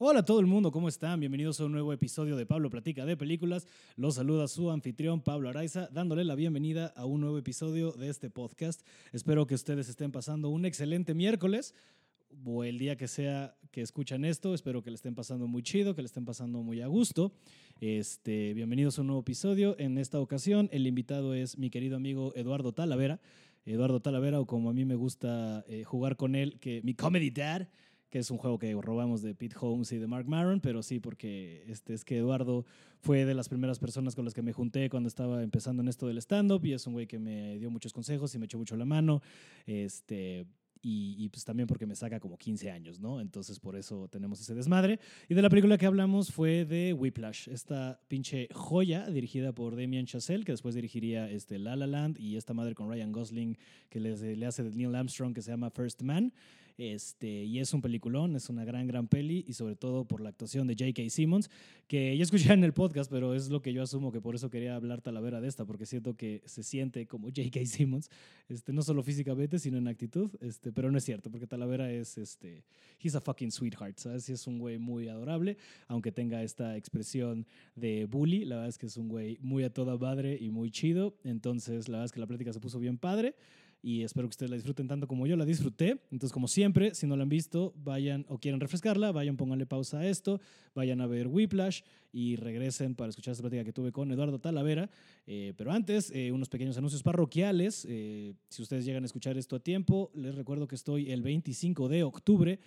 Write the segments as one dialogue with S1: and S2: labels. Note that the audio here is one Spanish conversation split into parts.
S1: Hola a todo el mundo, ¿cómo están? Bienvenidos a un nuevo episodio de Pablo Platica de Películas. Los saluda su anfitrión Pablo Araiza, dándole la bienvenida a un nuevo episodio de este podcast. Espero que ustedes estén pasando un excelente miércoles o el día que sea que escuchan esto. Espero que le estén pasando muy chido, que le estén pasando muy a gusto. Este, bienvenidos a un nuevo episodio. En esta ocasión, el invitado es mi querido amigo Eduardo Talavera. Eduardo Talavera, o como a mí me gusta eh, jugar con él, que mi comedy dad que es un juego que robamos de Pete Holmes y de Mark Maron, pero sí, porque este, es que Eduardo fue de las primeras personas con las que me junté cuando estaba empezando en esto del stand-up y es un güey que me dio muchos consejos y me echó mucho la mano. Este, y, pues también porque me saca como 15 años, ¿no? Entonces por eso tenemos ese desmadre. Y de la película que hablamos fue de Whiplash, esta pinche joya dirigida por Damien Chazelle, que después dirigiría este La La Land, y esta madre con Ryan Gosling, que le, le hace de Neil Armstrong, que se llama First Man. Este, y es un peliculón, es una gran, gran peli, y sobre todo por la actuación de J.K. Simmons, que ya escuché en el podcast, pero es lo que yo asumo que por eso quería hablar Talavera de esta, porque siento que se siente como J.K. Simmons, este, no solo físicamente, sino en actitud, este, pero no es cierto, porque Talavera es, este, he's a fucking sweetheart, ¿sabes? Y es un güey muy adorable, aunque tenga esta expresión de bully, la verdad es que es un güey muy a toda madre y muy chido, entonces la verdad es que la plática se puso bien padre y espero que ustedes la disfruten tanto como yo la disfruté. Entonces, como siempre, si no la han visto, vayan o quieren refrescarla, vayan, pónganle pausa a esto, vayan a ver Whiplash y regresen para escuchar esta plática que tuve con Eduardo Talavera. Eh, pero antes, eh, unos pequeños anuncios parroquiales. Eh, si ustedes llegan a escuchar esto a tiempo, les recuerdo que estoy el 25 de octubre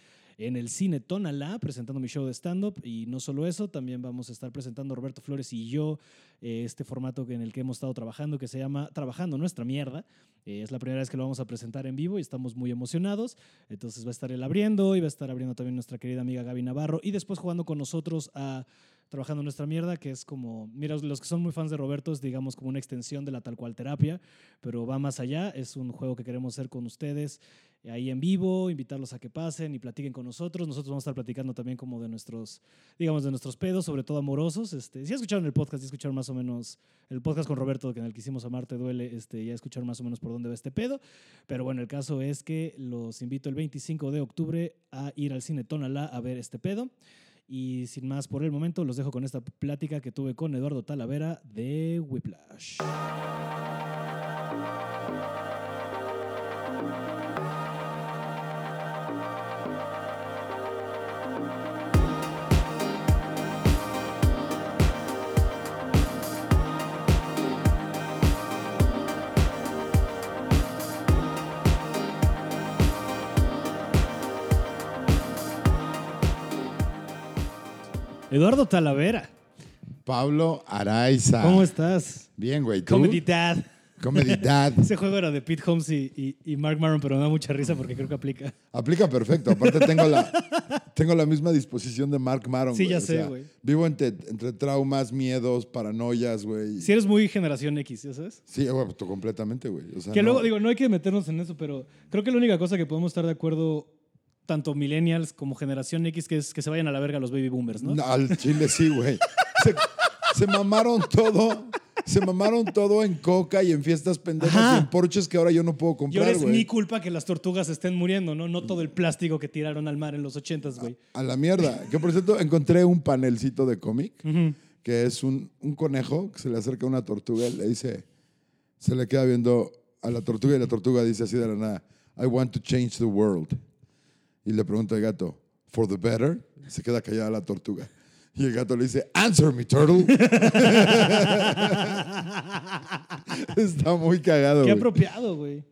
S1: en el Cine Tonalá presentando mi show de stand-up. Y no solo eso, también vamos a estar presentando Roberto Flores y yo eh, este formato en el que hemos estado trabajando que se llama Trabajando Nuestra Mierda. Eh, es la primera vez que lo vamos a presentar en vivo y estamos muy emocionados. Entonces va a estar él abriendo y va a estar abriendo también nuestra querida amiga Gaby Navarro y después jugando con nosotros a trabajando nuestra mierda, que es como, mira, los que son muy fans de Roberto es, digamos, como una extensión de la tal cual terapia, pero va más allá, es un juego que queremos hacer con ustedes ahí en vivo, invitarlos a que pasen y platiquen con nosotros. Nosotros vamos a estar platicando también como de nuestros, digamos, de nuestros pedos, sobre todo amorosos. Este, si escucharon el podcast, ya escucharon más o menos el podcast con Roberto, que en el que hicimos Amarte Duele, este, ya escucharon más o menos por dónde va este pedo. Pero bueno, el caso es que los invito el 25 de octubre a ir al cine Tonalá a ver este pedo. Y sin más por el momento, los dejo con esta plática que tuve con Eduardo Talavera de Whiplash. Eduardo Talavera.
S2: Pablo Araiza.
S1: ¿Cómo estás?
S2: Bien, güey. ¿Tú?
S1: Comedy Dad.
S2: Comedy Dad.
S1: Ese juego era de Pete Holmes y, y, Mark Maron, pero me da mucha risa porque creo que aplica.
S2: Aplica perfecto. Aparte tengo la, tengo la misma disposición de Mark Maron.
S1: Sí, ya sé, güey.
S2: vivo entre, entre, traumas, miedos, paranoias, güey.
S1: Si eres muy generación X, ¿ya sabes?
S2: Sí, güey, completamente, güey.
S1: que luego, digo, no hay que meternos en eso, pero creo que la única cosa que podemos estar de acuerdo tanto millennials como generación X, que es que se vayan a la verga los baby boomers, ¿no?
S2: al chile sí, güey. Se, mamaron todo. Se mamaron todo en coca y en fiestas pendejas y en porches que ahora yo no puedo comprar,
S1: Y ahora es mi culpa que las tortugas estén muriendo, ¿no? No todo el plástico que tiraron al mar en los ochentas, güey.
S2: A, la mierda. Que por cierto encontré un panelcito de cómic que es un, un, conejo que se le acerca a una tortuga y le dice, se le queda viendo a la tortuga y la tortuga dice así de la nada, I want to change the world. Y le pregunta al gato, ¿for the better? Se queda callada la tortuga. Y el gato le dice, Answer me, turtle. Está muy cagado.
S1: Qué apropiado, güey.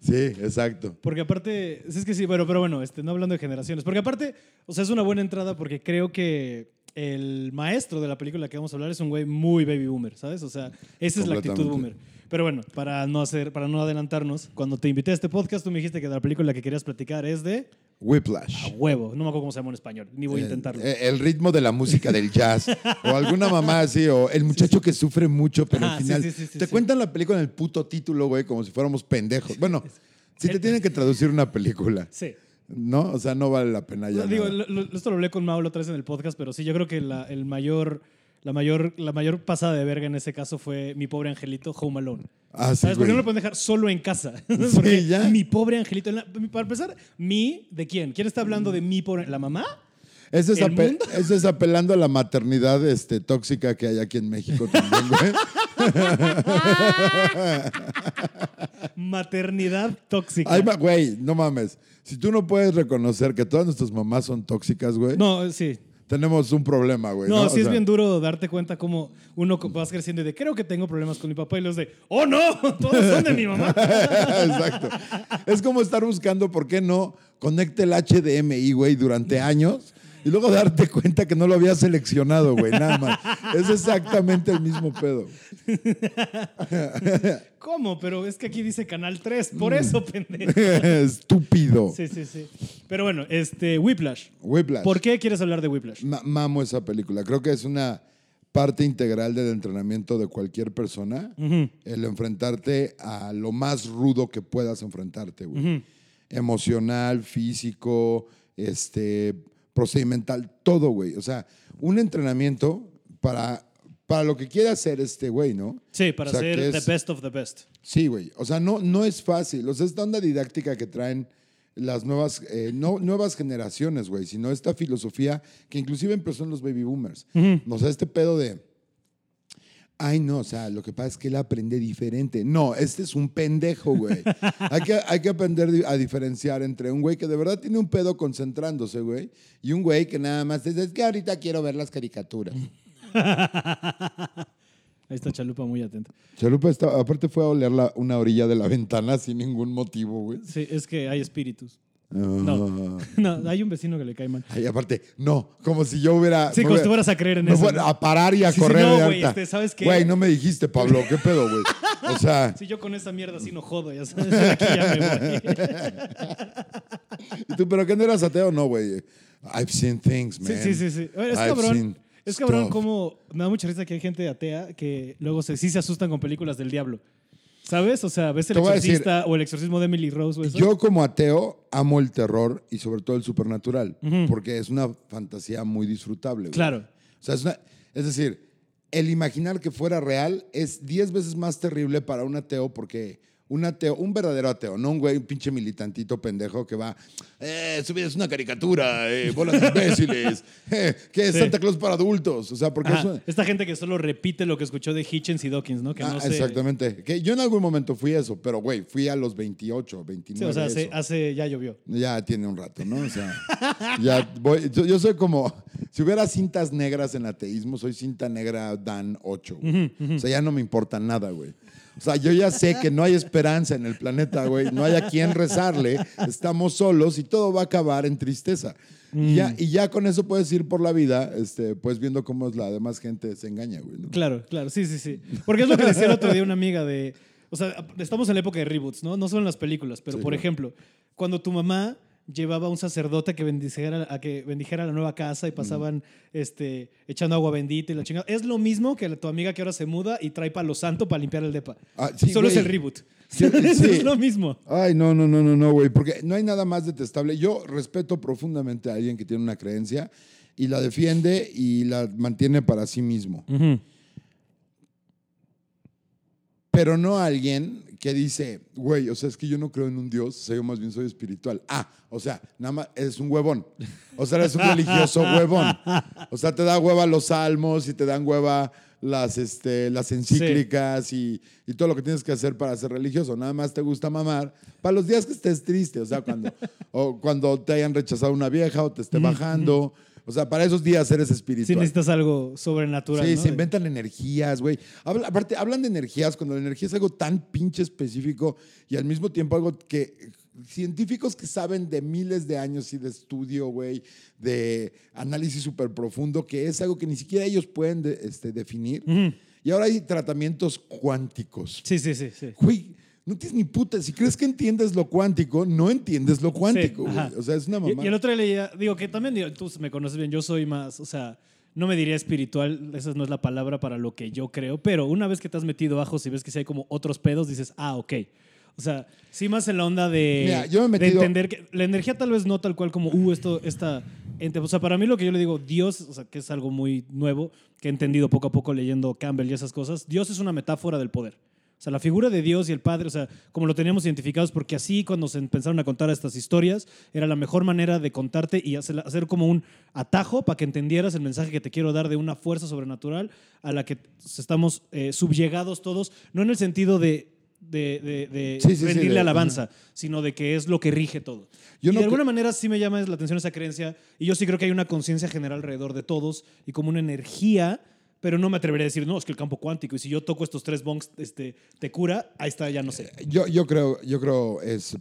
S2: Sí, exacto.
S1: Porque aparte, es que sí, bueno, pero bueno, este, no hablando de generaciones. Porque aparte, o sea, es una buena entrada porque creo que el maestro de la película que vamos a hablar es un güey muy baby boomer, ¿sabes? O sea, esa es la actitud boomer. Pero bueno, para no hacer, para no adelantarnos, cuando te invité a este podcast, tú me dijiste que la película que querías platicar es de
S2: Whiplash.
S1: A huevo. No me acuerdo cómo se llama en español, ni voy a intentarlo.
S2: El, ritmo de la música del jazz. o alguna mamá así, o el muchacho que sufre mucho, pero al final. te cuentan la película en el puto título, güey, como si fuéramos pendejos. Bueno, si te tienen que traducir una película.
S1: Sí.
S2: ¿No? O sea, no vale la pena ya.
S1: digo, esto lo hablé con Mau otra vez en el podcast, pero sí, yo creo que el mayor la mayor, la mayor pasada de verga en ese caso fue mi pobre angelito Home Alone.
S2: Ah, sí,
S1: ¿Sabes? Porque no lo pueden dejar solo en casa.
S2: Sí, ya.
S1: Mi pobre angelito. Para empezar, ¿mi de quién? ¿Quién está hablando de mi pobre? ¿La mamá?
S2: Ese es, ese es apelando a la maternidad este, tóxica que hay aquí en México también, güey.
S1: Maternidad tóxica.
S2: Ay, güey, no mames. Si tú no puedes reconocer que todas nuestras mamás son tóxicas, güey,
S1: no, sí.
S2: Tenemos un problema, güey.
S1: No,
S2: No,
S1: sí
S2: O
S1: es
S2: sea,
S1: bien duro darte cuenta cómo uno vas creciendo y de creo que tengo problemas con mi papá y los de ¡Oh no! Todos son de mi mamá.
S2: Exacto. Es como estar buscando por qué no conecte el HDMI, güey, durante años y luego darte cuenta que no lo había seleccionado, güey, nada más. Es exactamente el mismo pedo.
S1: ¿Cómo? Pero es que aquí dice Canal 3, por eso, pendejo.
S2: Estúpido.
S1: Sí, sí, sí. Pero bueno, este, Whiplash.
S2: Whiplash.
S1: ¿Por qué quieres hablar de Whiplash?
S2: Ma- mamo esa película. Creo que es una parte integral del entrenamiento de cualquier persona. El enfrentarte a lo más rudo que puedas enfrentarte, güey. Emocional, físico, este, procedimental, todo, güey. O sea, un entrenamiento para, para lo que quiere hacer este güey, ¿no?
S1: Sí, para
S2: O sea,
S1: ser the
S2: es-
S1: best of the best.
S2: Sí, güey. O sea, no, no es fácil. O sea, esta onda didáctica que traen las nuevas, eh, no nuevas generaciones, güey, sino esta filosofía que inclusive empezó en los baby boomers. O sea, este pedo de, ay, no, o sea, lo que pasa es que él aprende diferente. No, este es un pendejo, güey. hay, que, hay que aprender a diferenciar entre un güey que de verdad tiene un pedo concentrándose, güey, y un güey que nada más dice, es que ahorita quiero ver las caricaturas.
S1: Ahí está Chalupa muy atento.
S2: Chalupa está, aparte fue a oler la- una orilla de la ventana sin ningún motivo, güey.
S1: Sí, es que hay espíritus. No. No, hay un vecino que le cae mal.
S2: Ay, aparte, no, como si yo hubiera.
S1: Sí, como si fueras a creer en eso. ¿no?
S2: a parar y a
S1: Sí, sí,
S2: correr
S1: no,
S2: de
S1: güey, este, ¿sabes qué?
S2: Güey, no me dijiste, Pablo, ¿qué pedo, güey? O sea,
S1: Si yo con esa mierda sí no jodo, ya sabes, aquí ya me voy.
S2: ¿y tú, pero qué no eras ateo? No, güey. I've seen things,
S1: Sí,
S2: man.
S1: sí, sí, sí. Es
S2: I've
S1: cabrón. Es cabrón como me da mucha risa que hay gente atea que luego se, sí se asustan con películas del diablo. ¿Sabes? O sea, ves el
S2: Te voy a decir-
S1: exorcista o el exorcismo de Emily Rose o eso.
S2: Yo como ateo amo el terror y sobre todo el supernatural, porque es una fantasía muy disfrutable. güey.
S1: Claro.
S2: O sea, es, una- es decir, el imaginar que fuera real es 10 veces más terrible para un ateo porque un ateo, un verdadero ateo, no un güey, un pinche militantito pendejo que va, eh, su vida es una caricatura, eh, bolas imbéciles, eh, que es
S1: Sí.
S2: Santa Claus para adultos. O sea, porque
S1: Ajá.
S2: eso...
S1: Esta gente que solo repite lo que escuchó de Hitchens y Dawkins, ¿no? Que
S2: Ah,
S1: no sé.
S2: Exactamente. Que yo en algún momento fui eso, pero güey, fui a los 28, 29.
S1: Sí, o sea, hace, hace- ya llovió.
S2: Ya tiene un rato, ¿no? O sea, ya voy. Yo, yo soy como. Si hubiera cintas negras en ateísmo, soy cinta negra Dan 8. güey. O sea, ya no me importa nada, güey. O sea, yo ya sé que no hay esperanza en el planeta, güey. No hay a quien rezarle. Estamos solos y todo va a acabar en tristeza. Y, ya, y ya con eso puedes ir por la vida, este, pues viendo cómo la demás gente se engaña, güey. ¿no?
S1: Claro, claro, sí, sí, sí. Porque es lo que decía el otro día una amiga de. O sea, estamos en la época de reboots, ¿no? No solo en las películas, pero
S2: Sí,
S1: por
S2: claro.
S1: ejemplo, cuando tu mamá llevaba a un sacerdote que bendijera, a que bendijera la nueva casa y pasaban este, echando agua bendita y la chingada. Es lo mismo que tu amiga que ahora se muda y trae palo santo para limpiar el depa.
S2: Ah, sí,
S1: Solo es el reboot.
S2: Sí, sí.
S1: es lo mismo.
S2: Ay, no, no, no, no, no, güey, porque no hay nada más detestable. Yo respeto profundamente a alguien que tiene una creencia y la defiende y la mantiene para sí mismo. Pero no a alguien que dice, güey, o sea, es que yo no creo en un Dios, o sea, yo más bien soy espiritual. Ah, o sea, nada más es un huevón. O sea, eres un religioso huevón. O sea, te da hueva los salmos y te dan hueva las, este, las encíclicas y, y todo lo que tienes que hacer para ser religioso. Nada más te gusta mamar para los días que estés triste, o sea, cuando, o cuando te hayan rechazado una vieja o te esté bajando. O sea, para esos días eres
S1: Si
S2: espiritual.
S1: necesitas algo sobrenatural.
S2: Sí,
S1: ¿no?
S2: se inventan energías, güey. Habla- aparte, hablan de energías cuando la energía es algo tan pinche específico y al mismo tiempo algo que científicos que saben de miles de años y de estudio, güey, de análisis súper profundo, que es algo que ni siquiera ellos pueden de- este, definir. Y ahora hay tratamientos cuánticos.
S1: Sí, sí, sí. sí.
S2: Güey, no tienes ni puta. Si crees que entiendes lo cuántico, no entiendes lo cuántico,
S1: Sí.
S2: O sea, es una
S1: Y,
S2: mamá.
S1: y el otro día leía, digo que también digo, tú me conoces bien, yo soy más, o sea, no me diría espiritual, esa no es la palabra para lo que yo creo, pero una vez que te has metido abajo, si ves que si hay como otros pedos, dices, ah, ok. O sea, sí más en la onda de,
S2: Mira, yo me he
S1: de
S2: metido-
S1: entender que la energía tal vez no tal cual como, uh, esto, esta... ente- O sea, para mí lo que yo le digo, Dios, o sea, que es algo muy nuevo, que he entendido poco a poco leyendo Campbell y esas cosas, Dios es una metáfora del poder. O sea, la figura de Dios y el Padre, o sea, como lo teníamos identificados, porque así cuando se empezaron a contar estas historias, era la mejor manera de contarte y hacer, hacer como un atajo para que entendieras el mensaje que te quiero dar de una fuerza sobrenatural a la que estamos eh, todos, no en el sentido de, de, de- de
S2: Sí, sí, sí,
S1: rendirle
S2: de-
S1: alabanza, sino de que es lo que rige todo.
S2: Yo
S1: y
S2: no
S1: de alguna manera sí me llama la atención esa creencia y yo sí creo que hay una conciencia general alrededor de todos y como una energía, pero no me atrevería a decir, no, es que el campo cuántico y si yo toco estos tres bongs este, te cura, ahí está, ya no sé.
S2: Yo, yo creo, yo creo es,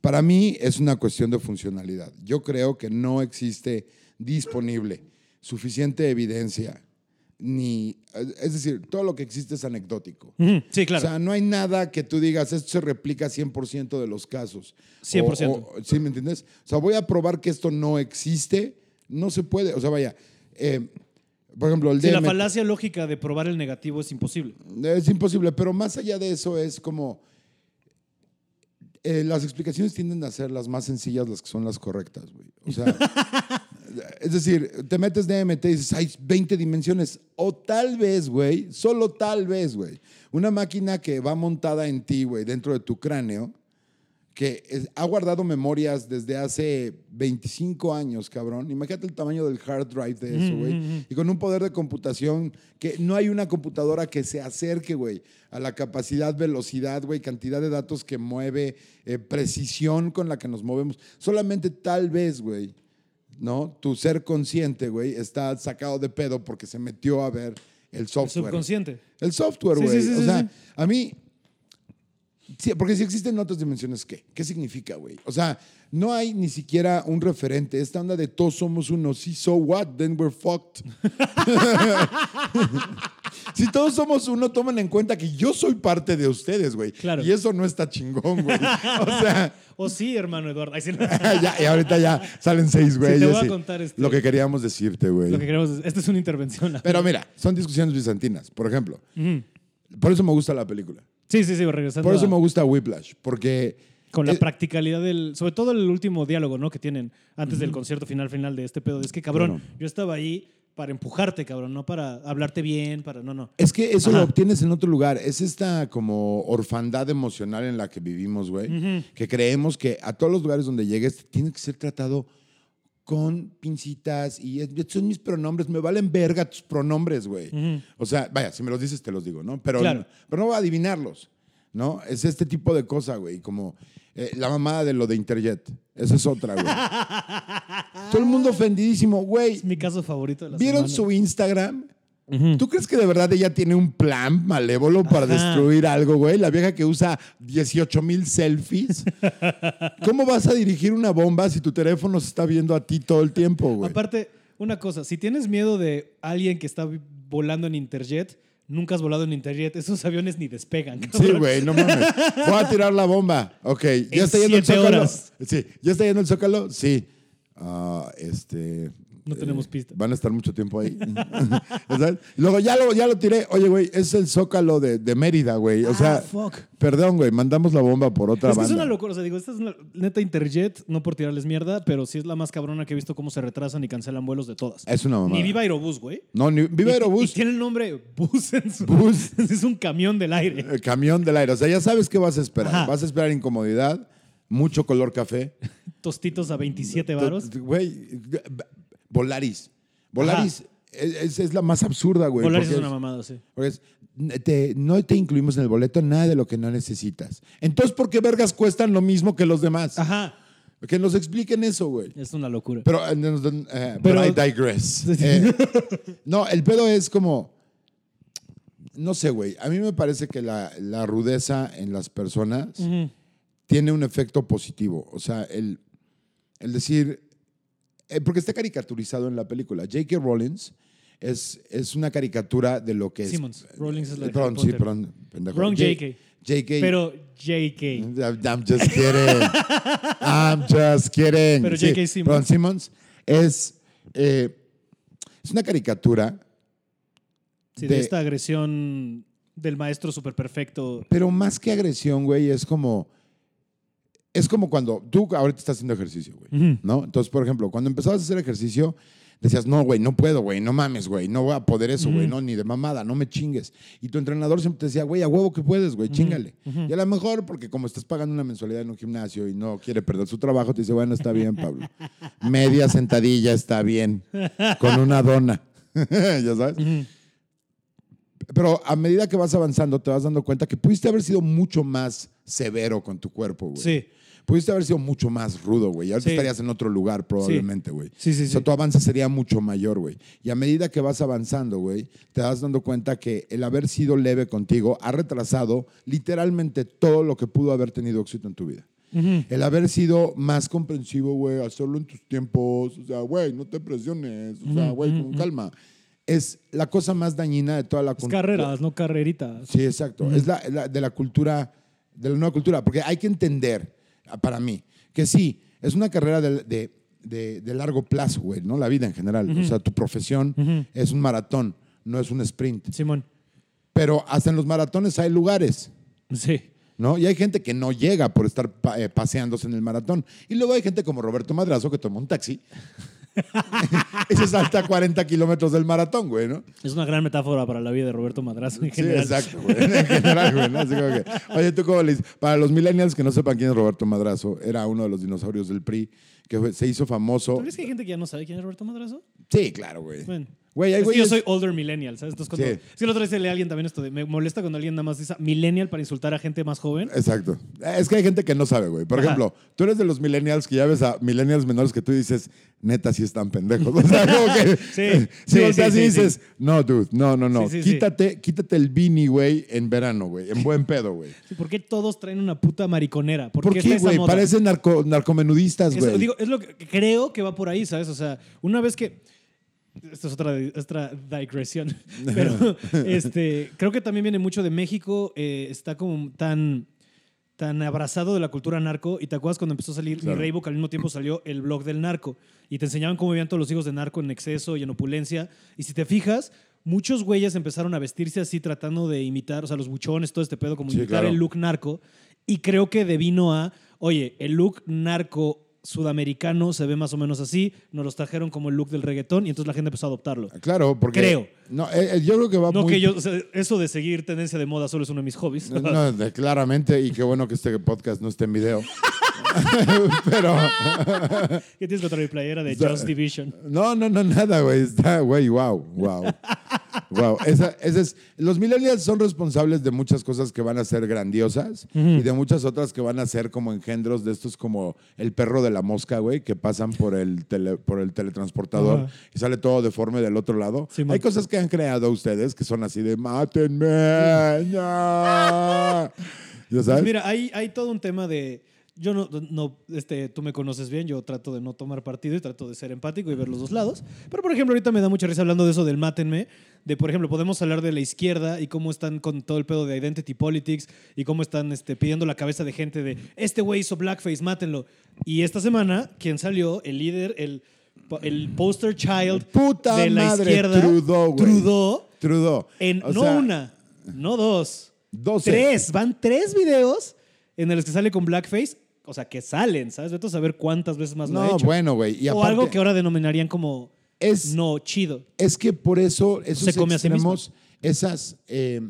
S2: para mí es una cuestión de funcionalidad. Yo creo que no existe disponible suficiente evidencia, ni, es decir, todo lo que existe es anecdótico.
S1: Sí, claro.
S2: O sea, no hay nada que tú digas, esto se replica 100% de los casos.
S1: 100%.
S2: O- o- ¿Sí me entiendes? O sea, voy a probar que esto no existe, no se puede. O sea, vaya, eh, por ejemplo, el
S1: Sí, la falacia lógica de probar el negativo es imposible.
S2: es imposible, pero más allá de eso es como... eh, las explicaciones tienden a ser las más sencillas, las que son las correctas, güey. O sea, es decir, te metes DMT y dices, hay 20 dimensiones. O tal vez, güey, solo tal vez, güey, una máquina que va montada en ti, güey, dentro de tu cráneo, que ha guardado memorias desde hace 25 años, cabrón. Imagínate el tamaño del hard drive de eso, güey. Y con un poder de computación que no hay una computadora que se acerque, güey, a la capacidad, velocidad, güey, cantidad de datos que mueve, eh, precisión con la que nos movemos. Solamente tal vez, güey, ¿no? Tu ser consciente, güey, está sacado de pedo porque se metió a ver el
S1: El
S2: software.
S1: subconsciente.
S2: El software, güey.
S1: sí, sí,
S2: o sea, a mí. Sí, porque si existen otras dimensiones, ¿qué? ¿Qué significa, güey? O sea, no hay ni siquiera un referente. Esta onda de todos somos uno. Sí, so what? Then we're fucked. si todos somos uno, toman en cuenta que yo soy parte de ustedes, güey.
S1: Claro.
S2: Y eso no está chingón, güey. O sea.
S1: O sí, hermano Eduardo. Sí,
S2: ya, y ahorita ya salen seis, güey.
S1: te voy a contar este-
S2: Lo que queríamos decirte, güey.
S1: lo que queremos es- esta es una intervención.
S2: Pero mira, son discusiones bizantinas, por ejemplo. Por eso me gusta la película.
S1: Sí, sí, sí, regresando
S2: Por eso
S1: a-
S2: me gusta Whiplash, porque
S1: con la
S2: eh,
S1: practicalidad del, sobre todo el último diálogo, ¿no? Que tienen antes del concierto final final de este pedo. Es que, cabrón, yo estaba ahí para empujarte, cabrón, no para hablarte bien, para, no, no.
S2: es que eso
S1: Ajá.
S2: lo obtienes en otro lugar. Es esta como orfandad emocional en la que vivimos, güey. Que creemos que a todos los lugares donde llegues tiene que ser tratado con pincitas y son mis pronombres, me valen verga tus pronombres, güey. O sea, vaya, si me los dices te los digo, ¿no? Pero,
S1: Claro.
S2: pero no voy a adivinarlos, ¿no? Es este tipo de cosa, güey, como eh, la mamada de lo de Interjet. Esa es otra, güey. Todo el mundo ofendidísimo, güey.
S1: Es mi caso favorito de la
S2: ¿Vieron
S1: semana.
S2: su Instagram? ¿Tú crees que de verdad ella tiene un plan malévolo para
S1: Ajá.
S2: destruir algo, güey? La vieja que usa 18 mil selfies. ¿Cómo vas a dirigir una bomba si tu teléfono se está viendo a ti todo el tiempo, güey?
S1: Aparte, una cosa, si tienes miedo de alguien que está volando en Interjet, nunca has volado en Interjet, esos aviones ni despegan.
S2: Sí, güey, no mames. Voy a tirar la bomba. Ok, ¿ya
S1: En
S2: está yendo el
S1: siete
S2: zócalo?
S1: horas.
S2: Sí, ¿ya está yendo el zócalo? Sí. Ah, este...
S1: No tenemos pista.
S2: Van a estar mucho tiempo ahí. Luego ya lo, ya lo tiré. Oye, güey, es el zócalo de, de Mérida, güey. O
S1: Ah,
S2: sea,
S1: fuck.
S2: perdón, güey, mandamos la bomba por otra
S1: Es que
S2: banda.
S1: es una locura, o sea, digo, esta es una neta Interjet, no por tirarles mierda, pero sí es la más cabrona que he visto cómo se retrasan y cancelan vuelos de todas.
S2: Es una mamada.
S1: Ni Viva Aerobús, güey.
S2: No, ni, viva
S1: Y- Y,
S2: Aerobús,
S1: tiene el nombre Bus en su...
S2: Bus.
S1: es un camión del aire.
S2: eh, camión del aire. O sea, ya sabes qué vas a esperar.
S1: Ajá.
S2: Vas a esperar incomodidad, mucho color café.
S1: Tostitos a 27 varos.
S2: Güey, Volaris. Volaris es, es- es la más absurda, güey.
S1: Volaris es una mamada, sí.
S2: porque es, te- no te incluimos en el boleto nada de lo que no necesitas. Entonces, ¿por qué vergas cuestan lo mismo que los demás?
S1: Ajá.
S2: Que nos expliquen eso, güey.
S1: Es una locura.
S2: Pero, eh,
S1: Pero-
S2: I digress. Eh, no, el pedo es como. No sé, güey. A mí me parece que la, la rudeza en las personas tiene un efecto positivo. O sea, el, el decir. Eh, porque está caricaturizado en la película. J.K. Rowling es, es una caricatura de lo que es.
S1: Simmons. Rowling es la de
S2: Perdón,
S1: Harry
S2: sí, perdón. pendejo.
S1: Wrong
S2: J-
S1: J.K.
S2: J.K.
S1: Pero JK.
S2: I'm just kidding. I'm just kidding.
S1: Pero
S2: Sí,
S1: J.K. Simmons.
S2: perdón, Simmons es, eh, es una caricatura,
S1: Sí, de
S2: de-
S1: esta agresión del maestro súper perfecto.
S2: pero más que agresión, güey, es como. Es como cuando tú ahorita estás haciendo ejercicio, güey. ¿No? Entonces, por ejemplo, cuando empezabas a hacer ejercicio, decías, no, güey, no puedo, güey, no mames, güey, no voy a poder eso, güey, no, ni de mamada, no me chingues. Y tu entrenador siempre te decía, güey, a huevo que puedes, güey, chingale. Y a lo mejor, porque como estás pagando una mensualidad en un gimnasio y no quiere perder su trabajo, te dice, bueno, está bien, Pablo. Media sentadilla está bien, con una dona. ya sabes. Pero a medida que vas avanzando, te vas dando cuenta que pudiste haber sido mucho más severo con tu cuerpo, güey.
S1: Sí.
S2: Pudiste haber sido mucho más rudo, güey. Ahorita
S1: Sí.
S2: estarías en otro lugar, probablemente, güey.
S1: Sí, sí,
S2: O sea,
S1: sí.
S2: tu avance sería mucho mayor, güey. Y a medida que vas avanzando, güey, te vas dando cuenta que el haber sido leve contigo ha retrasado literalmente todo lo que pudo haber tenido éxito en tu vida. El haber sido más comprensivo, güey, hacerlo en tus tiempos, o sea, güey, no te presiones, o sea, güey, con calma. Es la cosa más dañina de toda la
S1: Es
S2: cultura.
S1: carreras, no carreritas.
S2: Sí, exacto. Es la, la- de la cultura, de la nueva cultura, porque hay que entender, para mí, que sí, es una carrera de, de- de- de largo plazo, güey, ¿no? La vida en general. O sea, tu profesión es un maratón, no es un sprint.
S1: Simón.
S2: Pero hasta en los maratones hay lugares.
S1: Sí.
S2: ¿No? Y hay gente que no llega por estar eh, paseándose en el maratón. Y luego hay gente como Roberto Madrazo que toma un taxi y se salta 40 kilómetros del maratón, güey, ¿no?
S1: Es una gran metáfora para la vida de Roberto Madrazo en
S2: Sí,
S1: general.
S2: exacto, güey. En general, güey. ¿no? Así como que, oye, ¿tú cómo le dices? Para los millennials que no sepan quién es Roberto Madrazo, era uno de los dinosaurios del PRI que se hizo famoso.
S1: ¿Tú crees que hay gente que ya no sabe quién es Roberto Madrazo?
S2: Sí, claro, güey.
S1: Bueno.
S2: Güey,
S1: es que yo soy older millennial, ¿sabes? Entonces, cuando,
S2: Sí.
S1: Es que el otro día se lee a alguien también esto de, me molesta cuando alguien nada más dice millennial para insultar a gente más joven.
S2: Exacto. Es que hay gente que no sabe, güey. Por
S1: Ajá.
S2: ejemplo, tú eres de los millennials que ya ves a millennials menores que tú dices, neta, sí están pendejos. O sea, como que.
S1: Sí, sí,
S2: volteas
S1: sí,
S2: y
S1: sí,
S2: dices, no, dude, no, no, no.
S1: Sí, sí, sí.
S2: quítate, quítate el beanie, güey, en verano, güey. En buen pedo, güey.
S1: Sí, ¿Por qué todos traen una puta mariconera? ¿Por,
S2: ¿Por
S1: qué,
S2: güey? Parecen narco- narcomenudistas, güey.
S1: digo, es lo que creo que va por ahí, ¿sabes? O sea, una vez que. Esto es otra, otra digresión. Pero este, creo que también viene mucho de México. eh, está como tan, tan abrazado de la cultura narco. Y te acuerdas cuando empezó a salir
S2: Claro.
S1: mi Raybook, al mismo tiempo salió el blog del narco. Y te enseñaban cómo vivían todos los hijos de narco en exceso y en opulencia. Y si te fijas, muchos güeyes empezaron a vestirse así, tratando de imitar, o sea, los buchones, todo este pedo, como
S2: Sí,
S1: imitar
S2: claro.
S1: el look narco. Y creo que devino a, oye, el look narco sudamericano se ve más o menos así, nos los trajeron como el look del reggaetón y entonces la gente empezó a adoptarlo.
S2: Claro, porque.
S1: Creo.
S2: No, eh, eh, yo creo que va
S1: No
S2: muy.
S1: que yo, o sea, eso de seguir tendencia de moda solo es uno de mis hobbies.
S2: No, de- claramente, y qué bueno que este podcast no esté en video. Pero.
S1: ¿Qué tienes contra mi playera de Just Division?
S2: No, no, no, nada, güey. Está, güey, wow, wow. Wow. Esa, esa es, los millennials son responsables de muchas cosas que van a ser grandiosas y de muchas otras que van a ser como engendros de estos como el perro de la mosca, güey, que pasan por el, tele- por el teletransportador y sale todo deforme del otro lado.
S1: Sí.
S2: Hay cosas que han creado ustedes que son así de mátenme. ya". ¿Ya sabes?
S1: Pues mira, hay, hay todo un tema de. Yo no, no, este, tú me conoces bien, yo trato de no tomar partido y trato de ser empático y ver los dos lados. Pero, por ejemplo, ahorita me da mucha risa hablando de eso del mátenme, de, por ejemplo, podemos hablar de la izquierda y cómo están con todo el pedo de identity politics y cómo están este, pidiendo la cabeza de gente de, este güey hizo blackface, mátenlo. Y esta semana, ¿quién salió? El líder, el, el poster child
S2: Puta
S1: de la
S2: madre,
S1: izquierda.
S2: Trudeau, güey.
S1: Trudeau,
S2: Trudeau.
S1: en,
S2: O
S1: no
S2: sea,
S1: una, no dos,
S2: Doce.
S1: tres. Van tres videos en los que sale con blackface. O sea, que salen, ¿sabes? Vete a saber cuántas veces más lo ha
S2: No,
S1: hecho.
S2: bueno, güey. Y
S1: o
S2: aparte,
S1: algo que ahora denominarían como
S2: es,
S1: no chido.
S2: Es que por eso esos
S1: Se come a sí mismo.
S2: extremos, esas... eh,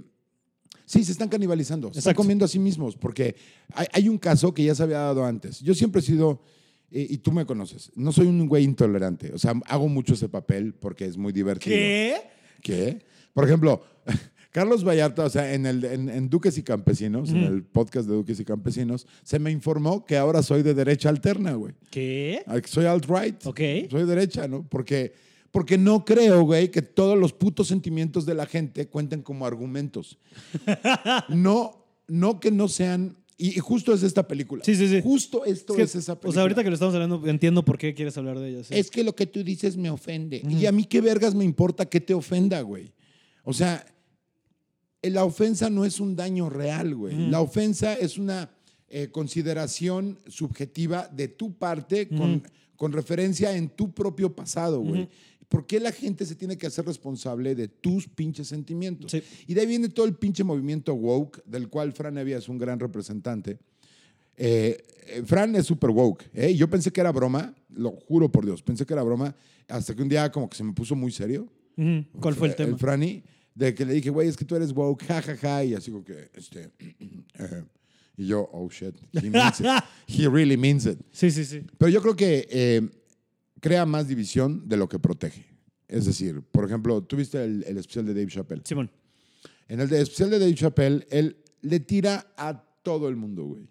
S2: sí, se están canibalizando, se están comiendo a sí mismos, porque hay, hay un caso que ya se había dado antes. Yo siempre he sido, eh, y tú me conoces, no soy un güey intolerante, o sea, hago mucho ese papel porque es muy divertido.
S1: ¿Qué?
S2: ¿Qué? Por ejemplo, Carlos Vallarta, o sea, en, el, en, en Duques y Campesinos, en el podcast de Duques y Campesinos, se me informó que ahora soy de derecha alterna, güey.
S1: ¿Qué?
S2: Soy alt-right.
S1: Ok.
S2: Soy derecha, ¿no? Porque, porque no creo, güey, que todos los putos sentimientos de la gente cuenten como argumentos. no, no que no sean. Y, y justo es esta película.
S1: Sí, sí, sí.
S2: Justo esto
S1: Es que,
S2: es, esa película.
S1: o sea, ahorita que lo estamos hablando, entiendo por qué quieres hablar de ella. sí.
S2: Es que lo que tú dices me ofende. Y a mí qué vergas me importa que te ofenda, güey. O sea, eh, la ofensa no es un daño real, güey. La ofensa es una eh, consideración subjetiva de tu parte con, con referencia en tu propio pasado, güey. ¿Por qué la gente se tiene que hacer responsable de tus pinches sentimientos?
S1: Sí.
S2: Y de ahí viene todo el pinche movimiento woke, del cual Fran Evia es un gran representante. Eh, eh, Fran es super woke. ¿eh? Yo pensé que era broma, lo juro por Dios, pensé que era broma, hasta que un día como que se me puso muy serio.
S1: ¿Cuál fue el tema?
S2: El Franny, de que le dije, güey, es que tú eres woke, jajaja, ja, ja", y así como que, este, eh, y yo, oh shit, he means it. He really means it.
S1: Sí, sí, sí.
S2: Pero yo creo que eh, crea más división de lo que protege. Es decir, por ejemplo, tú viste el, el especial de Dave Chappelle.
S1: Simón.
S2: En el de- especial de Dave Chappelle, él le tira a todo el mundo, güey.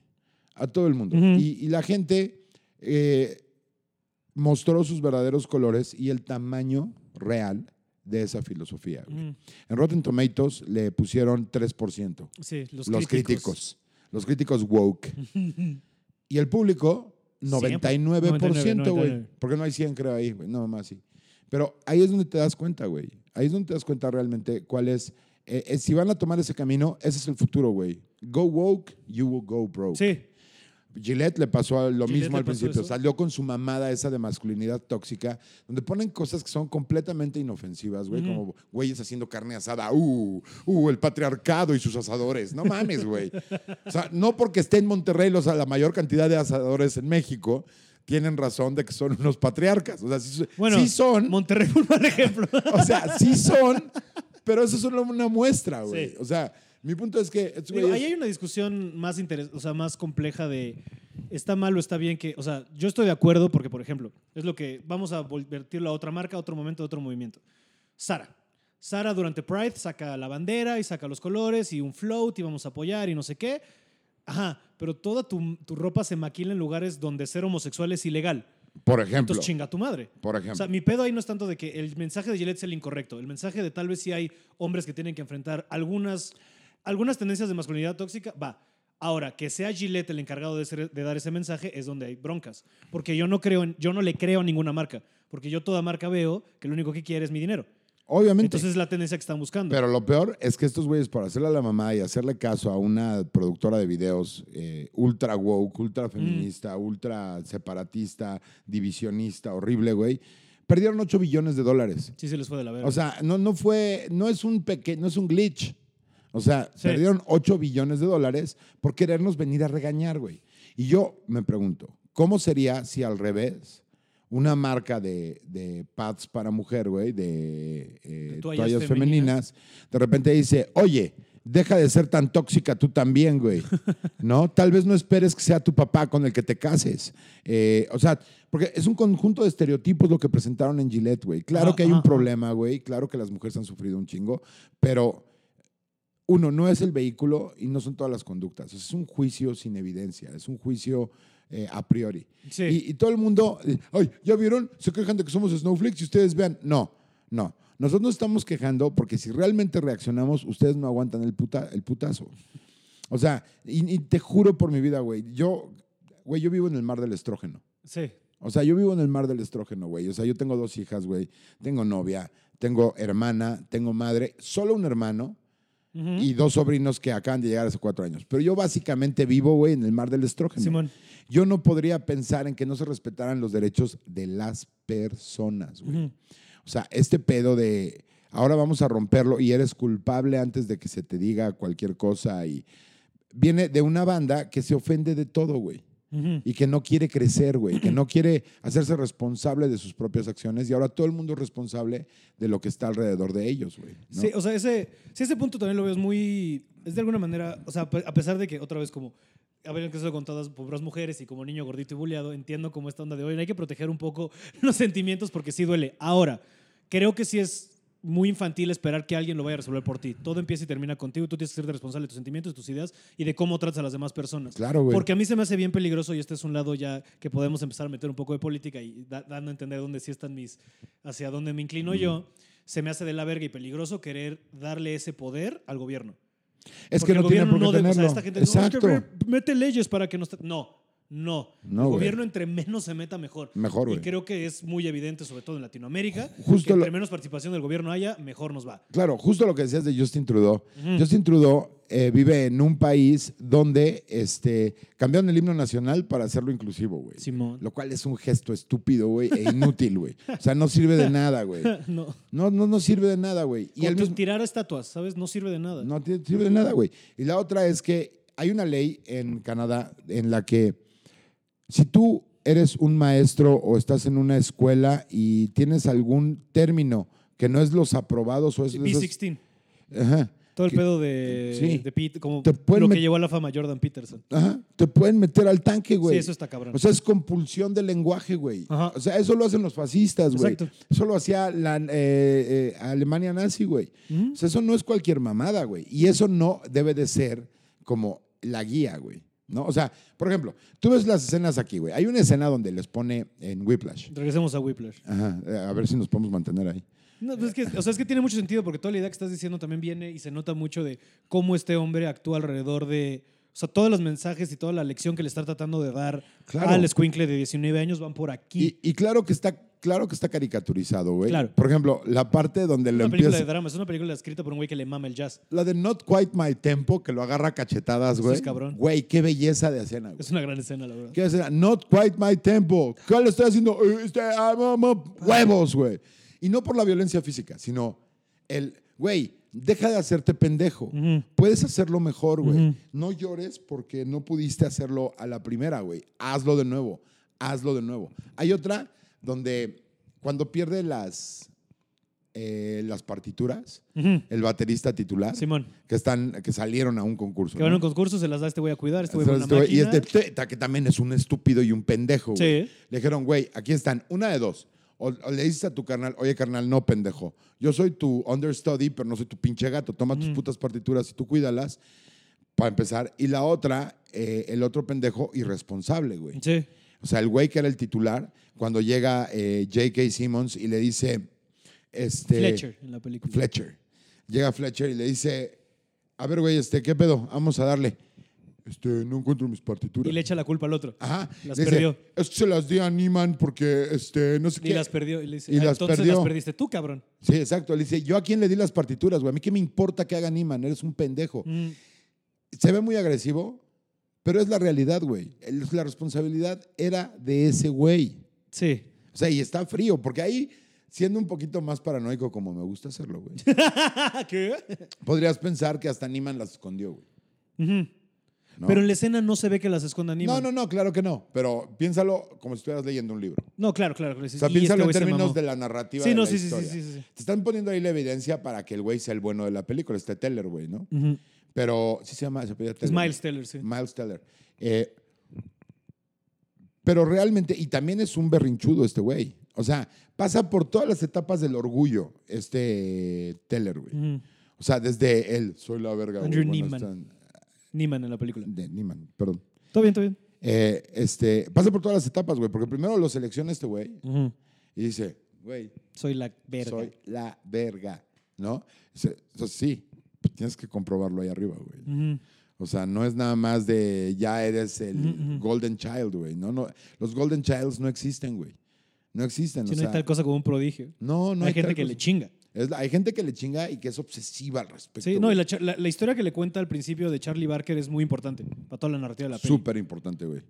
S2: A todo el mundo.
S1: Ujú.
S2: y, y la gente eh, mostró sus verdaderos colores y el tamaño real de esa filosofía. güey.
S1: Ujú.
S2: En Rotten Tomatoes le pusieron 3%.
S1: Sí, los,
S2: Los,
S1: críticos.
S2: críticos. Los críticos woke. y el público, 99%,
S1: 99,
S2: güey. Porque no hay 100, creo, ahí, güey. No, más sí. Pero ahí es donde te das cuenta, güey. Ahí es donde te das cuenta realmente cuál es. eh, eh, si van a tomar ese camino, ese es el futuro, güey. Go woke, you will go broke.
S1: Sí,
S2: Gillette le pasó lo
S1: Gillette
S2: mismo al principio.
S1: eso.
S2: Salió con su mamada esa de masculinidad tóxica, donde ponen cosas que son completamente inofensivas, güey, como güeyes haciendo carne asada. Uh, uh, el patriarcado y sus asadores. No mames, güey. O sea, no porque esté en Monterrey los, la mayor cantidad de asadores en México, tienen razón de que son unos patriarcas. O sea, sí,
S1: bueno,
S2: sí son.
S1: Monterrey mal ejemplo.
S2: O sea, sí son, pero eso es solo una muestra, güey.
S1: Sí.
S2: O sea, mi punto es que estos
S1: Digo, ahí hay una discusión más interes- o sea, más compleja de está mal o está bien que, o sea, yo estoy de acuerdo porque, por ejemplo, es lo que vamos a volvertirlo a otra marca, a otro momento, a otro movimiento. Sara. Sara durante Pride saca la bandera y saca los colores y un float y vamos a apoyar y no sé qué. Ajá, pero toda tu, tu ropa se maquila en lugares donde ser homosexual es ilegal.
S2: por ejemplo,
S1: Entonces chinga tu madre.
S2: por
S1: O
S2: ejemplo.
S1: sea, mi pedo ahí no es tanto de que el mensaje de Gillette sea el incorrecto. El mensaje de tal vez sí hay hombres que tienen que enfrentar algunas, algunas tendencias de masculinidad tóxica, va. Ahora, que sea Gillette el encargado de, ser- de dar ese mensaje es donde hay broncas. Porque yo no, creo en- yo no le creo a ninguna marca. Porque yo toda marca veo que lo único que quiere es mi dinero.
S2: Obviamente.
S1: Entonces es la tendencia que están buscando.
S2: Pero lo peor es que estos güeyes, por hacerle a la mamá y hacerle caso a una productora de videos eh, ultra woke, ultra feminista, ultra separatista, divisionista, horrible, güey, perdieron 8 billones de dólares.
S1: sí, se les fue de la verga.
S2: O sea, no, no fue, no es un pequeño, no es un glitch. O sea,
S1: Sí.
S2: perdieron 8 billones de dólares por querernos venir a regañar, güey. Y yo me pregunto, ¿cómo sería si al revés una marca de, de pads para mujer, güey, de eh,
S1: Toallas
S2: toallas,
S1: femeninas.
S2: femeninas, de repente dice, oye, deja de ser tan tóxica tú también, güey. ¿No? Tal vez no esperes que sea tu papá con el que te cases. Eh, o sea, porque es un conjunto de estereotipos lo que presentaron en Gillette, güey. Claro que hay un problema, güey. Claro que las mujeres han sufrido un chingo, pero uno, no es el vehículo y no son todas las conductas. Es un juicio sin evidencia, es un juicio eh, a priori.
S1: Sí.
S2: Y, y todo el mundo, ay, ¿ya vieron? Se quejan de que somos snowflakes y ustedes vean. No, no. Nosotros nos estamos quejando porque si realmente reaccionamos, ustedes no aguantan el, puta, el putazo. O sea, y, y te juro por mi vida, güey, yo, güey, yo vivo en el mar del estrógeno.
S1: sí.
S2: O sea, yo vivo en el mar del estrógeno, güey. O sea, yo tengo dos hijas, güey. Tengo novia, tengo hermana, tengo madre, solo un hermano Y dos sobrinos que acaban de llegar hace cuatro años. Pero yo básicamente vivo, güey, en el mar del estrógeno.
S1: Simón.
S2: Yo no podría pensar en que no se respetaran los derechos de las personas, güey. O sea, este pedo de ahora vamos a romperlo y eres culpable antes de que se te diga cualquier cosa y viene de una banda que se ofende de todo, güey Y que no quiere crecer, güey, que no quiere hacerse responsable de sus propias acciones y ahora todo el mundo es responsable de lo que está alrededor de ellos, güey. ¿no?
S1: Sí, o sea, ese, sí, ese punto también lo veo es muy. Es de alguna manera. O sea, a pesar de que, otra vez, como. Haber crecido con todas pobres mujeres y como niño gordito y bulleado, entiendo como esta onda de hoy. Hay que proteger un poco los sentimientos porque sí duele. Ahora, creo que sí es muy infantil esperar que alguien lo vaya a resolver por ti. Todo empieza y termina contigo. Tú tienes que ser responsable de tus sentimientos, de tus ideas y de cómo tratas a las demás personas.
S2: Claro, güey.
S1: Porque a mí se me hace bien peligroso y este es un lado ya que podemos empezar a meter un poco de política y da- dando a entender dónde sí están mis, hacia dónde me inclino yo. Se me hace de la verga y peligroso querer darle ese poder al gobierno.
S2: es
S1: Porque
S2: que
S1: el
S2: no tiene
S1: gobierno
S2: por qué
S1: no debe- o sea,
S2: tenerlo.
S1: esta gente dice, "No, es que
S2: Exacto.
S1: mete leyes para que no esté-". No, no.
S2: No,
S1: el gobierno entre menos se meta mejor.
S2: Mejor,
S1: Y
S2: güey.
S1: creo que es muy evidente, sobre todo en Latinoamérica,
S2: Justo
S1: que entre
S2: lo-
S1: menos participación del gobierno haya, mejor nos va.
S2: Claro, justo lo que decías de Justin Trudeau. Justin Trudeau eh, vive en un país donde este, cambiaron el himno nacional para hacerlo inclusivo, güey.
S1: Simón.
S2: Lo cual es un gesto estúpido, güey, e inútil, güey. O sea, no sirve de nada, güey.
S1: no.
S2: No, no, no sirve de nada, güey. Y al mismo,
S1: tirar estatuas, ¿sabes? No sirve de nada.
S2: no sirve de nada, güey. Y la otra es que hay una ley en Canadá en la que si tú eres un maestro o estás en una escuela y tienes algún término que no es los aprobados o es... esos-
S1: B16.
S2: Ajá.
S1: Todo el
S2: que-
S1: pedo de,
S2: Sí.
S1: de Pete, como lo que llevó a la fama Jordan Peterson.
S2: Ajá, te pueden meter al tanque, güey.
S1: Sí, eso está cabrón.
S2: O sea, es compulsión del lenguaje, güey.
S1: Ajá.
S2: O sea, eso lo hacen los fascistas, güey.
S1: Exacto.
S2: Eso lo hacía la eh, eh, Alemania nazi, güey. O sea, eso no es cualquier mamada, güey. Y eso no debe de ser como la guía, güey. ¿No? O sea, por ejemplo, tú ves las escenas aquí, güey. Hay una escena donde les pone en Whiplash.
S1: Regresemos a Whiplash.
S2: Ajá, eh, a ver si nos podemos mantener ahí.
S1: No, pues es que, o sea, es que tiene mucho sentido porque toda la idea que estás diciendo también viene y se nota mucho de cómo este hombre actúa alrededor de. O sea, todos los mensajes y toda la lección que le está tratando de dar
S2: Claro.
S1: al escuincle de 19 años van por aquí.
S2: Y, y claro que está, claro que está caricaturizado, güey.
S1: Claro.
S2: Por ejemplo, la parte donde
S1: es
S2: le
S1: una película
S2: empieza.
S1: de drama, es una película escrita por un güey que le mama el jazz.
S2: La de Not Quite My Tempo, que lo agarra a cachetadas, güey.
S1: es cabrón.
S2: Güey, qué belleza de escena, güey.
S1: Es una gran escena, la verdad.
S2: ¿Qué escena? Not Quite My Tempo. ¿Qué le estoy haciendo? Eh, Este, ah, huevos, güey. Y no por la violencia física, sino el, güey, deja de hacerte pendejo.
S1: Ujú.
S2: Puedes hacerlo mejor, güey.
S1: Ujú.
S2: No llores porque no pudiste hacerlo a la primera, güey. Hazlo de nuevo. Hazlo de nuevo. Hay otra donde cuando pierde las, eh, las partituras, el baterista titular,
S1: Simón.
S2: que, están, que salieron a un concurso.
S1: Que van a un concurso, se las da este güey a cuidar, este va a
S2: este y este teta, que también es un estúpido y un pendejo, güey.
S1: Sí.
S2: Le dijeron, güey, aquí están, una de dos. O, o le dices a tu carnal, oye, carnal, no, pendejo. Yo soy tu understudy, pero no soy tu pinche gato. Toma tus putas partituras y tú cuídalas, para empezar. Y la otra, eh, el otro pendejo, irresponsable, güey.
S1: Sí.
S2: O sea, el güey que era el titular, cuando llega eh, J.K. Simmons y le dice, este...
S1: Fletcher en la película.
S2: Fletcher. Llega Fletcher y le dice, a ver, güey, este, ¿qué pedo? Vamos a darle. Este, no encuentro mis partituras.
S1: Y le echa la culpa al otro.
S2: Ajá.
S1: Las
S2: dice,
S1: perdió.
S2: Es que se las di a Niman porque, este, no sé
S1: Y
S2: qué.
S1: las perdió. Y le dice,
S2: Y
S1: "Ah,
S2: las
S1: entonces
S2: perdió".
S1: las perdiste tú, cabrón.
S2: Sí, exacto. Le dice, ¿yo a quién le di las partituras, güey? A mí qué me importa que haga Niman, eres un pendejo.
S1: Mm.
S2: Se ve muy agresivo, pero es la realidad, güey. La responsabilidad era de ese güey.
S1: Sí.
S2: O sea, y está frío, porque ahí, siendo un poquito más paranoico como me gusta hacerlo, güey,
S1: ¿Qué?
S2: podrías pensar que hasta Niman las escondió, güey.
S1: Pero en la escena no se ve que las esconda ni
S2: No, no, no, claro que no. Pero piénsalo como si estuvieras leyendo un libro.
S1: No, claro, claro.
S2: O sea, piénsalo en términos de la narrativa
S1: Sí,
S2: de
S1: no,
S2: la
S1: sí, sí, sí, sí, sí, sí.
S2: Te están poniendo ahí la evidencia para que el güey sea el bueno de la película, este Teller, güey, ¿no? Pero sí se llama, se apellida
S1: Es
S2: Teller.
S1: Miles Teller, sí.
S2: Miles Teller. Eh, pero realmente, y también es un berrinchudo este güey. O sea, pasa por todas las etapas del orgullo este Teller, güey. O sea, desde el soy la verga, güey.
S1: Andrew
S2: bueno,
S1: Neiman.
S2: están-
S1: Neiman en la película.
S2: de Neiman, perdón.
S1: Todo bien, todo bien.
S2: Eh, este, pasa por todas las etapas, güey, porque primero lo selecciona este güey y dice, güey,
S1: Soy la verga.
S2: soy la verga, ¿no? "So, sí, tienes que comprobarlo ahí arriba, güey. O sea, no es nada más de ya eres el. Golden Child, güey. No, no, los Golden Childs no existen, güey. No existen.
S1: Si
S2: o
S1: no
S2: sea,
S1: hay tal cosa como un prodigio.
S2: no, no
S1: hay,
S2: hay,
S1: gente que
S2: cosa.
S1: le chinga.
S2: Es la- hay gente que le chinga y que es obsesiva al respecto.
S1: Sí, no, y la, la- la historia que le cuenta al principio de Charlie Barker es muy importante para toda la narrativa de la película.
S2: Súper importante, güey.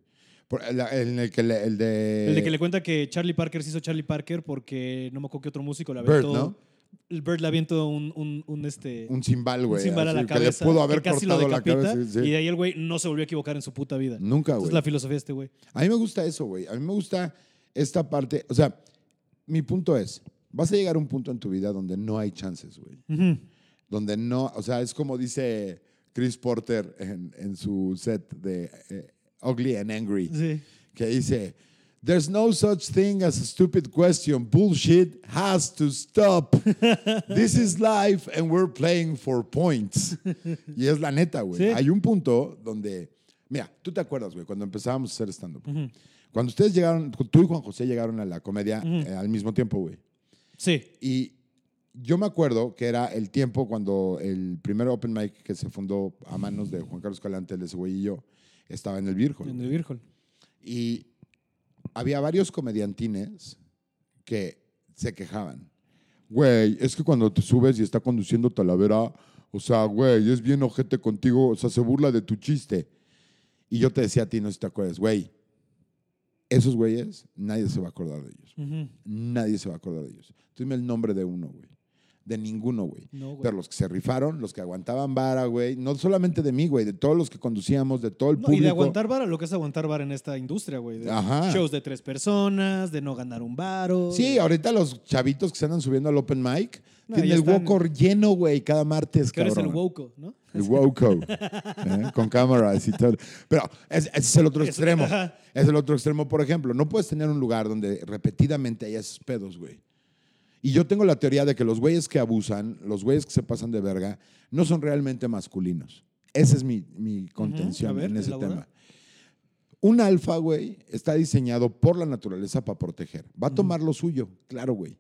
S2: Por- la- En el que le- el de...
S1: El de que le cuenta que Charlie Parker se hizo Charlie Parker porque no me acuerdo qué otro músico
S2: Bird,
S1: aventó.
S2: ¿no?
S1: El Bird le aventó un, un, un, este,
S2: Un cimbal, güey.
S1: un cimbal a la cabeza.
S2: Que le pudo haber
S1: que casi lo
S2: cortado la cabeza. sí.
S1: Y de ahí el güey no se volvió a equivocar en su puta vida.
S2: Nunca,
S1: Esa
S2: güey.
S1: es la filosofía de este güey.
S2: A mí me gusta eso, güey. A mí me gusta esta parte. O sea, mi punto es, vas a llegar a un punto en tu vida donde no hay chances, güey. Donde no, o sea, es como dice Chris Porter en, en su set de eh, Ugly and Angry,
S1: Sí.
S2: que dice, There's no such thing as a stupid question. Bullshit has to stop. This is life and we're playing for points. Y es la neta, güey.
S1: Sí.
S2: Hay un punto donde, mira, tú te acuerdas, güey, cuando empezábamos a hacer stand-up.
S1: Ujú.
S2: Cuando ustedes llegaron, tú y Juan José llegaron a la comedia
S1: Ujú.
S2: eh, al mismo tiempo, güey.
S1: Sí.
S2: Y yo me acuerdo que era el tiempo cuando el primer open mic que se fundó a manos de Juan Carlos Calante, el de ese güey y yo, estaba en el Virgo.
S1: En el Virgol.
S2: Y había varios comediantines que se quejaban. Güey, es que cuando te subes y está conduciendo Talavera, o sea, güey, es bien ojete contigo, o sea, se burla de tu chiste. Y yo te decía a ti, no sé si te acuerdas, güey, esos güeyes, nadie se va a acordar de ellos. Nadie se va a acordar de ellos. Dime el nombre de uno, güey. De ninguno, güey.
S1: No, güey.
S2: Pero los que se rifaron, los que aguantaban vara, güey, no solamente de mí, güey, de todos los que conducíamos, de todo el
S1: No,
S2: público.
S1: y de aguantar vara, lo que es aguantar vara en esta industria, güey.
S2: Ajá.
S1: Shows de tres personas, de no ganar un varo.
S2: Sí, ahorita los chavitos que se andan subiendo al open mic
S1: No,
S2: tienen
S1: ya
S2: el
S1: están-
S2: Wokor lleno, güey, cada martes,
S1: Que eres el
S2: cabrón.
S1: Woko, ¿no?
S2: El Woko, ¿eh? con cámaras y todo. Pero ese, ese es el otro extremo. Es el otro extremo, por ejemplo. No puedes tener un lugar donde repetidamente haya esos pedos, güey. Y yo tengo la teoría de que los güeyes que abusan, los güeyes que se pasan de verga, no son realmente masculinos. Esa es mi, mi contención
S1: ver,
S2: en ese
S1: elabora.
S2: tema. Un alfa, güey, está diseñado por la naturaleza para proteger. Va a tomar lo suyo, claro, güey.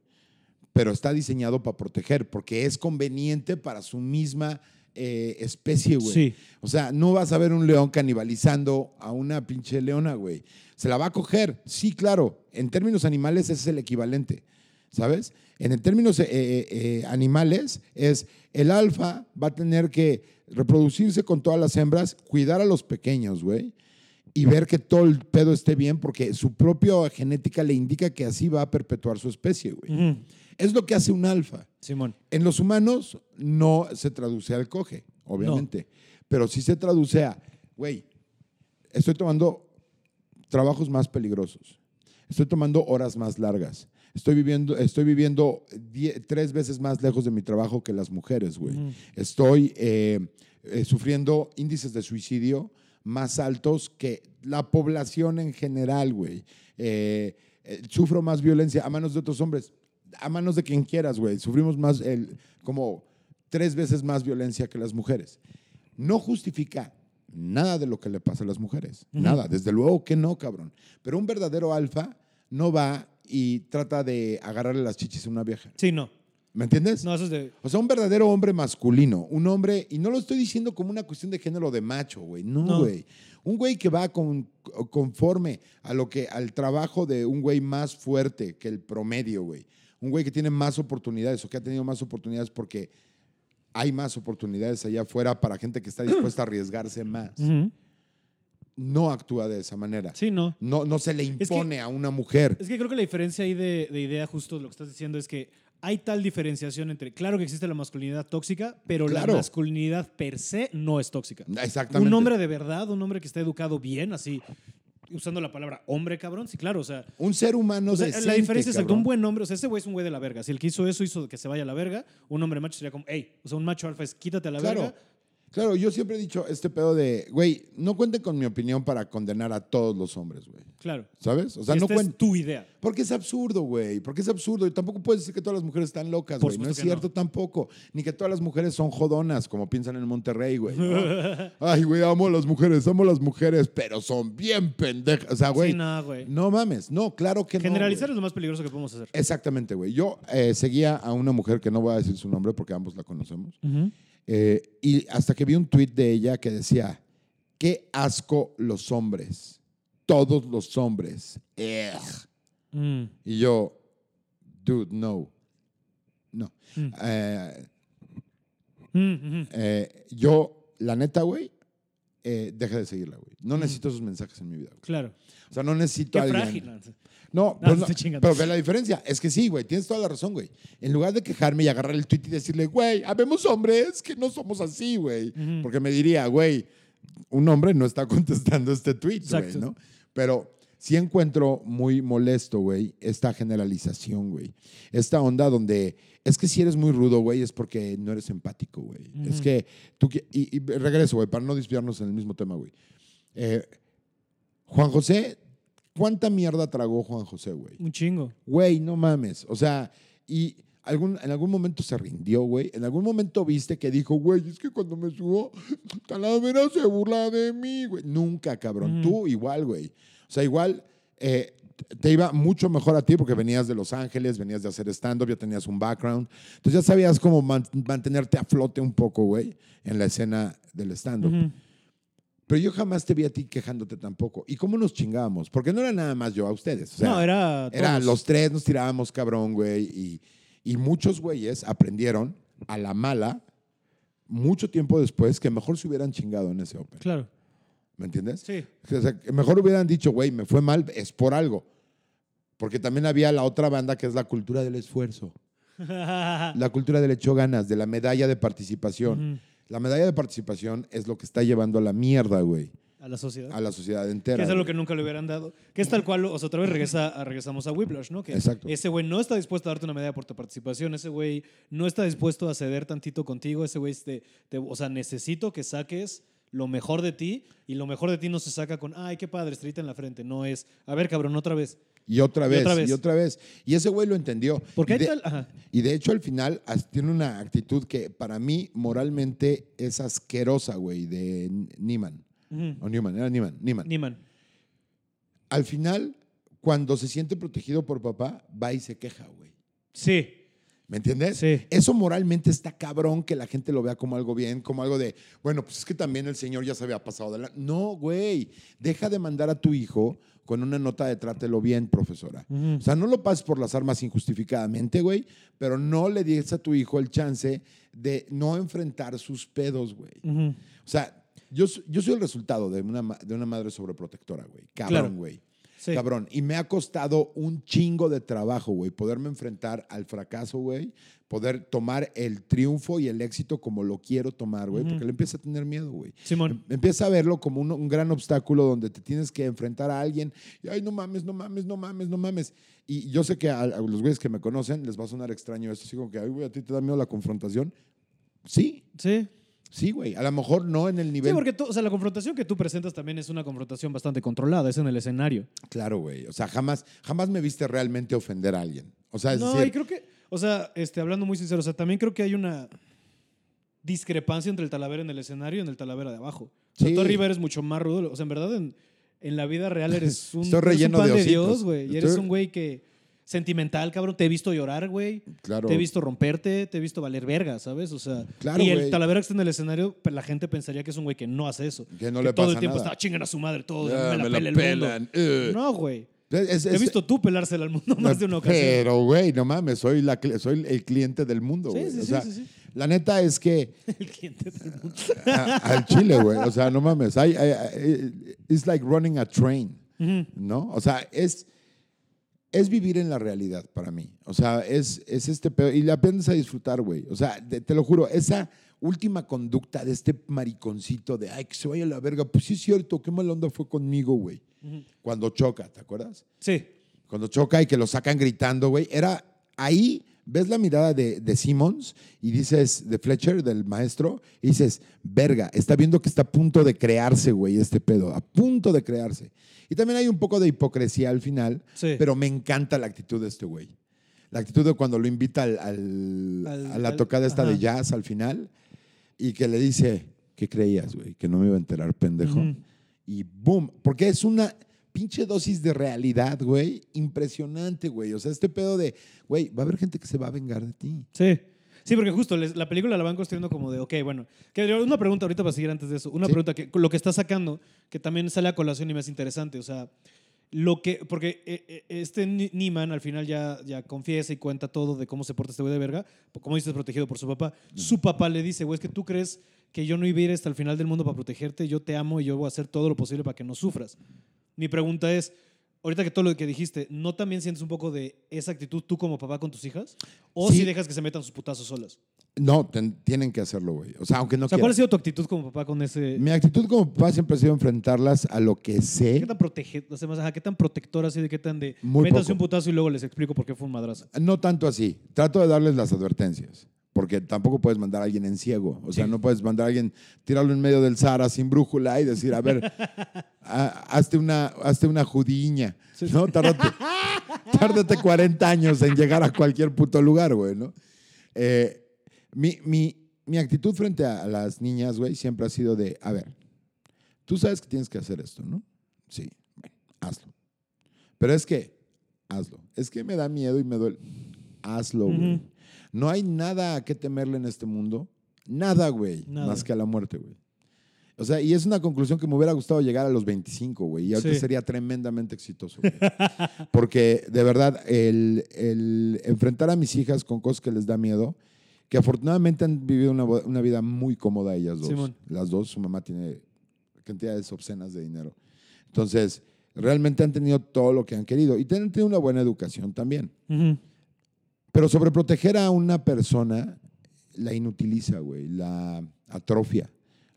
S2: Pero está diseñado para proteger porque es conveniente para su misma eh, especie, güey.
S1: Sí.
S2: O sea, no vas a ver un león canibalizando a una pinche leona, güey. Se la va a coger, sí, claro. En términos animales ese es el equivalente, ¿sabes? En el términos eh, eh, eh, animales es el alfa va a tener que reproducirse con todas las hembras, cuidar a los pequeños, güey, y ver que todo el pedo esté bien porque su propia genética le indica que así va a perpetuar su especie, güey. Es lo que hace un alfa.
S1: Simón.
S2: En los humanos no se traduce al coge, obviamente. Pero sí se traduce a, güey, estoy tomando trabajos más peligrosos. Estoy tomando horas más largas. Estoy viviendo, estoy viviendo tres veces más lejos de mi trabajo que las mujeres, güey. Estoy eh, eh, sufriendo índices de suicidio más altos que la población en general, güey. Eh, eh, sufro más violencia a manos de otros hombres, a manos de quien quieras, güey. Sufrimos más, el, como tres veces más violencia que las mujeres. No justifica nada de lo que le pasa a las mujeres. Nada, desde luego que no, cabrón. Pero un verdadero alfa no va y trata de agarrarle las chichis a una vieja.
S1: Sí, no.
S2: ¿Me entiendes?
S1: No, eso es de.
S2: O sea, un verdadero hombre masculino, un hombre, y no lo estoy diciendo como una cuestión de género de macho, güey, no,
S1: No.
S2: güey. Un güey que va con, conforme a lo que, al trabajo de un güey más fuerte que el promedio, güey. Un güey que tiene más oportunidades o que ha tenido más oportunidades porque hay más oportunidades allá afuera para gente que está dispuesta a arriesgarse más.
S1: Ujú.
S2: No actúa de esa manera.
S1: Sí, no.
S2: No, no se le
S1: que-
S2: impone a una mujer.
S1: Es que creo que la diferencia ahí de, de idea, justo lo que estás diciendo, es que hay tal diferenciación entre, claro que existe la masculinidad tóxica, pero
S2: Claro.
S1: la masculinidad per se no es tóxica.
S2: Exactamente.
S1: Un hombre de verdad, un hombre que está educado bien, así, usando la palabra hombre, cabrón, sí, claro, o sea,
S2: Un ser humano
S1: o sea,
S2: decente,
S1: la diferencia es que un buen hombre, o sea, ese güey es un güey de la verga. Si el que hizo eso hizo que se vaya a la verga, un hombre macho sería como, hey, o sea, un macho alfa es quítate a la
S2: Claro.
S1: verga.
S2: Claro, yo siempre he dicho este pedo de, güey, no cuenten con mi opinión para condenar a todos los hombres, güey.
S1: Claro.
S2: ¿Sabes? O sea, no
S1: esta es
S2: cuenten.
S1: tu idea.
S2: Porque es absurdo, güey. Porque es absurdo. Y tampoco puedes decir que todas las mujeres están locas, güey. No es cierto tampoco. Ni que todas las mujeres son jodonas, como piensan en Monterrey, güey. ¿no? Ay, güey, amo a las mujeres, amo a las mujeres, pero son bien pendejas. O sea, güey.
S1: sí, no, güey.
S2: no mames. No, claro que no.
S1: Generalizar es lo más peligroso que podemos hacer.
S2: Exactamente, güey. Yo eh, seguía a una mujer que no voy a decir su nombre porque ambos la conocemos. Eh, y hasta que vi un tuit de ella que decía, qué asco los hombres, todos los hombres. Ugh".
S1: Mm.
S2: Y yo, dude, no. No.
S1: Mm.
S2: Eh,
S1: Mm,
S2: eh, yo, la neta, güey, eh, deja de seguirla, güey. No necesito esos mensajes en mi vida. güey.
S1: Claro.
S2: O sea, no necesito
S1: Qué
S2: a alguien.
S1: frágil. ¿No?
S2: No,
S1: No,
S2: pero, ve la diferencia. Es que sí, güey, tienes toda la razón, güey. En lugar de quejarme y agarrar el tweet y decirle, güey, habemos hombres que no somos así, güey. Porque me diría, güey, un hombre no está contestando este tweet, güey. ¿no? Pero sí encuentro muy molesto, güey, esta generalización, güey. Esta onda donde es que si eres muy rudo, güey, es porque no eres empático, güey. Es que tú... y regreso, güey, para no desviarnos en el mismo tema, güey. Eh, Juan José, ¿cuánta mierda tragó Juan José, güey?
S1: Un chingo.
S2: Güey, no mames. O sea, y algún, en algún momento se rindió, güey. En algún momento viste que dijo, güey, es que cuando me subo, Talavera se burla de mí, güey. Nunca, cabrón.
S1: Ujú.
S2: Tú igual, güey. O sea, igual eh, te iba mucho mejor a ti porque venías de Los Ángeles, venías de hacer stand-up, ya tenías un background. Entonces ya sabías cómo man- mantenerte a flote un poco, güey, en la escena del stand-up.
S1: Ujú.
S2: Pero yo jamás te vi a ti quejándote tampoco. ¿Y cómo nos chingábamos? Porque no era nada más yo a ustedes. O sea,
S1: no, era.
S2: era
S1: todos.
S2: los tres nos tirábamos cabrón, güey. Y, y muchos güeyes aprendieron a la mala mucho tiempo después que mejor se hubieran chingado en ese Open.
S1: Claro.
S2: ¿Me entiendes?
S1: Sí.
S2: O sea, que mejor hubieran dicho, güey, me fue mal, es por algo. Porque también había la otra banda que es la cultura del esfuerzo. La cultura del hecho ganas, de la medalla de participación.
S1: Ujú.
S2: La medalla de participación es lo que está llevando a la mierda, güey,
S1: A la sociedad.
S2: a la sociedad
S1: Que
S2: entera.
S1: es algo
S2: güey.
S1: que nunca le hubieran dado. Que es tal cual, o sea, otra vez regresa, a- regresamos a Whiplash, ¿no? Que
S2: Exacto.
S1: ese güey no está dispuesto a darte una medalla por tu participación, ese güey no está dispuesto a ceder tantito contigo, ese güey, te, te- o sea, necesito que saques lo mejor de ti y lo mejor de ti no se saca con, ay, qué padre, estrellita en la frente. No es, a ver, cabrón, otra vez.
S2: Y otra
S1: Y
S2: vez,
S1: otra vez.
S2: y otra vez. Y ese güey lo entendió.
S1: Porque
S2: y de,
S1: tal...
S2: Y de hecho, al final, tiene una actitud que para mí moralmente es asquerosa, güey, de N- Neiman.
S1: Ujú.
S2: O Newman, era Neiman. Neiman.
S1: Niman.
S2: Al final, cuando se siente protegido por papá, va y se queja, güey.
S1: Sí,
S2: ¿Me entiendes?
S1: Sí.
S2: Eso moralmente está cabrón que la gente lo vea como algo bien, como algo de, bueno, pues es que también el señor ya se había pasado de la... No, güey, deja de mandar a tu hijo con una nota de trátelo bien, profesora. O sea, no lo pases por las armas injustificadamente, güey, pero no le des a tu hijo el chance de no enfrentar sus pedos, güey. O sea, yo, yo soy el resultado de una, de una madre sobreprotectora, güey.
S1: Claro.
S2: Cabrón, güey.
S1: Sí.
S2: Cabrón. Y me ha costado un chingo de trabajo, güey, poderme enfrentar al fracaso, güey. Poder tomar el triunfo y el éxito como lo quiero tomar, güey. Porque le empieza a tener miedo, güey.
S1: Simón.
S2: Empieza a verlo como un, un gran obstáculo donde te tienes que enfrentar a alguien y, ay, no mames, no mames, no mames, no mames. Y yo sé que a, a los güeyes que me conocen les va a sonar extraño esto, así como que, ay, güey, a ti te da miedo la confrontación. Sí,
S1: Sí.
S2: Sí, güey. A lo mejor no en el nivel.
S1: Sí, porque tú- o sea, la confrontación que tú presentas también es una confrontación bastante controlada, es en el escenario.
S2: Claro, güey. O sea, jamás, jamás me viste realmente ofender a alguien. O sea, es
S1: no,
S2: decir,
S1: y creo que, o sea, este, hablando muy sincero, o sea, también creo que hay una discrepancia entre el Talavera en el escenario y en el Talavera de abajo. O sea,
S2: Sí.
S1: tú arriba eres mucho más rudo. O sea, en verdad, en, en la vida real eres un,
S2: Estoy
S1: eres un
S2: relleno
S1: pan
S2: de
S1: de. Dios, güey. Y eres
S2: Estoy-
S1: un güey que... Sentimental, cabrón. Te he visto llorar, güey.
S2: claro.
S1: Te he visto romperte, te he visto valer verga, ¿sabes? O sea,
S2: Claro,
S1: y el
S2: güey.
S1: Talavera que está en el escenario, pues, la gente pensaría que es un güey que no hace eso.
S2: Que no le
S1: todo
S2: pasa
S1: el tiempo
S2: nada.
S1: está chinguen a su madre todo, me la
S2: me
S1: pela
S2: la
S1: el
S2: pelan,
S1: mundo.
S2: eh.
S1: No, güey.
S2: Es-
S1: he visto tú pelársela al mundo más de una ocasión.
S2: Pero, güey, no mames, soy, la, soy el cliente del mundo,
S1: Sí,
S2: güey.
S1: sí,
S2: o
S1: sí,
S2: sea,
S1: sí, sí.
S2: la neta es que
S1: El cliente del mundo.
S2: a- al chile, güey. O sea, no mames. I- I- I- it's like running a train. ¿no? O sea, es, es vivir en la realidad para mí. O sea, es, es este pedo. Y le aprendes a disfrutar, güey. O sea, te, te lo juro, esa última conducta de este mariconcito de, ay, que se vaya a la verga. Pues sí es cierto, qué mala onda fue conmigo, güey. Cuando choca, ¿te acuerdas?
S1: Sí.
S2: Cuando choca y que lo sacan gritando, güey. Era ahí, ves la mirada de, de Simmons y dices, de Fletcher, del maestro, y dices, verga, está viendo que está a punto de crearse, güey, este pedo, a punto de crearse. Y también hay un poco de hipocresía al final,
S1: Sí.
S2: pero me encanta la actitud de este güey. La actitud de cuando lo invita al, al-
S1: Al-
S2: a la
S1: al-
S2: tocada esta de jazz al final y que le dice, ¿qué creías, güey? Que no me iba a enterar, pendejo. Y boom, porque es una pinche dosis de realidad, güey, impresionante, güey. O sea, este pedo de, güey, va a haber gente que se va a vengar de ti.
S1: Sí. Sí, porque justo les- la película la van construyendo como de, ok, bueno, que una pregunta ahorita para seguir antes de eso, una
S2: Sí.
S1: pregunta que lo que está sacando, que también sale a colación y me es interesante, o sea, lo que, porque eh, eh, este Ni- Niman al final ya, ya confiesa y cuenta todo de cómo se porta este güey de verga, como dices, protegido por su papá. Su papá le dice, güey, es que tú crees que yo no iba a ir hasta el final del mundo para protegerte, yo te amo y yo voy a hacer todo lo posible para que no sufras. Mi pregunta es, ahorita que todo lo que dijiste, ¿no también sientes un poco de esa actitud tú como papá con tus hijas? ¿O
S2: Sí.
S1: si dejas que se metan sus putazos solas?
S2: No, ten- tienen que hacerlo, güey. O sea, aunque no
S1: o sea, ¿cuál ha sido tu actitud como papá con ese...
S2: Mi actitud como papá siempre ha sido enfrentarlas a lo que sé.
S1: ¿Qué tan, protege, o sea, más, ajá, ¿Qué tan protectora así de qué tan de...
S2: Muy
S1: métanse
S2: poco.
S1: un putazo y luego les explico por qué fue un madrazo?
S2: No tanto así. Trato de darles las advertencias. Porque tampoco puedes mandar a alguien en ciego. O sea,
S1: Sí.
S2: no puedes mandar a alguien, tirarlo en medio del Sahara sin brújula y decir, a ver, ha- hazte, una, hazte una judiña. ¿No? Tárdate, tárdate 40 años en llegar a cualquier puto lugar, güey, ¿no? Eh, mi, mi- mi actitud frente a las niñas, güey, siempre ha sido de, a ver, tú sabes que tienes que hacer esto, ¿no? Sí, bueno, hazlo. Pero es que, hazlo. Es que me da miedo y me duele. Hazlo, güey. No hay nada a qué temerle en este mundo. Nada, güey.
S1: Nada.
S2: Más que a la muerte, güey. O sea, y es una conclusión que me hubiera gustado llegar a los 25, güey. Y ahorita
S1: Sí.
S2: sería tremendamente exitoso, güey. Porque, de verdad, el, el enfrentar a mis hijas con cosas que les da miedo, que afortunadamente han vivido una, vida muy cómoda ellas dos.
S1: Simón.
S2: Las dos, su mamá tiene cantidades obscenas de dinero. Entonces, realmente han tenido todo lo que han querido y han tenido una buena educación también.
S1: Ujú.
S2: Pero sobreproteger a una persona la inutiliza, güey, la atrofia,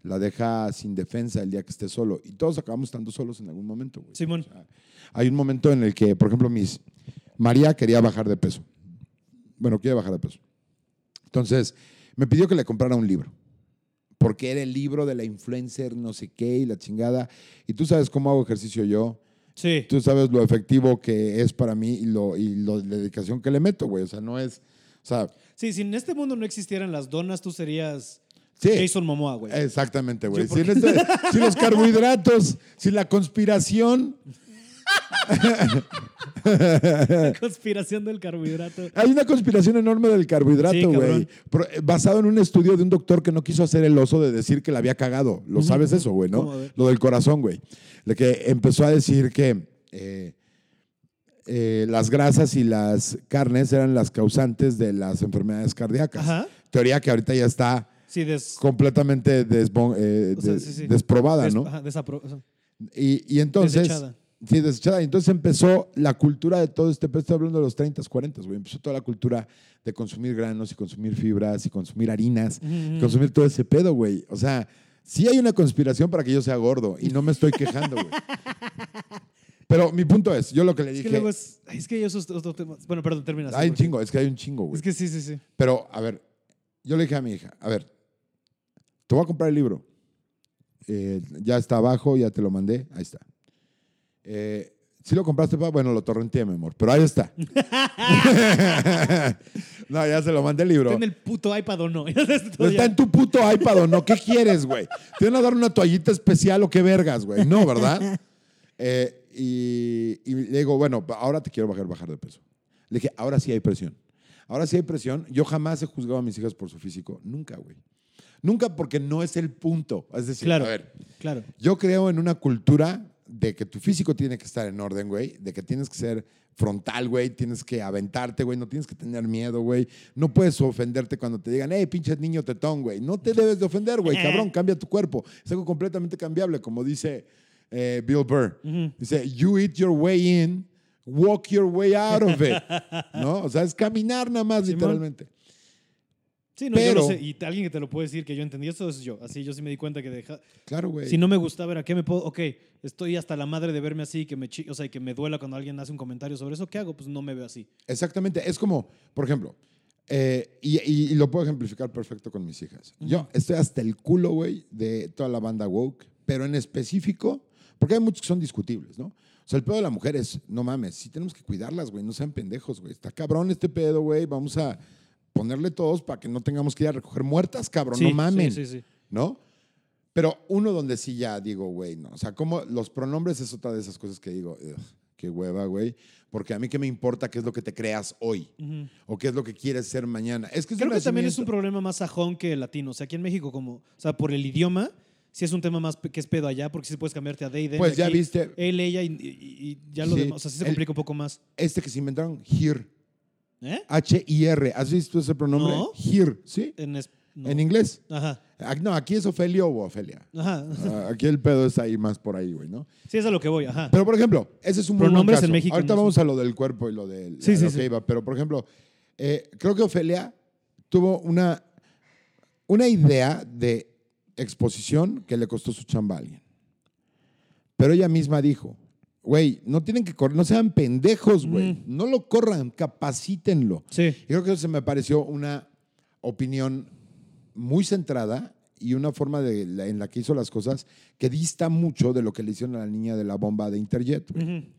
S2: la deja sin defensa el día que esté solo. Y todos acabamos estando solos en algún momento, güey.
S1: Simón.
S2: O sea, hay un momento en el que, por ejemplo, mis, María quería bajar de peso. Bueno, quiere bajar de peso. Entonces, me pidió que le comprara un libro. Porque era el libro de la influencer, no sé qué, y la chingada. Y tú sabes cómo hago ejercicio yo.
S1: Sí.
S2: Tú sabes lo efectivo que es para mí y, lo, y lo- la dedicación que le meto, güey. O sea, no es. O sea,
S1: Sí, si en este mundo no existieran las donas, tú serías
S2: sí.
S1: Jason Momoa, güey.
S2: Exactamente, güey. Si, este- si los carbohidratos, si la conspiración.
S1: Conspiración del carbohidrato.
S2: Hay una conspiración enorme del carbohidrato, güey. Eh, Basado en un estudio de un doctor que no quiso hacer el oso de decir que la había cagado. Lo sabes eso, güey, ¿no? Lo del corazón, güey. De que empezó a decir que eh, eh, las grasas y las carnes eran las causantes de las enfermedades cardíacas.
S1: Ajá.
S2: Teoría que ahorita ya está
S1: Sí, des,
S2: completamente eh,
S1: O sea, sí,
S2: desprobada,
S1: des-
S2: ¿no?
S1: ajá,
S2: Y, y entonces.
S1: Desechada.
S2: Sí, desechada. Entonces empezó la cultura de todo este. Estoy hablando de los 30, 40, güey. Empezó toda la cultura de consumir granos y consumir fibras y consumir harinas, y consumir todo ese pedo, güey. O sea, sí hay una conspiración para que yo sea gordo y no me estoy quejando, güey. Pero mi punto es, yo lo que le
S1: Es
S2: dije.
S1: que luego es. Es que eso es otro tema. Bueno, perdón, termina.
S2: hay un chingo, es que hay un chingo, güey.
S1: Es que sí, sí, sí.
S2: Pero, a ver, yo le dije a mi hija, a ver, te voy a comprar el libro. Eh, ya está abajo, ya te lo mandé, ahí está. Eh, si lo compraste, pa? bueno, lo torrenteé, mi amor, pero ahí está. no, ya se lo mandé el libro.
S1: ¿Está en el puto iPad o no?
S2: Está en tu puto iPad o no, ¿qué quieres, güey? ¿Te van a dar una toallita especial o qué vergas, güey? No, ¿verdad? Eh, y, y le digo, bueno, ahora te quiero bajar, bajar de peso. Le dije, ahora sí hay presión. Ahora sí hay presión. Yo jamás he juzgado a mis hijas por su físico. Nunca, güey. Nunca porque no es el punto. Es decir,
S1: Claro.
S2: a ver,
S1: Claro.
S2: yo creo en una cultura de que tu físico tiene que estar en orden, güey. De que tienes que ser frontal, güey. Tienes que aventarte, güey. No tienes que tener miedo, güey. No puedes ofenderte cuando te digan, hey, pinche niño tetón, güey. No te debes de ofender, güey. Cabrón, cambia tu cuerpo. Es algo completamente cambiable, como dice eh, Bill Burr. Dice, you eat your way in, walk your way out of it. ¿No? O sea, es caminar nada más, literalmente.
S1: Sí, no, yo
S2: Pero-
S1: lo sé. Y alguien que te lo puede decir que yo entendí eso es yo. Así yo sí me di cuenta que deja.
S2: Claro, güey.
S1: Si no me gusta, a ver, ¿a qué me puedo? Ok, estoy hasta la madre de verme así, que me, o sea, que me duela cuando alguien hace un comentario sobre eso. ¿Qué hago? Pues no me veo así.
S2: Exactamente. Es como, por ejemplo, eh, y, y- y lo puedo ejemplificar perfecto con mis hijas. Yo estoy hasta el culo, güey, de toda la banda woke, pero en específico, porque hay muchos que son discutibles, ¿no? O sea, el pedo de la mujer es, no mames, sí tenemos que cuidarlas, güey, no sean pendejos, güey. Está cabrón este pedo, güey, vamos a ponerle todos para que no tengamos que ir a recoger muertas, cabrón,
S1: Sí,
S2: no mamen,
S1: Sí, sí, sí.
S2: ¿no? Pero uno donde sí ya digo, güey, no. O sea, como los pronombres es otra de esas cosas que digo, "Ugh, qué hueva, güey. Porque a mí qué me importa qué es lo que te creas hoy o qué es lo que quieres ser mañana. Es que es
S1: Creo que también es un problema más sajón que latino. O sea, aquí en México, como, o sea, por el idioma, sí es un tema más que es pedo allá, porque sí puedes cambiarte a they, them.
S2: Pues ya viste.
S1: Él, ella y, y- y ya lo
S2: Sí,
S1: demás. O sea, sí se
S2: el-
S1: complica un poco más.
S2: Este que se inventaron, here.
S1: ¿Eh?
S2: H-I-R. ¿Has visto ese pronombre?
S1: No.
S2: Here, ¿sí?
S1: En, es- no.
S2: En inglés.
S1: Ajá.
S2: Ah, No, aquí es Ofelio o Ofelia.
S1: Ajá.
S2: Ah, Aquí el pedo está ahí más por ahí, güey, ¿no?
S1: Sí, es a lo que voy. Ajá.
S2: Pero, por ejemplo, ese es un muy buen
S1: Pronombres
S2: caso.
S1: en México
S2: Ahorita
S1: no
S2: vamos a lo del cuerpo y lo del
S1: Sí, sí,
S2: lo
S1: sí.
S2: que iba. Pero, por ejemplo, eh, creo que Ofelia tuvo una, una idea de exposición que le costó su chamba a alguien. Pero ella misma dijo, güey, no tienen que correr, no sean pendejos, güey.
S1: Mm.
S2: No lo corran, capacítenlo.
S1: Sí.
S2: Y creo que eso se me pareció una opinión muy centrada y una forma de la- en la que hizo las cosas que dista mucho de lo que le hicieron a la niña de la bomba de Interjet, güey.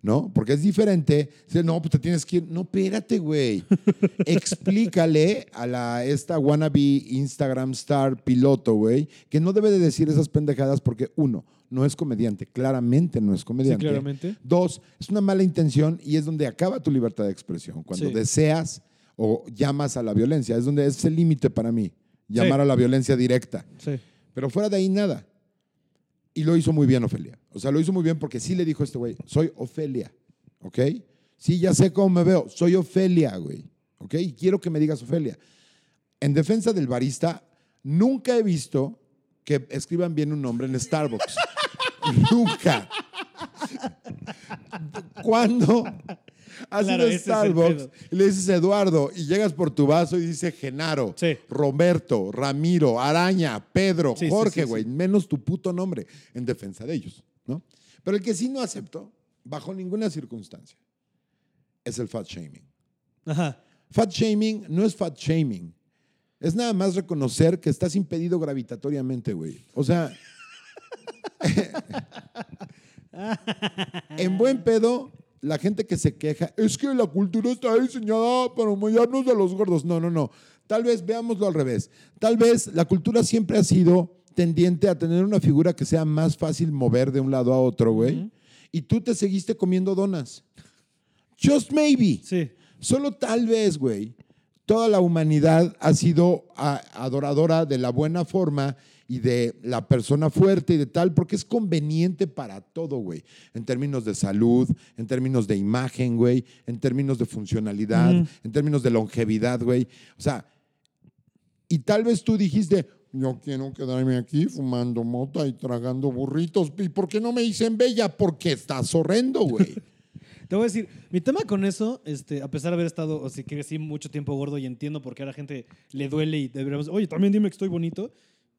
S2: ¿no? Porque es diferente. Dice, no, pues te tienes que ir. No, espérate, güey. Explícale a la, esta wannabe Instagram star piloto, güey, que no debe de decir esas pendejadas porque, uno, no es comediante. Claramente no es
S1: Sí,
S2: comediante.
S1: claramente.
S2: Dos, es una mala intención y es donde acaba tu libertad de expresión. Cuando
S1: Sí.
S2: deseas o llamas a la violencia. Es donde es el límite para mí. Llamar
S1: Sí.
S2: a la violencia directa.
S1: Sí.
S2: Pero fuera de ahí nada. Y lo hizo muy bien Ofelia. O sea, lo hizo muy bien porque sí le dijo a este güey, soy Ofelia, ¿ok? Sí, ya sé cómo me veo, soy Ofelia, güey, ¿ok? Y quiero que me digas Ofelia. En defensa del barista, nunca he visto que escriban bien un nombre en Starbucks. Nunca. ¿Cuándo? Has
S1: Claro,
S2: ido a Starbucks y le dices Eduardo y llegas por tu vaso y dice Genaro,
S1: Sí.
S2: Roberto, Ramiro, Araña, Pedro,
S1: Sí,
S2: Jorge,
S1: sí.
S2: güey, menos tu puto nombre en defensa de ellos, ¿no? Pero el que sí no acepto, bajo ninguna circunstancia, es el fat shaming.
S1: Ajá.
S2: Fat shaming no es fat shaming. Es nada más reconocer que estás impedido gravitatoriamente, güey. O sea, en buen pedo, la gente que se queja, es que la cultura está diseñada para humillarnos a los gordos. No, no, no. Tal vez veámoslo al revés. Tal vez la cultura siempre ha sido tendiente a tener una figura que sea más fácil mover de un lado a otro, güey. Y tú te seguiste comiendo donas. Just maybe.
S1: Sí.
S2: Solo tal vez, güey, toda la humanidad ha sido adoradora de la buena forma y de la persona fuerte y de tal, porque es conveniente para todo, güey. En términos de salud, en términos de imagen, güey, en términos de funcionalidad, en términos de longevidad, güey. O sea, y tal vez tú dijiste, yo quiero quedarme aquí fumando mota y tragando burritos. ¿Y por qué no me dicen bella? Porque estás horrendo, güey.
S1: Te voy a decir, mi tema con eso, este, a pesar de haber estado, o sea, que sí, mucho tiempo gordo y entiendo por qué a la gente le duele y deberíamos, oye, también dime que estoy bonito,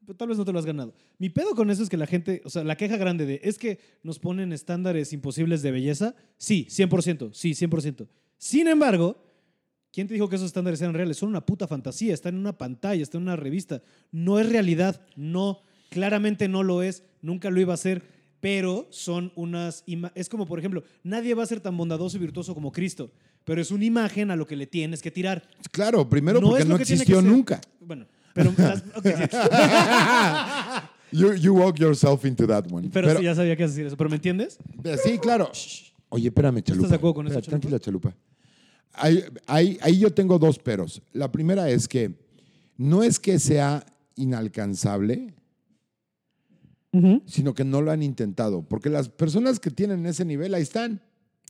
S1: pero tal vez no te lo has ganado. Mi pedo con eso es que la gente, o sea, la queja grande de, es que nos ponen estándares imposibles de belleza, sí, 100%, sí, 100%. Sin embargo, ¿quién te dijo que esos estándares eran reales? Son una puta fantasía, están en una pantalla, están en una revista. No es realidad, no, claramente no lo es, nunca lo iba a ser pero son unas... Es como, por ejemplo, nadie va a ser tan bondadoso y virtuoso como Cristo, pero es una imagen a lo que le tienes que tirar.
S2: Claro, primero porque no
S1: que tiene
S2: existió nunca.
S1: Bueno, pero... las- sí.
S2: You, you walk yourself into that one.
S1: pero, sí, ya sabía que ibas a decir eso, pero ¿me entiendes?
S2: sí, claro. Oye, espérame, Chalupa.
S1: de acuerdo con eso, Chalupa?
S2: Tranquila, Chalupa. Ahí, ahí- ahí yo tengo dos peros. La primera es que no es que sea inalcanzable, sino que no lo han intentado. Porque las personas que tienen ese nivel, ahí están.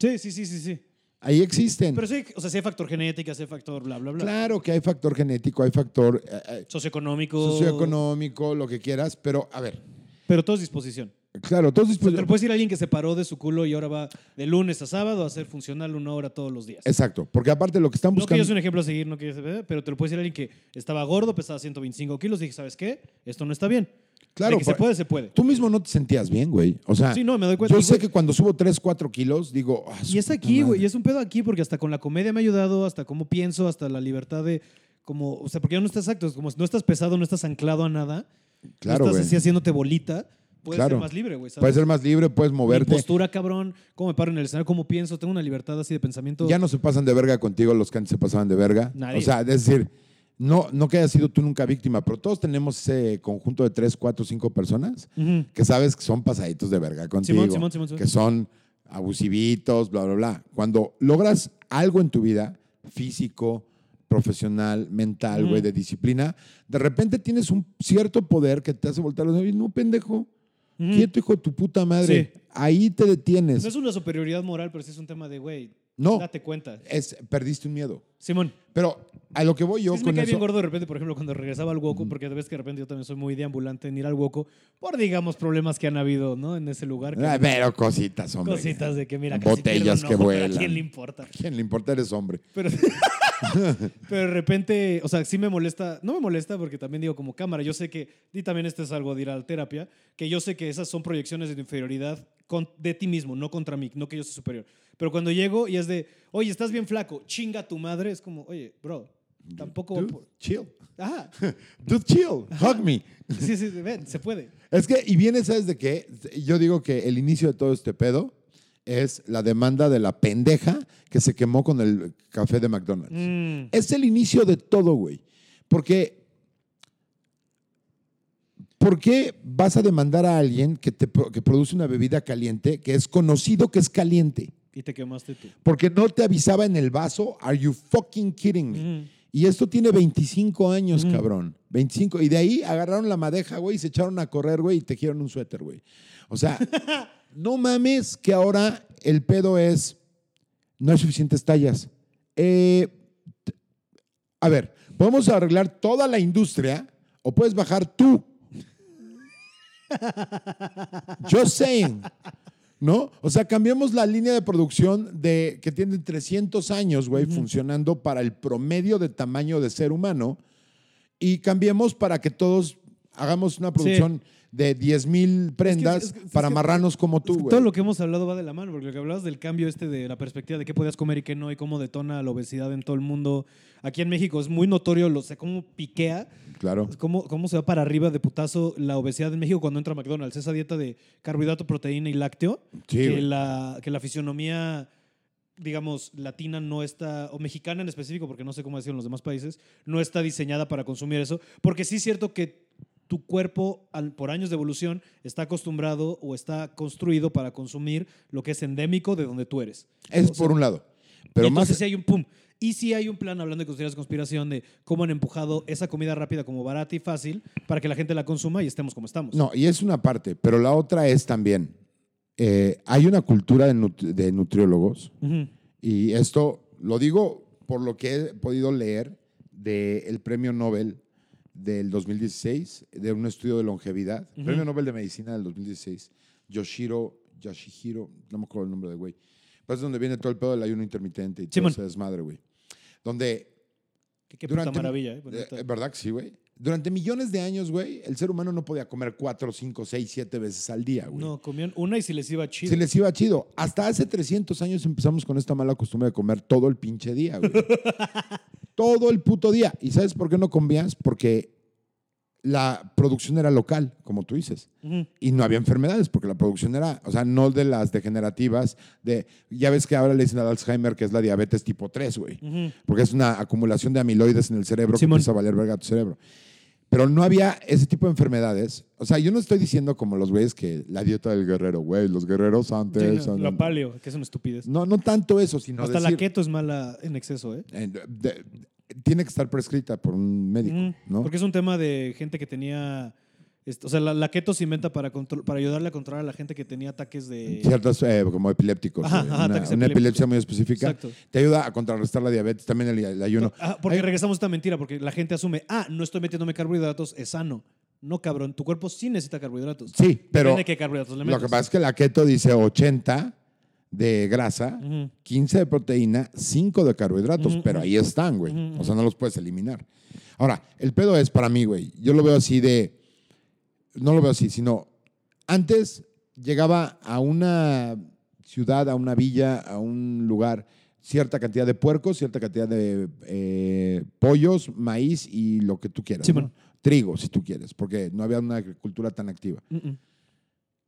S1: Sí, sí, sí, sí, sí.
S2: Ahí existen.
S1: Pero sí, o sea, sí hay factor genética, sí hay factor bla, bla, bla.
S2: Claro que hay factor genético, hay factor eh, eh,
S1: Socioeconómico.
S2: socioeconómico, lo que quieras, pero a ver,
S1: Pero todo es disposición.
S2: claro, todos
S1: O sea,
S2: dispuestos.
S1: te lo puede decir alguien que se paró de su culo y ahora va de lunes a sábado a hacer funcional una hora todos los días.
S2: Exacto, porque aparte lo que están
S1: No que
S2: buscando.
S1: yo soy un ejemplo a seguir, no que yo- pero te lo puede decir alguien que estaba gordo, pesaba 125 kilos, dije, ¿sabes qué? Esto no está bien.
S2: Claro,
S1: De que se puede, se puede.
S2: Tú mismo no te sentías bien, güey. O sea,
S1: Sí, no, me doy cuenta.
S2: yo sé que cuando subo 3, 4 kilos, digo. "Ah,
S1: Y es aquí, güey,
S2: madre".
S1: y es un pedo aquí porque hasta con la comedia me ha ayudado, hasta cómo pienso, hasta la libertad de, como, o sea, porque ya no estás exacto, es como si no estás pesado, no estás anclado a nada,
S2: Claro,
S1: no estás así haciéndote bolita, puedes
S2: Claro.
S1: ser más libre, güey.
S2: Puedes ser más libre, puedes
S1: Mi
S2: moverte.
S1: postura, cabrón, cómo me paro en el escenario, cómo pienso, tengo una libertad así de pensamiento.
S2: Ya no se pasan de verga contigo los que antes se pasaban de verga.
S1: Nadie.
S2: O sea, es decir, no, no que hayas sido tú nunca víctima, pero todos tenemos ese conjunto de 3, 4, 5 personas que sabes que son pasaditos de verga contigo.
S1: Simón, Simón, Simón, Simón.
S2: Que son abusivitos, bla, bla, bla. Cuando logras algo en tu vida, físico, profesional, mental, güey, de disciplina, de repente tienes un cierto poder que te hace voltar los ojos y no, pendejo.
S1: Ujú.
S2: Quieto, hijo de tu puta madre.
S1: Sí.
S2: Ahí te detienes.
S1: No es una superioridad moral, pero sí es un tema de, güey,
S2: No.
S1: date cuenta.
S2: Es, perdiste un miedo.
S1: Simón,
S2: Pero a lo que voy yo
S1: sí me
S2: con
S1: cae
S2: eso.
S1: bien gordo de repente, por ejemplo, cuando regresaba al Woco, porque ves que de repente yo también soy muy deambulante en ir al Woco, por, digamos, problemas que han habido, ¿no? En ese lugar. que-
S2: Ah, pero cositas, hombre.
S1: cositas de que, mira, casi
S2: Botellas que
S1: ojo,
S2: vuelan.
S1: ¿A quién le importa?
S2: ¿Quién le importa? Eres hombre.
S1: Pero, pero de repente, o sea, sí me molesta, no me molesta porque también digo como cámara, yo sé que, y también esto es algo de ir a la terapia, que yo sé que esas son proyecciones de inferioridad con- de ti mismo, no contra mí, no que yo soy superior. Pero cuando llego y es de, oye, estás bien flaco, chinga tu madre, es como, oye, bro, tampoco...
S2: Dude, chill.
S1: Ajá,
S2: Dude, chill. Hug me.
S1: sí, sí, ven, se puede.
S2: Es que, y viene, ¿sabes de qué? Yo digo que el inicio de todo este pedo es la demanda de la pendeja que se quemó con el café de McDonald's.
S1: Mm,
S2: Es el inicio de todo, güey. Porque, ¿por qué vas a demandar a alguien que, te, que produce una bebida caliente que es conocido que es caliente?
S1: Y te quemaste tú.
S2: Porque no te avisaba en el vaso. Are you fucking kidding me?
S1: Ujú.
S2: Y esto tiene 25 años, cabrón. 25. Y de ahí agarraron la madeja, güey, y se echaron a correr, güey, y tejieron un suéter, güey. O sea, no mames que ahora el pedo es, no hay suficientes tallas. Eh, a ver, podemos arreglar toda la industria o puedes bajar tú. Just saying. ¿No? O sea, cambiamos la línea de producción de que tiene 300 años, güey, funcionando para el promedio de tamaño de ser humano y cambiemos para que todos hagamos una producción de 10 mil prendas
S1: es que- es
S2: para
S1: que-
S2: marranos como tú,
S1: todo lo que hemos hablado va de la mano, porque lo que hablabas del cambio este de la perspectiva de qué podías comer y qué no, y cómo detona la obesidad en todo el mundo. Aquí en México es muy notorio, lo sé, cómo piquea,
S2: Claro.
S1: cómo, cómo se va para arriba de putazo la obesidad en México cuando entra a McDonald's. Esa dieta de carbohidrato, proteína y lácteo,
S2: Sí,
S1: que,
S2: güey.
S1: la, que la fisionomía, digamos, latina no está, o mexicana en específico, porque no sé cómo decirlo en los demás países, no está diseñada para consumir eso. Porque sí es cierto que tu cuerpo, al- por años de evolución, está acostumbrado o está construido para consumir lo que es endémico de donde tú eres.
S2: Es
S1: O sea,
S2: por un lado.
S1: y
S2: Pero
S1: entonces
S2: más...
S1: sí hay un pum. Y sí hay un plan, hablando de conspiración, conspiración, de cómo han empujado esa comida rápida como barata y fácil para que la gente la consuma y estemos como estamos.
S2: No, y es una parte, pero la otra es también, eh, hay una cultura de, nut- de nutriólogos y esto lo digo por lo que he podido leer del premio Nobel del 2016, de un estudio de longevidad,
S1: Ujú.
S2: premio Nobel de Medicina del 2016, Yoshiro, Yashihiro, no me acuerdo el nombre del güey, pues es donde viene todo el pedo del ayuno intermitente y todo ese desmadre, güey. Donde
S1: Qué, qué puta
S2: Durante-
S1: maravilla, ¿eh?
S2: Eh, ¿Verdad que sí, güey? Durante millones de años, güey, el ser humano no podía comer cuatro, cinco, seis, siete veces al día, güey.
S1: No, comían una y si les iba chido.
S2: Si les iba chido. Hasta hace 300 años empezamos con esta mala costumbre de comer todo el pinche día, güey. todo el puto día. ¿Y sabes por qué no comías? Porque la producción era local, como tú dices. Y no había enfermedades, porque la producción era, o sea, no de las degenerativas, de, ya ves que ahora le dicen al Alzheimer que es la diabetes tipo 3, güey. Porque es una acumulación de amiloides en el cerebro
S1: Simón.
S2: que empieza a valer verga tu cerebro. Pero no había ese tipo de enfermedades. O sea, yo no estoy diciendo como los güeyes que la dieta del guerrero, güey, los guerreros
S1: Sí,
S2: antes.
S1: no,
S2: son-
S1: la paleo, que es una estupidez.
S2: no, no tanto eso, sino
S1: Hasta
S2: decir,
S1: la keto es mala en exceso, ¿eh?
S2: eh, de- tiene que estar prescrita por un médico,
S1: Ujú.
S2: ¿no?
S1: Porque es un tema de gente que tenía. Est- O sea, la, la keto se inventa para, ayudarle a controlar a la gente que tenía ataques de.
S2: Ciertos eh, como epilépticos.
S1: Ajá, ajá,
S2: una, epilepsia muy específica.
S1: Exacto.
S2: Te ayuda a contrarrestar la diabetes, también el, el ayuno.
S1: Ah, porque regresamos a esta mentira, porque la gente asume, ah, no estoy metiéndome carbohidratos, es sano. No, cabrón, tu cuerpo sí necesita carbohidratos.
S2: Sí, pero
S1: de qué carbohidratos le
S2: lo
S1: metas.
S2: que pasa es que la keto dice 80 de grasa,
S1: Ujú.
S2: 15 de proteína, 5 de carbohidratos, pero ahí están, güey. O sea, no los puedes eliminar. Ahora, el pedo es para mí, güey. Yo lo veo así de. No lo veo así, sino antes llegaba a una ciudad, a una villa, a un lugar, cierta cantidad de puercos, cierta cantidad de eh, pollos, maíz y lo que tú quieras.
S1: Sí.
S2: Trigo, si tú quieres, porque no había una agricultura tan activa.
S1: Mm, mm.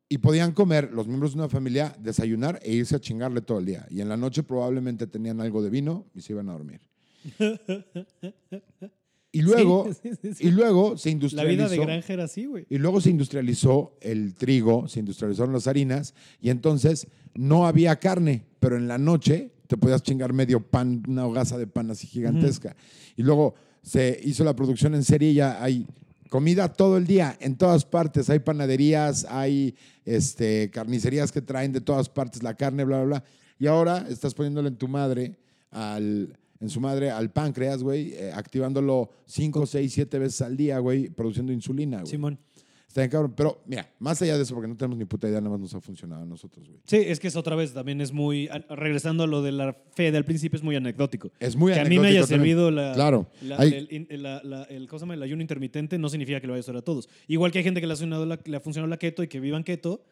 S2: Y podían comer los miembros de una familia, desayunar e irse a chingarle todo el día. Y en la noche probablemente tenían algo de vino y se iban a dormir. Y luego,
S1: Sí, sí, sí, sí.
S2: y luego se
S1: La
S2: industrializó.
S1: vida de granja era así, güey.
S2: Y luego se industrializó el trigo, se industrializaron las harinas y entonces no había carne, pero en la noche te podías chingar medio pan, una hogaza de pan así gigantesca. Y luego se hizo la producción en serie y ya hay comida todo el día, en todas partes. Hay panaderías, hay este, carnicerías que traen de todas partes la carne, bla, bla, bla. Y ahora estás poniéndole en tu madre al... En su madre al páncreas, güey, eh, activándolo 5, 6, 7 veces al día, güey, produciendo insulina, güey.
S1: Simón.
S2: Está bien cabrón. Pero mira, más allá de eso, porque no tenemos ni puta idea, nada más nos ha funcionado a nosotros, güey.
S1: Sí, es que es otra vez, también es muy, regresando a lo de la fe del principio, es muy anecdótico.
S2: Es muy
S1: que a mí me haya
S2: anecdótico también.
S1: servido la,
S2: Claro.
S1: la-
S2: Hay-
S1: el, in- la- la- el- ¿cómo se llama? el ayuno intermitente no significa que lo vaya a hacer a todos. Igual que hay gente que le ha funcionado la, le ha funcionado la keto y que vivan keto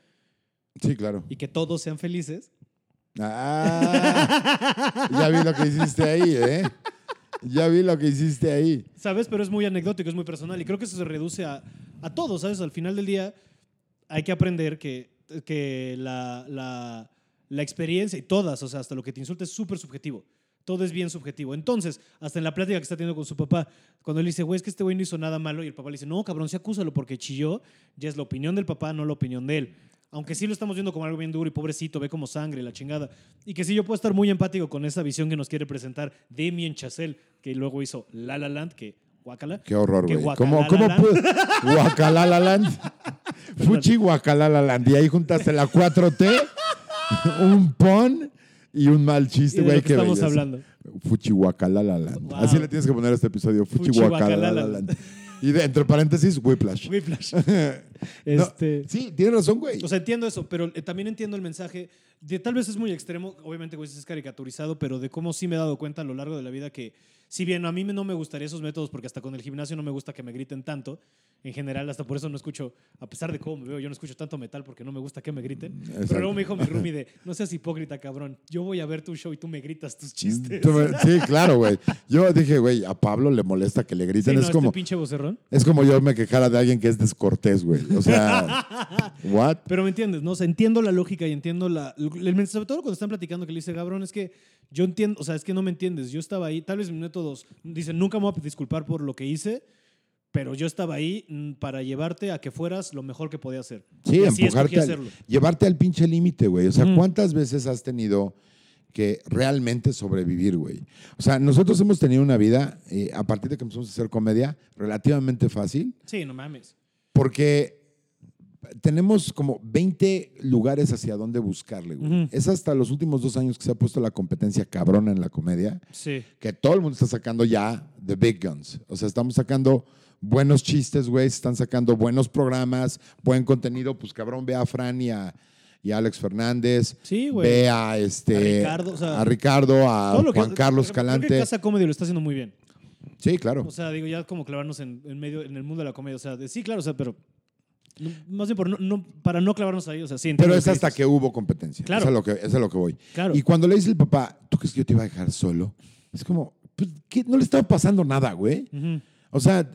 S2: Sí, claro.
S1: y que todos sean felices.
S2: Ah, ya vi lo que hiciste ahí, ¿eh? Ya vi lo que hiciste ahí.
S1: ¿Sabes? Pero es muy anecdótico, es muy personal y creo que eso se reduce a, a todos, ¿sabes? Al final del día hay que aprender que, que la, la, la experiencia y todas, o sea, hasta lo que te insulta es súper subjetivo. Todo es bien subjetivo. Entonces, hasta en la plática que está teniendo con su papá, cuando él dice, güey, es que este güey no hizo nada malo, y el papá le dice, no, cabrón, sí acúsalo porque chilló, ya es la opinión del papá, no la opinión de él. Aunque sí lo estamos viendo como algo bien duro y pobrecito, ve como sangre, la chingada. Y que sí, yo puedo estar muy empático con esa visión que nos quiere presentar Damien Chazelle, que luego hizo La La Land, que guácala.
S2: Qué horror, güey. ¿Cómo, cómo
S1: Guacalalaland.
S2: pudo? Guacalalaland. Fuchi Guacalalaland. Y ahí juntaste la 4T, un pon y un mal chiste, güey.
S1: que
S2: Qué
S1: estamos
S2: belleza.
S1: hablando.
S2: Fuchi.
S1: Wow.
S2: Así le tienes que poner a este episodio. Fuchi Guacalalaland. Y de, entre paréntesis, Whiplash.
S1: Whiplash.
S2: No,
S1: Este,
S2: sí, tienes razón, güey.
S1: O sea, entiendo eso, pero eh, también entiendo el mensaje de tal vez es muy extremo, obviamente güey, es caricaturizado, pero de cómo sí me he dado cuenta a lo largo de la vida que si bien a mí no me gustaría esos métodos porque hasta con el gimnasio no me gusta que me griten tanto, en general hasta por eso no escucho, a pesar de cómo me veo, yo no escucho tanto metal porque no me gusta que me griten.
S2: Exacto.
S1: Pero luego me dijo mi roomie de, no seas hipócrita, cabrón, yo voy a ver tu show y tú me gritas tus chistes.
S2: Sí, claro, güey. Yo dije, güey, a Pablo le molesta que le
S1: Sí,
S2: griten.
S1: no,
S2: es
S1: este
S2: como
S1: pinche vocerrón.
S2: es como yo me quejara de alguien que es descortés, güey. O sea, what?
S1: Pero me entiendes, ¿no? O sea, entiendo la lógica y entiendo la. el sobre todo cuando están platicando que le dice, cabrón, es que yo entiendo, o sea, es que no me entiendes. Yo estaba ahí, tal vez mis métodos, dicen, nunca me voy a disculpar por lo que hice, pero yo estaba ahí mm, para llevarte a que fueras lo mejor que podía hacer.
S2: Sí, empujarte, al- llevarte al pinche límite, güey. O sea. ¿cuántas veces has tenido que realmente sobrevivir, güey? O sea, nosotros hemos tenido una vida, eh, a partir de que empezamos a hacer comedia, relativamente fácil,
S1: Sí, no mames.
S2: porque tenemos como 20 lugares hacia dónde buscarle, güey. Es hasta los últimos dos años que se ha puesto la competencia cabrona en la comedia,
S1: Sí.
S2: que todo el mundo está sacando ya The Big Guns. O sea, estamos sacando buenos chistes, güey, están sacando buenos programas, buen contenido. Pues cabrón, ve a Fran y a, y a Alex Fernández.
S1: Sí, güey.
S2: Ve a, este,
S1: A Ricardo, o sea,
S2: a Ricardo, a
S1: Todo lo que-
S2: Juan Carlos
S1: creo- Creo
S2: Calante.
S1: que Casa Comedy lo está haciendo muy bien.
S2: Sí, claro.
S1: O sea, digo, ya como clavarnos en, en medio, en el mundo de la comedia. O sea, de- sí, claro, o sea, pero. Más bien por no, no- para no clavarnos ahí. O sea, sí,
S2: Pero es hasta
S1: dices.
S2: que hubo competencia.
S1: Claro.
S2: Eso es a lo que, es a lo que voy.
S1: Claro.
S2: Y cuando le dice el papá, ¿tú crees que yo te iba a dejar solo? Es como, pues, ¿qué? no le estaba pasando nada, güey. O sea,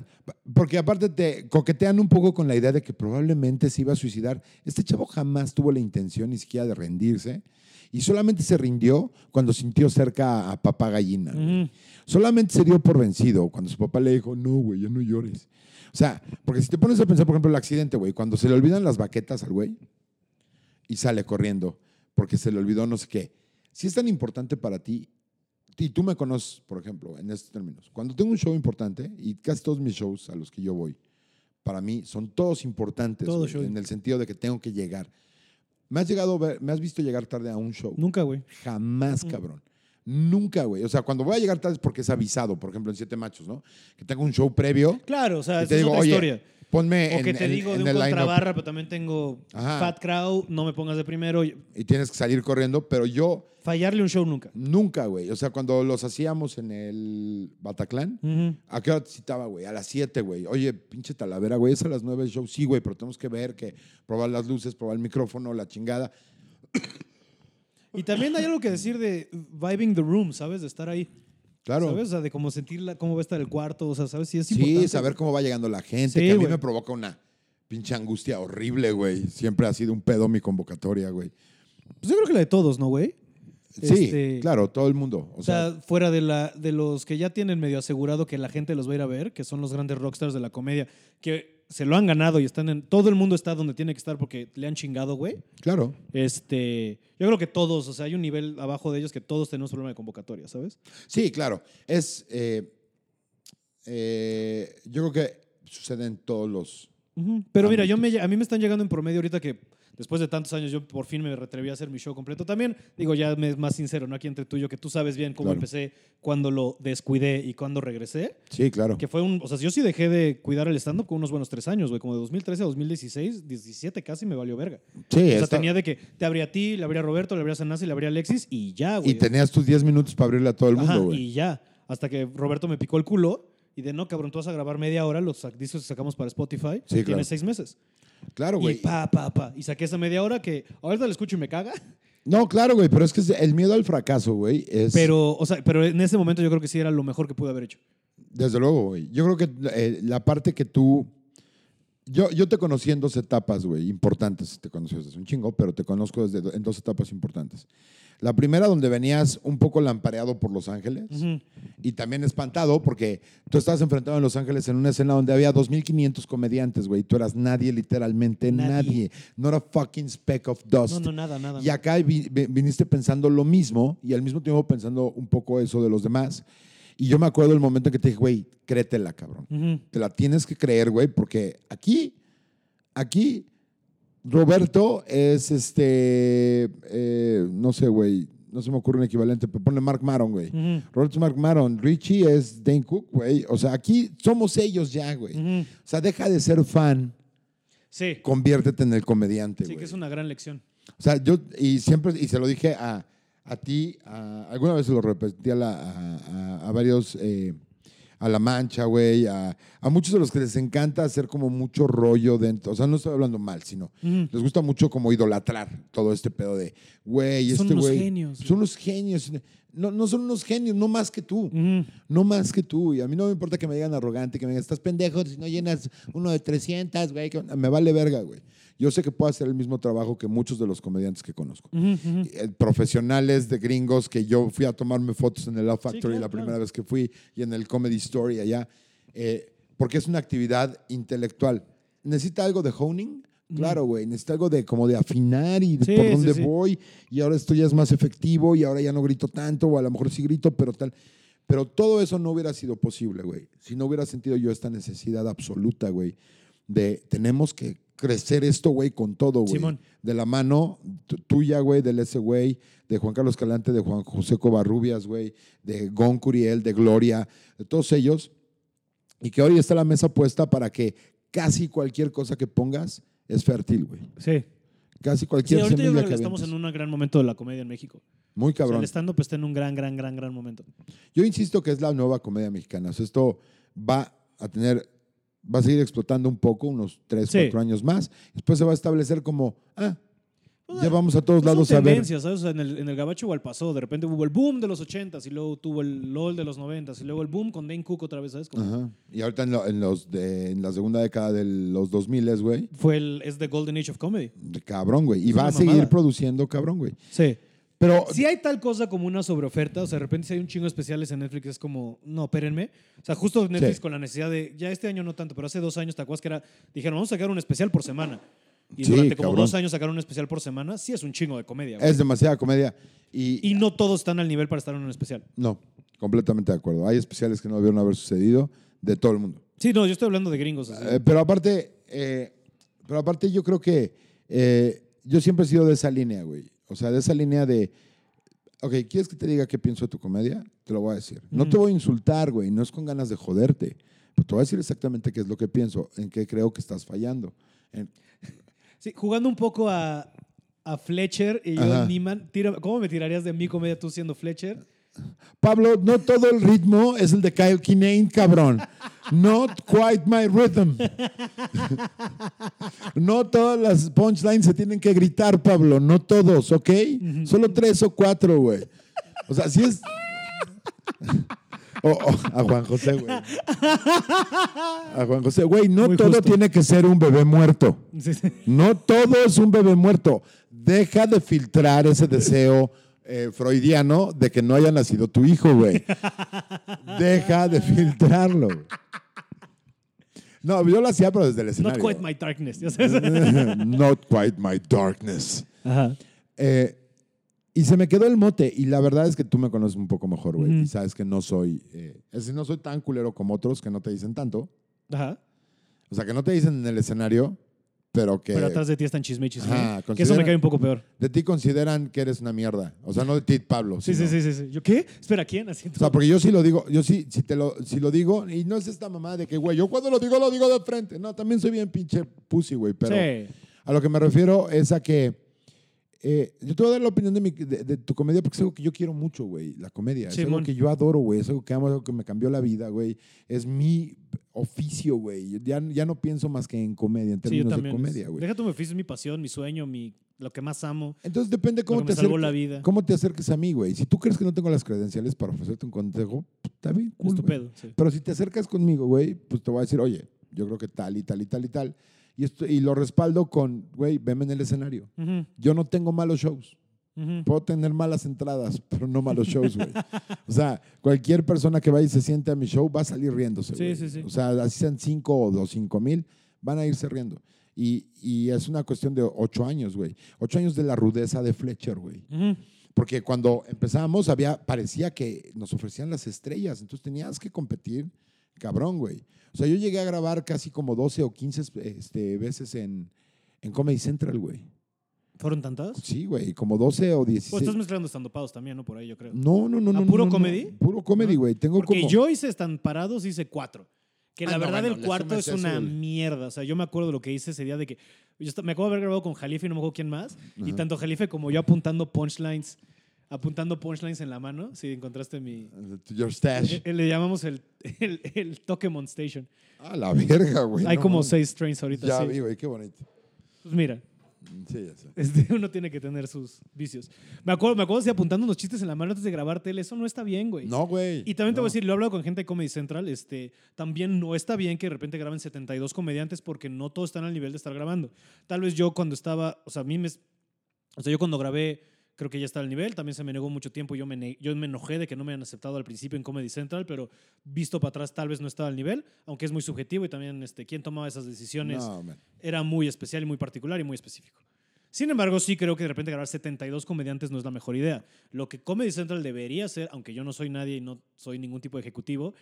S2: porque aparte te coquetean un poco con la idea de que probablemente se iba a suicidar. Este chavo jamás tuvo la intención ni siquiera de rendirse y solamente se rindió cuando sintió cerca a papá gallina. Solamente se dio por vencido cuando su papá le dijo, no, güey, ya no llores. O sea, porque si te pones a pensar, por ejemplo, el accidente, güey, cuando se le olvidan las baquetas al güey y sale corriendo porque se le olvidó no sé qué. Si es tan importante para ti, y tú me conoces, por ejemplo, en estos términos, cuando tengo un show importante, y casi todos mis shows a los que yo voy, para mí son todos importantes,
S1: Todo
S2: güey,
S1: show.
S2: en el sentido de que tengo que llegar. ¿Me has, llegado a ver- ¿Me has visto llegar tarde a un show?
S1: Nunca, güey.
S2: Jamás, cabrón. Nunca, güey. O sea, cuando voy a llegar tarde es porque es avisado, por ejemplo, en Siete Machos, ¿no? Que tengo un show previo
S1: Claro, o sea, esa
S2: te
S1: es
S2: digo,
S1: otra
S2: oye,
S1: historia.
S2: ponme
S1: O
S2: en,
S1: que te
S2: en-
S1: digo
S2: en
S1: de un contrabarra, pero también tengo
S2: Ajá.
S1: Fat Crowd, no me pongas de primero.
S2: y tienes que salir corriendo, pero yo
S1: Fallarle un show nunca.
S2: nunca, güey. O sea, cuando los hacíamos en el Bataclan. ¿a qué hora te citaba, güey? A las 7, güey. Oye, pinche talavera, güey, es a las 9 el show. Sí, güey, pero tenemos que ver, que probar las luces, probar el micrófono, la chingada.
S1: Y también hay algo que decir de vibing the room, ¿sabes? De estar ahí.
S2: Claro.
S1: ¿Sabes? O sea, de cómo sentirla, cómo va a estar el cuarto, o sea, ¿sabes? Sí, es
S2: Sí, saber cómo va llegando la gente,
S1: Sí,
S2: que a mí me provoca una pinche angustia horrible, güey. Siempre ha sido un pedo mi convocatoria, güey.
S1: Pues yo creo que la de todos, ¿no, güey?
S2: Sí,
S1: Este,
S2: claro, todo el mundo. O
S1: O
S2: sea,
S1: sea, fuera de, la, de los que ya tienen medio asegurado que la gente los va a ir a ver, que son los grandes rockstars de la comedia, que se lo han ganado y están en. Todo el mundo está donde tiene que estar porque le han chingado, güey.
S2: claro.
S1: Este. Yo creo que todos, o sea, hay un nivel abajo de ellos que todos tenemos problema de convocatoria, ¿sabes?
S2: Sí, claro. Es. eh, eh, yo creo que sucede en todos los.
S1: Pero mira, yo me, a mí me están llegando en promedio ahorita que después de tantos años yo por fin me atreví a hacer mi show completo. También, digo, ya me es más sincero, ¿no? Aquí entre tú y yo, que tú sabes bien cómo
S2: Claro.
S1: empecé, cuando lo descuidé y cuando regresé.
S2: Sí, claro.
S1: Que fue un. O sea, yo sí dejé de cuidar el stand-up con unos buenos tres años, güey. Como de 2013 a 2016, 17 casi me valió verga.
S2: Sí,
S1: o sea, tenía de que te abría a ti, le abría a Roberto, le abría a Sanasi, le abría a Alexis y ya, güey.
S2: y tenías tus 10 minutos para abrirle a todo el
S1: Ajá,
S2: mundo, güey.
S1: y ya. Hasta que Roberto me picó el culo y de no, cabrón, tú vas a grabar media hora los discos que sacamos para Spotify.
S2: Sí, claro.
S1: Tienes seis meses.
S2: Claro,
S1: Y
S2: güey.
S1: pa, pa, pa. Y saqué esa media hora que ahorita la escucho y me caga.
S2: No, claro, güey, pero es que el miedo al fracaso, güey, es.
S1: Pero, o sea, pero en ese momento yo creo que sí era lo mejor que pude haber hecho.
S2: Desde luego, güey. Yo creo que eh, la parte que tú. Yo, yo te conocí en dos etapas, güey, importantes. Te conocí desde un chingo, pero te conozco desde do- en dos etapas importantes. La primera, donde venías un poco lampareado por Los Ángeles
S1: Ujú.
S2: y también espantado porque tú estabas enfrentado en Los Ángeles en una escena donde había 2.500 comediantes, güey. y Tú eras nadie, literalmente nadie.
S1: Nadie.
S2: No era fucking speck of dust.
S1: No, no, nada, nada.
S2: Y acá vi- vi- viniste pensando lo mismo y al mismo tiempo pensando un poco eso de los demás. Y yo me acuerdo el momento en que te dije, güey, créetela, cabrón. Te la tienes que creer, güey, porque aquí, aquí, Roberto es este, eh, no sé, güey, no se me ocurre un equivalente, pero ponle Mark Maron, güey.
S1: Ujú.
S2: Roberto es Mark Maron, Richie es Dane Cook, güey. O sea, aquí somos ellos ya, güey. O sea, deja de ser fan
S1: Sí.
S2: conviértete en el comediante,
S1: Sí, que es una gran lección.
S2: O sea, yo, y siempre, y se lo dije a, a ti, a- alguna vez se lo repetí a, la- a, a- a varios, eh, a La Mancha, güey, a, a muchos de los que les encanta hacer como mucho rollo dentro. O sea, no estoy hablando mal, sino les gusta mucho como idolatrar todo este pedo de, güey,
S1: Son
S2: este
S1: unos
S2: güey.
S1: genios.
S2: Son unos genios. No, no son unos genios, no más que tú. No más que tú. Y a mí no me importa que me digan arrogante, que me digan, estás pendejo si no llenas uno de 300, güey. que- Me vale verga, güey. Yo sé que puedo hacer el mismo trabajo que muchos de los comediantes que conozco. Eh, Profesionales de gringos que yo fui a tomarme fotos en el Love Factory
S1: claro,
S2: la primera
S1: claro.
S2: vez que fui y en el Comedy Story allá, eh, porque es una actividad intelectual. ¿Necesita algo de honing? Claro, güey. Necesita algo de como de afinar y
S1: Sí,
S2: por dónde
S1: sí.
S2: voy y ahora esto ya es más efectivo y ahora ya no grito tanto o a lo mejor sí grito, pero tal. Pero todo eso no hubiera sido posible, güey. Si no hubiera sentido yo esta necesidad absoluta, güey, de tenemos que crecer esto, güey, con todo, güey.
S1: Simón.
S2: De la mano tu- tuya, güey, del ese güey, de Juan Carlos Calante, de Juan José Covarrubias, güey, de Gon Curiel, de Gloria, de todos ellos. Y que hoy está la mesa puesta para que casi cualquier cosa que pongas es fértil, güey.
S1: Sí.
S2: Casi
S1: Sí,
S2: cualquier
S1: ahorita yo creo que
S2: que
S1: estamos en un gran momento de la comedia en México.
S2: Muy
S1: O sea,
S2: cabrón.
S1: el stand-up está en un gran, gran, gran, gran momento.
S2: Yo insisto que es la nueva comedia mexicana. O sea, esto va a tener, va a seguir explotando un poco, unos 3,
S1: Sí.
S2: 4 años más. Después se va a establecer como, ah,
S1: Pues,
S2: ya vamos a todos lados a ver.
S1: tendencias, ¿sabes? En, el, en el Gabacho igual pasó. De repente hubo el boom de los 80s y luego tuvo el LOL de los 90s y luego el boom con Dane Cook otra vez, ¿sabes?
S2: Ajá. Y ahorita en, lo- en los de, en la segunda década de los 2000, güey,
S1: Fue el, es The Golden Age of Comedy.
S2: de cabrón, güey. Y
S1: Es
S2: va a seguir
S1: mamada.
S2: produciendo cabrón, güey.
S1: Sí.
S2: Pero
S1: Si hay tal cosa como una sobreoferta, o sea, de repente si hay un chingo de especiales en Netflix, es como, no, espérenme. O sea, justo Netflix
S2: Sí.
S1: con la necesidad de, ya este año no tanto, pero hace dos años, ¿te acuerdas que era, dijeron, vamos a sacar un especial por semana? Y
S2: Sí,
S1: durante como
S2: cabrón.
S1: dos años sacaron un especial por semana, sí es un chingo de comedia. güey.
S2: es demasiada comedia. Y,
S1: Y no todos están al nivel para estar en un especial.
S2: no, completamente de acuerdo. Hay especiales que no debieron haber sucedido de todo el mundo.
S1: Sí, no, yo estoy hablando de gringos.
S2: Eh, pero aparte, eh, pero aparte yo creo que eh, yo siempre he sido de esa línea, güey. O sea, de esa línea de, ok, ¿quieres que te diga qué pienso de tu comedia? Te lo voy a decir. No te voy a insultar, güey. No es con ganas de joderte. Pero te voy a decir exactamente qué es lo que pienso, en qué creo que estás fallando. En-
S1: Sí, jugando un poco a, a Fletcher y yo
S2: Ajá.
S1: Niman, ¿cómo me tirarías de mi comedia tú siendo Fletcher?
S2: Pablo, no todo el ritmo es el de Kyle Kinane, cabrón. Not quite my rhythm. No todas las punchlines se tienen que gritar, Pablo. No todos, ¿ok? Solo tres o cuatro, güey. O sea, si es. O- o, a Juan José, güey. A Juan José, güey, no
S1: Muy
S2: todo
S1: justo.
S2: tiene que ser un bebé muerto.
S1: Sí, sí.
S2: No todo es un bebé muerto. Deja de filtrar ese deseo eh, freudiano de que no haya nacido tu hijo, güey. Deja de filtrarlo. güey. No, yo lo hacía, pero desde el
S1: Not
S2: escenario.
S1: quite my darkness.
S2: Not quite my darkness.
S1: Ajá.
S2: Eh, y se me quedó el mote. Y la verdad es que tú me conoces un poco mejor, güey. Y sabes que no soy. eh, es decir, no soy tan culero como otros que no te dicen tanto.
S1: Ajá.
S2: O sea, que no te dicen en el escenario, pero que.
S1: Pero atrás de ti están chisme y chisme.
S2: Ajá,
S1: Que eso me cae un poco peor.
S2: De ti consideran que eres una mierda. O sea, no de ti, Pablo.
S1: Sí, sí, sí, sí, sí. ¿Yo qué? Espera, ¿quién? Así
S2: O sea, porque yo sí lo digo, yo sí, si te lo, si lo digo, y no es esta mamá de que, güey, yo cuando lo digo, lo digo de frente. No, también soy bien pinche pussy, güey. Pero
S1: Sí.
S2: a lo que me refiero es a que eh, yo te voy a dar la opinión de, mi- de- de tu comedia porque es algo que yo quiero mucho, güey, la comedia. Es algo
S1: Simón.
S2: que yo adoro, güey. Es algo que amo, es algo que me cambió la vida, güey. Es mi oficio, güey. Ya, ya no pienso más que en comedia, en
S1: Sí, yo
S2: términos de comedia, güey.
S1: Deja tu oficio, es mi pasión, mi sueño, mi, lo que más amo.
S2: Entonces depende cómo te, acerques-
S1: la vida.
S2: cómo te acerques a mí, güey. Si tú crees que no tengo las credenciales para ofrecerte un consejo, pues, está bien, cool.
S1: Estupendo. Sí.
S2: Pero si te acercas conmigo, güey, pues te voy a decir, oye, yo creo que tal y tal y tal y tal. Y, esto, y lo respaldo con, güey, veme en el escenario.
S1: Ujú,
S2: Yo no tengo malos shows.
S1: ujú.
S2: Puedo tener malas entradas, pero no malos shows, güey. O sea, cualquier persona que vaya y se siente a mi show va a salir riéndose,
S1: Sí,
S2: güey.
S1: sí, sí.
S2: O sea, así sean cinco o dos, cinco mil, van a irse riendo. Y, y es una cuestión de ocho años, güey. Ocho años de la rudeza de Fletcher, güey.
S1: Ujú.
S2: Porque cuando empezábamos había, parecía que nos ofrecían las estrellas, entonces tenías que competir, cabrón, güey. O sea, yo llegué a grabar casi como 12 o 15 este, veces en, en Comedy Central, güey.
S1: ¿Fueron tantas?
S2: Sí, güey, como 12 o 16.
S1: Pues estás mezclando estandopados también, ¿no? Por ahí, yo creo.
S2: no, no, no,
S1: ¿A
S2: no.
S1: puro
S2: no, no,
S1: comedy?
S2: Puro comedy, güey. Tengo
S1: Porque
S2: como...
S1: yo hice están parados, hice cuatro. Que
S2: Ah,
S1: la
S2: no,
S1: verdad
S2: bueno,
S1: el cuarto es una
S2: el-
S1: mierda. O sea, yo me acuerdo de lo que hice ese día de que. Yo me acuerdo de haber grabado con Jalife y no me acuerdo quién más. Y tanto Jalife como yo apuntando punchlines. Apuntando punchlines en la mano. Si encontraste mi.
S2: Your stash.
S1: Eh, eh, Le llamamos el, el, el Pokémon Station.
S2: Ah, la verga, güey.
S1: Hay
S2: no
S1: como seis trains ahorita.
S2: Ya
S1: sí.
S2: vi, güey, qué bonito.
S1: Pues mira,
S2: Sí, ya sé.
S1: este, uno tiene que tener sus vicios. Me acuerdo, me acuerdo así apuntando unos chistes en la mano antes de grabar tele. Eso no está bien, güey.
S2: No, güey.
S1: Y también te voy a decir, lo he hablado con gente de Comedy Central, este, también no está bien que de repente graben 72 comediantes porque no todos están al nivel de estar grabando. Tal vez yo cuando estaba, o sea, a mí me, o sea, yo cuando grabé, creo que ya estaba al nivel, también se me negó mucho tiempo, yo me, yo me enojé de que no me han aceptado al principio en Comedy Central, pero visto para atrás tal vez no estaba al nivel, aunque es muy subjetivo y también este, quién tomaba esas decisiones
S2: No,
S1: era muy especial y muy particular y muy específico. Sin embargo, sí creo que de repente grabar 72 comediantes no es la mejor idea. Lo que Comedy Central debería hacer, aunque yo no soy nadie y no soy ningún tipo de ejecutivo,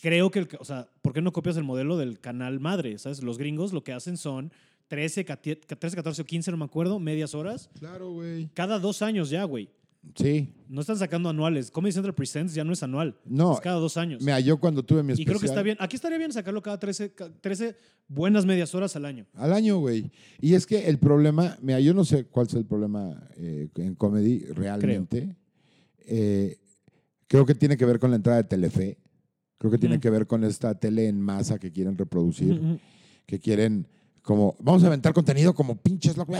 S1: creo que, el, o sea, ¿por qué no copias el modelo del canal madre? ¿Sabes? Los gringos lo que hacen son 13, 14, 14 o 15, no me acuerdo, medias horas,
S2: Claro, güey.
S1: cada dos años ya, güey.
S2: Sí.
S1: No están sacando anuales. Comedy Central Presents ya no es anual.
S2: No.
S1: Es cada dos años.
S2: Mira, yo cuando tuve mi
S1: y
S2: especial...
S1: creo que está bien. Aquí estaría bien sacarlo cada 13, ca- 13 buenas medias horas al año.
S2: Al año, güey. Y es que el problema, mira, yo no sé cuál es el problema eh, en comedy realmente. Eh, creo que tiene que ver con la entrada de Telefe. Creo que tiene
S1: Ujú.
S2: que ver con esta tele en masa que quieren reproducir,
S1: Ujú, ujú.
S2: que quieren como, vamos a aventar contenido como pinches locos.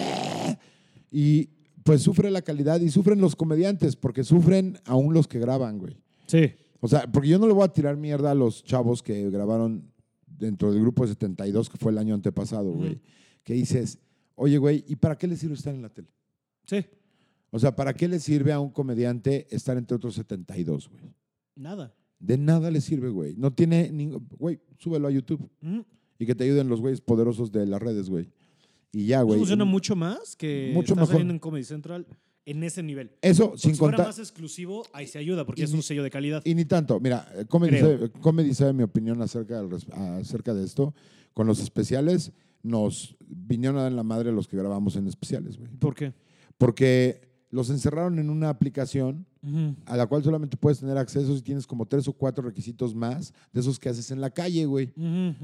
S2: Y pues sufre la calidad y sufren los comediantes, porque sufren aún los que graban, güey.
S1: Sí.
S2: O sea, porque yo no le voy a tirar mierda a los chavos que grabaron dentro del grupo de 72, que fue el año antepasado, güey.
S1: Ujú.
S2: Que dices, oye, güey, ¿y para qué le sirve estar en la tele?
S1: Sí.
S2: O sea, ¿para qué le sirve a un comediante estar entre otros 72, güey?
S1: Nada.
S2: De nada le sirve, güey. No tiene ningún... Güey, súbelo a YouTube
S1: Ujú.
S2: Y que te ayuden los güeyes poderosos de las redes, güey. Y ya,
S1: Eso
S2: güey.
S1: funciona mucho más que
S2: Mucho
S1: estar
S2: mejor.
S1: saliendo en Comedy Central en ese nivel.
S2: Eso,
S1: Porque
S2: sin
S1: si fuera
S2: contar...
S1: más exclusivo, ahí se ayuda, porque
S2: Y
S1: es un sello de calidad.
S2: Y ni tanto. Mira, Comedy sabe, Comedy sabe mi opinión acerca, acerca de esto. Con los especiales nos vinieron a dar en la madre los que grabamos en especiales, güey.
S1: ¿Por qué?
S2: Porque los encerraron en una aplicación a la cual solamente puedes tener acceso si tienes como tres o cuatro requisitos más de esos que haces en la calle, güey.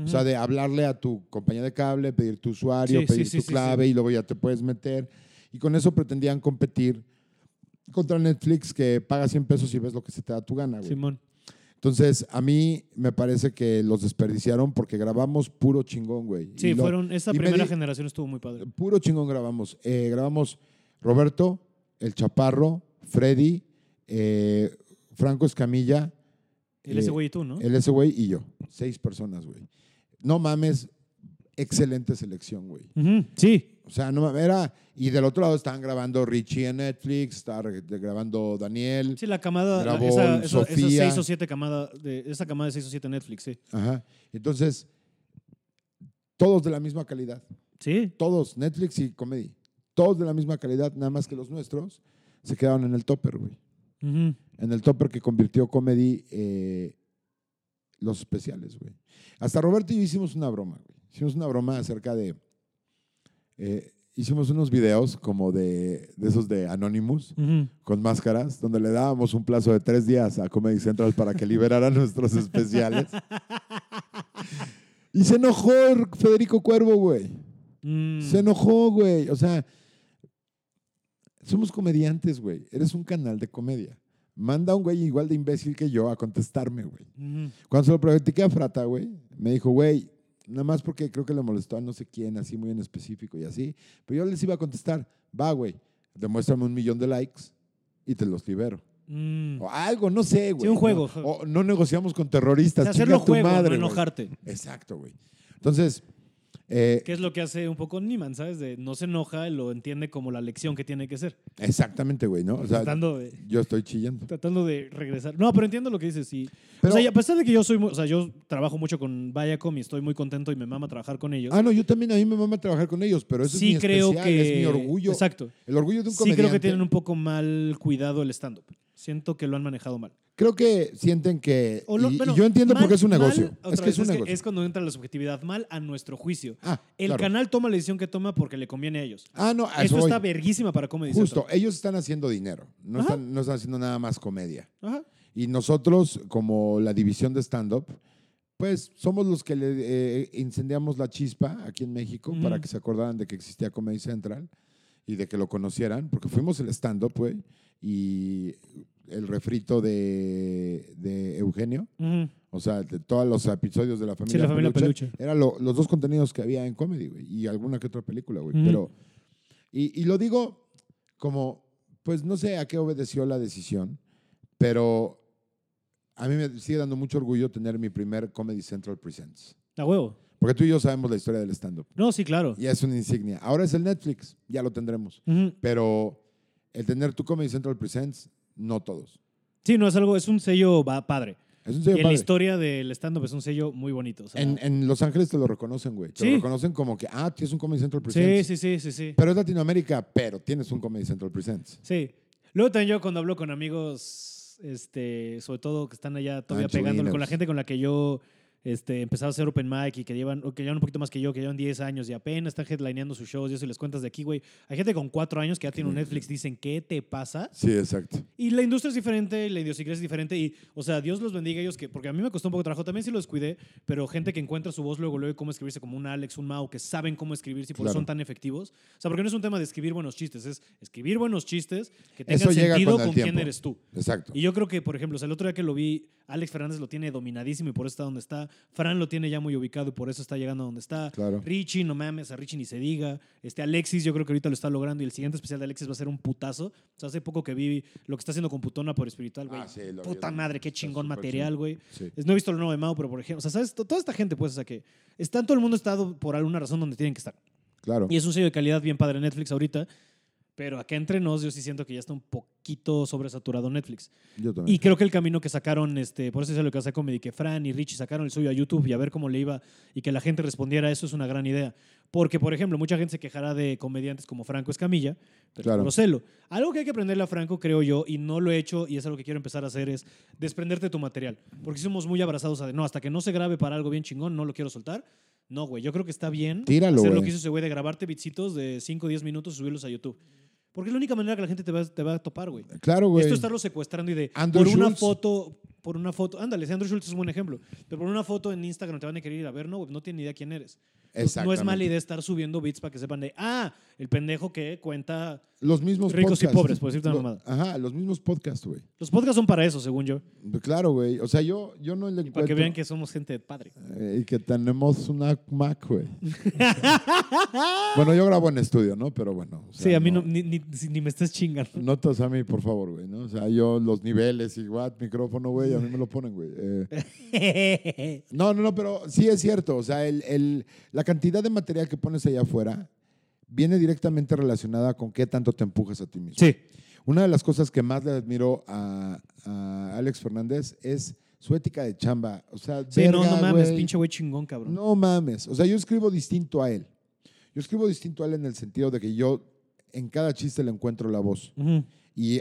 S2: O sea, de hablarle a tu compañía de cable, pedir tu usuario,
S1: Sí,
S2: pedir
S1: sí,
S2: tu
S1: sí,
S2: clave y luego ya te puedes meter. Y con eso pretendían competir contra Netflix que paga 100 pesos y ves lo que se te da tu gana, güey.
S1: Simón.
S2: Entonces, a mí me parece que los desperdiciaron porque grabamos puro chingón, güey.
S1: Sí,
S2: Y lo-
S1: fueron, esta primera generación estuvo muy padre.
S2: Puro chingón grabamos. Eh, grabamos Roberto, El Chaparro, Freddy, eh, Franco Escamilla,
S1: El
S2: eh,
S1: ese güey y tú, ¿no?
S2: el ese güey y yo. Seis personas, güey. No mames, excelente selección, güey.
S1: Sí.
S2: O sea, no mames, era... Y del otro lado estaban grabando Richie en Netflix, estaba grabando Daniel.
S1: Sí, la camada, la-
S2: Grabó
S1: esa
S2: Sofía.
S1: seis o siete camada, de, esa camada de 6 o 7 Netflix, sí.
S2: Ajá. Entonces, todos de la misma calidad.
S1: Sí.
S2: Todos, Netflix y Comedy. Todos de la misma calidad, nada más que los nuestros se quedaron en el topper, güey. En el topper que convirtió Comedy eh, los especiales, güey. Hasta Roberto y yo hicimos una broma, güey. Hicimos una broma acerca de... eh, hicimos unos videos como de, de esos de Anonymous, con máscaras, donde le dábamos un plazo de tres días a Comedy Central para que liberara nuestros especiales. Y se enojó Federico Cuervo, güey.
S1: Mm.
S2: Se enojó, güey. O sea, somos comediantes, güey. Eres un canal de comedia. Manda a un güey igual de imbécil que yo a contestarme, güey. Cuando se lo platiqué a Frata, güey, me dijo, güey, nada más porque creo que le molestó a no sé quién, así muy en específico y así. Pero yo les iba a contestar, va, güey, demuéstrame un millón de likes y te los libero.
S1: Mm.
S2: O algo, no sé, güey.
S1: un juego.
S2: No, o no negociamos con
S1: O
S2: terroristas.
S1: sea,
S2: chinga
S1: hacerlo
S2: tu
S1: juego,
S2: madre,
S1: no
S2: güey.
S1: enojarte.
S2: Exacto, güey. Entonces, eh,
S1: Que es lo que hace un poco Niman, ¿sabes? De no se enoja, lo entiende como la lección que tiene que ser.
S2: exactamente, güey, ¿no? O sea,
S1: tratando, de,
S2: yo estoy chillando.
S1: tratando de regresar. No, pero entiendo lo que dices. Sí.
S2: Pero-
S1: o sea, y a pesar de que yo soy, muy- o sea, yo trabajo mucho con Viacom y estoy muy contento y me mama trabajar con ellos.
S2: Ah, no, yo también a mí me mama trabajar con ellos, pero eso
S1: sí
S2: es mi
S1: creo
S2: especial,
S1: que
S2: es mi orgullo.
S1: Exacto.
S2: El orgullo de un
S1: Sí
S2: comediante.
S1: creo que tienen un poco mal cuidado el stand up. Siento que lo han manejado mal.
S2: Creo que sienten que...
S1: Lo-
S2: y, yo entiendo por qué es un negocio. es que
S1: vez,
S2: es un negocio.
S1: es cuando entra la subjetividad mal a nuestro juicio.
S2: ah,
S1: El
S2: claro.
S1: canal toma la decisión que toma porque le conviene a ellos.
S2: Ah, no, a eso voy.
S1: está verguísima para Comedy
S2: Justo,
S1: Central.
S2: ellos están haciendo dinero. No están, no están haciendo nada más comedia.
S1: Ajá.
S2: Y nosotros, como la división de stand-up, pues somos los que le eh, incendiamos la chispa aquí en México para que se acordaran de que existía Comedy Central y de que lo conocieran, porque fuimos el stand-up, güey, y el refrito de, de Eugenio,
S1: Ujú.
S2: o sea, de todos los episodios de la familia,
S1: Sí, la familia Peluche.
S2: eran lo- los dos contenidos que había en comedy, güey, y alguna que otra película, güey. Pero, y, y lo digo como, pues no sé a qué obedeció la decisión, pero a mí me sigue dando mucho orgullo tener mi primer Comedy Central Presents.
S1: A huevo.
S2: Porque tú y yo sabemos la historia del stand-up.
S1: No, sí, claro.
S2: Ya es una insignia. Ahora es el Netflix, ya lo tendremos. Pero el tener tu Comedy Central Presents, no todos.
S1: Sí, no, es algo, es un sello padre.
S2: Es un
S1: Y
S2: sello
S1: en la historia del stand-up es un sello muy bonito. o sea,
S2: En, en Los Ángeles te lo reconocen, güey. Te
S1: Sí.
S2: lo reconocen como que, ah, tienes un Comedy Central Presents.
S1: sí, sí, sí, sí.
S2: Pero es Latinoamérica, pero tienes un Comedy Central Presents.
S1: Sí. Luego también yo cuando hablo con amigos, este, sobre todo que están allá todavía
S2: Ancho
S1: pegándole, con la gente con la que yo este, empezaba a hacer open mic y que llevan, o que llevan un poquito más que yo, que llevan 10 años y apenas están headlineando sus shows y eso y les cuentas de aquí, güey. Hay gente con 4 años que ya tiene un Netflix, dicen, ¿qué te pasa?
S2: Sí, exacto.
S1: Y la industria es diferente, la idiosincrasia es diferente y, o sea, Dios los bendiga a ellos que, porque a mí me costó un poco de trabajo, también sí los cuidé, pero gente que encuentra su voz luego, luego y cómo escribirse como un Alex, un Mau, que saben cómo escribirse y por eso
S2: Claro.
S1: son tan efectivos. O sea, porque no es un tema de escribir buenos chistes, es escribir buenos chistes que tengan sentido
S2: con
S1: quién eres tú.
S2: Exacto.
S1: Y yo creo que, por ejemplo, o sea, el otro día que lo vi, Alex Fernández lo tiene dominadísimo y por eso está donde está. Fran lo tiene ya muy ubicado y por eso está llegando a donde está.
S2: Claro.
S1: Richie, no mames, a Richie ni se diga. Este Alexis, yo creo que ahorita lo está logrando y el siguiente especial de Alexis va a ser un putazo. O sea, hace poco que vi lo que está haciendo con Putona por espiritual, güey.
S2: Ah, sí,
S1: Puta
S2: vi.
S1: madre, qué
S2: Está
S1: chingón material, güey.
S2: Sí.
S1: No he visto lo nuevo de Mao, pero por ejemplo, o sea, ¿sabes? To- Toda esta gente, pues, o sea, que está todo el mundo estado por alguna razón donde tienen que estar.
S2: Claro.
S1: Y es un sello de calidad bien padre Netflix ahorita. Pero acá entre nos, yo sí siento que ya está un poquito sobresaturado Netflix.
S2: Yo también.
S1: Y creo que el camino que sacaron, este, por eso es lo que hace Comedy, que Fran y Richie sacaron el suyo a YouTube y a ver cómo le iba y que la gente respondiera a eso es una gran idea. Porque, por ejemplo, mucha gente se quejará de comediantes como Franco Escamilla, pero
S2: Claro.
S1: por celo. Algo que hay que aprenderle a Franco, creo yo, y no lo he hecho y es algo que quiero empezar a hacer, es desprenderte de tu material. Porque somos muy abrazados a de, no, hasta que no se grabe para algo bien chingón, no lo quiero soltar. No, güey, yo creo que está bien
S2: Tíralo,
S1: hacer lo
S2: güey.
S1: que hizo ese güey de grabarte bitsitos de 5 o 10 minutos y subirlos a YouTube. Porque es la única manera que la gente te va, te va a topar, güey.
S2: Claro, güey.
S1: Esto estarlo secuestrando y de
S2: Andrew
S1: por una
S2: Schultz.
S1: foto, por una foto, ándale, Andrew Schultz es un buen ejemplo, pero por una foto en Instagram te van a querer ir a ver, no, güey, no tienen ni idea quién eres. Entonces, no es mala idea estar subiendo bits para que sepan de, ah, el pendejo que cuenta.
S2: Los mismos
S1: Ricos y pobres, por decirte una mamada.
S2: Ajá, los mismos podcasts, güey.
S1: Los podcasts son para eso, según yo,
S2: Claro, güey. O sea, yo, yo no le
S1: y para
S2: encuentro...
S1: que vean que somos gente de padre.
S2: Eh, y que tenemos una Mac, güey. bueno, yo grabo en estudio, ¿no? Pero bueno. o sea,
S1: sí, a mí no, ni, ni, ni me estés chingando.
S2: Notas a mí, por favor, güey, ¿no? O sea, yo los niveles y what, micrófono, güey, a mí me lo ponen, güey. Eh, no, no, no, pero sí es cierto. O sea, el, el- la cantidad de material que pones allá afuera viene directamente relacionada con qué tanto te empujas a ti mismo.
S1: sí,
S2: Una de las cosas que más le admiro a, a Alex Fernández es su ética de chamba. O sea,
S1: sí, no,
S2: verga,
S1: no mames, pinche güey chingón, cabrón.
S2: No mames. O sea, yo escribo distinto a él. Yo escribo distinto a él en el sentido de que yo en cada chiste le encuentro la voz. Y,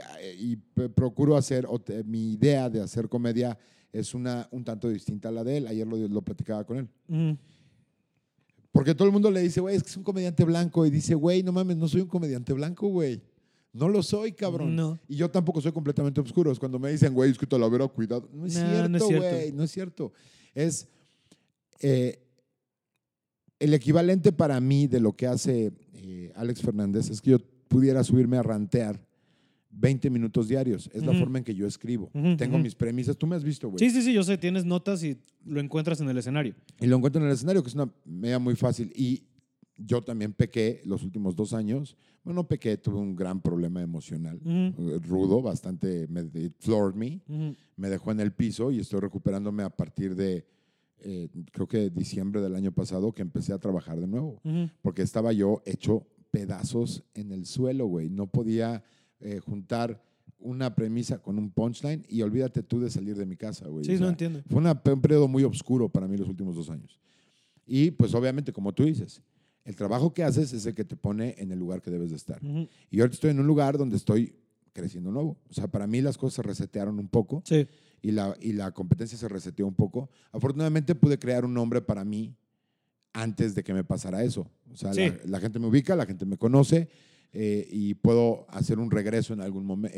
S2: procuro hacer, o te- mi idea de hacer comedia es una un tanto distinta a la de él. Ayer lo, lo platicaba con él. Porque todo el mundo le dice, güey, es que es un comediante blanco. Y dice, güey, no mames, no soy un comediante blanco, güey. No lo soy, cabrón.
S1: No.
S2: Y yo tampoco soy completamente oscuro. Es cuando me dicen, güey, es que Talavera, cuidado. No es
S1: No, no
S2: cierto,
S1: es cierto.
S2: güey. No es cierto. Es eh, el equivalente para mí de lo que hace eh, Alex Fernández es que yo pudiera subirme a rantear 20 minutos diarios. Es la
S1: Ujú.
S2: forma en que yo escribo.
S1: Ujú,
S2: Tengo
S1: ujú.
S2: mis premisas. Tú me has visto, güey.
S1: Sí, sí, sí, yo sé, tienes notas y lo encuentras en el escenario.
S2: Y lo encuentro en el escenario, que es una medida muy fácil. Y yo también pequé los últimos dos años. Bueno, no pequé, tuve un gran problema emocional, eh, rudo, bastante, me, it floored me. Me dejó en el piso y estoy recuperándome a partir de, eh, creo que diciembre del año pasado, que empecé a trabajar de nuevo. Porque estaba yo hecho pedazos en el suelo, güey. No podía eh, juntar una premisa con un punchline y olvídate tú de salir de mi casa, güey.
S1: Sí,
S2: O sea,
S1: no entiendo.
S2: fue una- un periodo muy oscuro para mí los últimos dos años. Y pues obviamente, como tú dices, el trabajo que haces es el que te pone en el lugar que debes de estar. Y ahorita estoy en un lugar donde estoy creciendo nuevo. O sea, para mí las cosas se resetearon un poco
S1: Sí.
S2: y la, y la competencia se reseteó un poco. Afortunadamente pude crear un nombre para mí antes de que me pasara eso. O sea,
S1: Sí.
S2: la, la gente me ubica, la gente me conoce eh, y puedo hacer un regreso en algún momento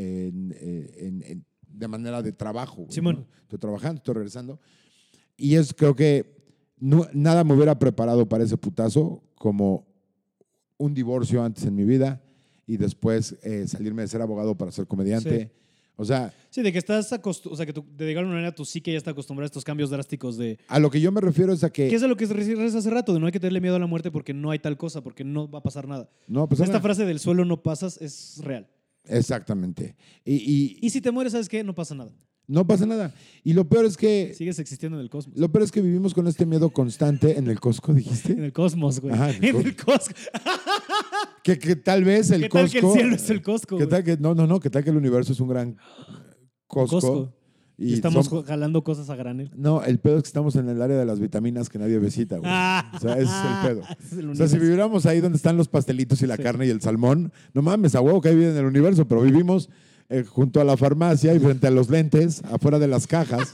S2: de manera de trabajo.
S1: Simón.
S2: ¿no? Estoy trabajando, estoy regresando. Y es, creo que no- nada me hubiera preparado para ese putazo como un divorcio antes en mi vida y después eh, salirme de ser abogado para ser comediante.
S1: Sí.
S2: O sea,
S1: Sí, de que estás acostumbrado, o sea, que tu- de alguna manera tu psique ya está acostumbrada a estos cambios drásticos de...
S2: a lo que yo me refiero es a que...
S1: ¿Qué es a lo que decías hace rato? De no hay que tenerle miedo a la muerte porque no hay tal cosa, porque no va a pasar nada.
S2: No, pues
S1: Esta
S2: nada.
S1: frase del suelo no pasas es real.
S2: Exactamente. Y, y
S1: Y si te mueres, ¿sabes qué? No pasa nada.
S2: no pasa nada. Y lo peor es que...
S1: Sigues existiendo en el cosmos.
S2: Lo peor es que vivimos con este miedo constante en el Costco,
S1: En
S2: dijiste.
S1: el cosmos, güey.
S2: Ajá, en el
S1: en el.
S2: Que, que tal vez el
S1: ¿Qué tal
S2: Costco...
S1: que el cielo es el Costco?
S2: ¿Qué tal que, no, no, no, que tal que el universo es un gran Costco.
S1: Costco. Y, estamos jalando cosas a granel.
S2: No, el pedo es que estamos en el área de las vitaminas que nadie visita, güey. O sea, ese es el pedo.
S1: Ese es el
S2: O sea, si viviéramos ahí donde están los pastelitos y la
S1: Sí.
S2: carne y el salmón, no mames, a huevo que hay vida en el universo, pero vivimos eh, junto a la farmacia y frente a los lentes, afuera de las cajas.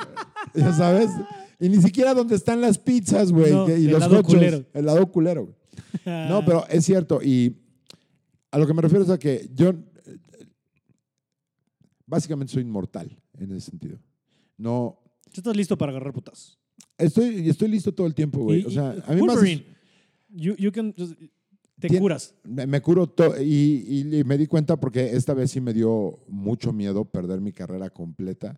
S2: ya sabes. Y ni siquiera donde están las pizzas, güey.
S1: No,
S2: y
S1: el
S2: los
S1: lado
S2: hochos.
S1: culero.
S2: El lado culero, güey. No, pero es cierto. Y a lo que me refiero es a que yo básicamente soy inmortal en ese sentido. No,
S1: estás listo para agarrar putazos.
S2: estoy, estoy listo todo el tiempo, güey. O sea, a mí me hace-
S1: Wolverine, you, you can just- te
S2: Tien-
S1: curas.
S2: me, me curo y, y- y me di cuenta porque esta vez sí me dio mucho miedo perder mi carrera completa.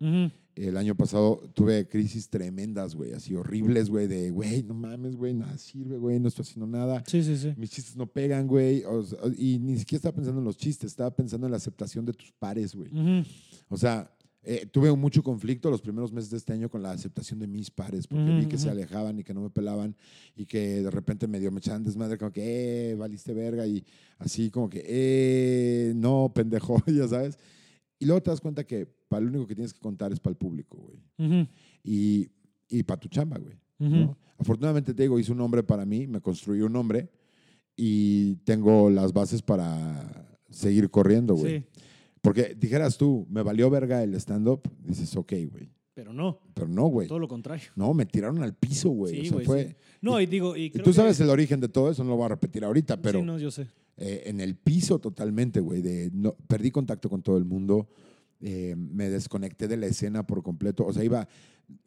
S2: El año pasado tuve crisis tremendas, güey, así horribles, güey, de, güey, no mames, güey, nada sirve, güey, no estoy haciendo nada.
S1: Sí, sí, sí.
S2: Mis chistes no pegan, güey. y ni siquiera estaba pensando en los chistes, estaba pensando en la aceptación de tus pares, güey. O sea, eh, tuve mucho conflicto los primeros meses de este año con la aceptación de mis pares, porque vi que se
S1: ujú.
S2: alejaban y que no me pelaban y que de repente medio me echaban desmadre, como que, eh, valiste verga y así como que, eh, no, pendejo, ya sabes. Y luego te das cuenta que para lo único que tienes que contar es para el público, güey.
S1: Ujú.
S2: Y, y para tu chamba, güey.
S1: Ujú.
S2: ¿no? Afortunadamente, te digo, hice un nombre para mí, me construí un nombre y tengo las bases para seguir corriendo, güey.
S1: Sí,
S2: Porque dijeras tú, me valió verga el stand-up, dices, ok, güey.
S1: pero no,
S2: Pero no, güey.
S1: todo lo contrario.
S2: No, me tiraron al piso, güey.
S1: Sí,
S2: o sea, fue...
S1: sí. No, y digo, y creo
S2: tú
S1: que-
S2: sabes el origen de todo eso, no lo voy a repetir ahorita, pero
S1: Sí, no, yo sé.
S2: eh, en el piso totalmente, güey. de No, perdí contacto con todo el mundo, eh, me desconecté de la escena por completo. O sea, iba,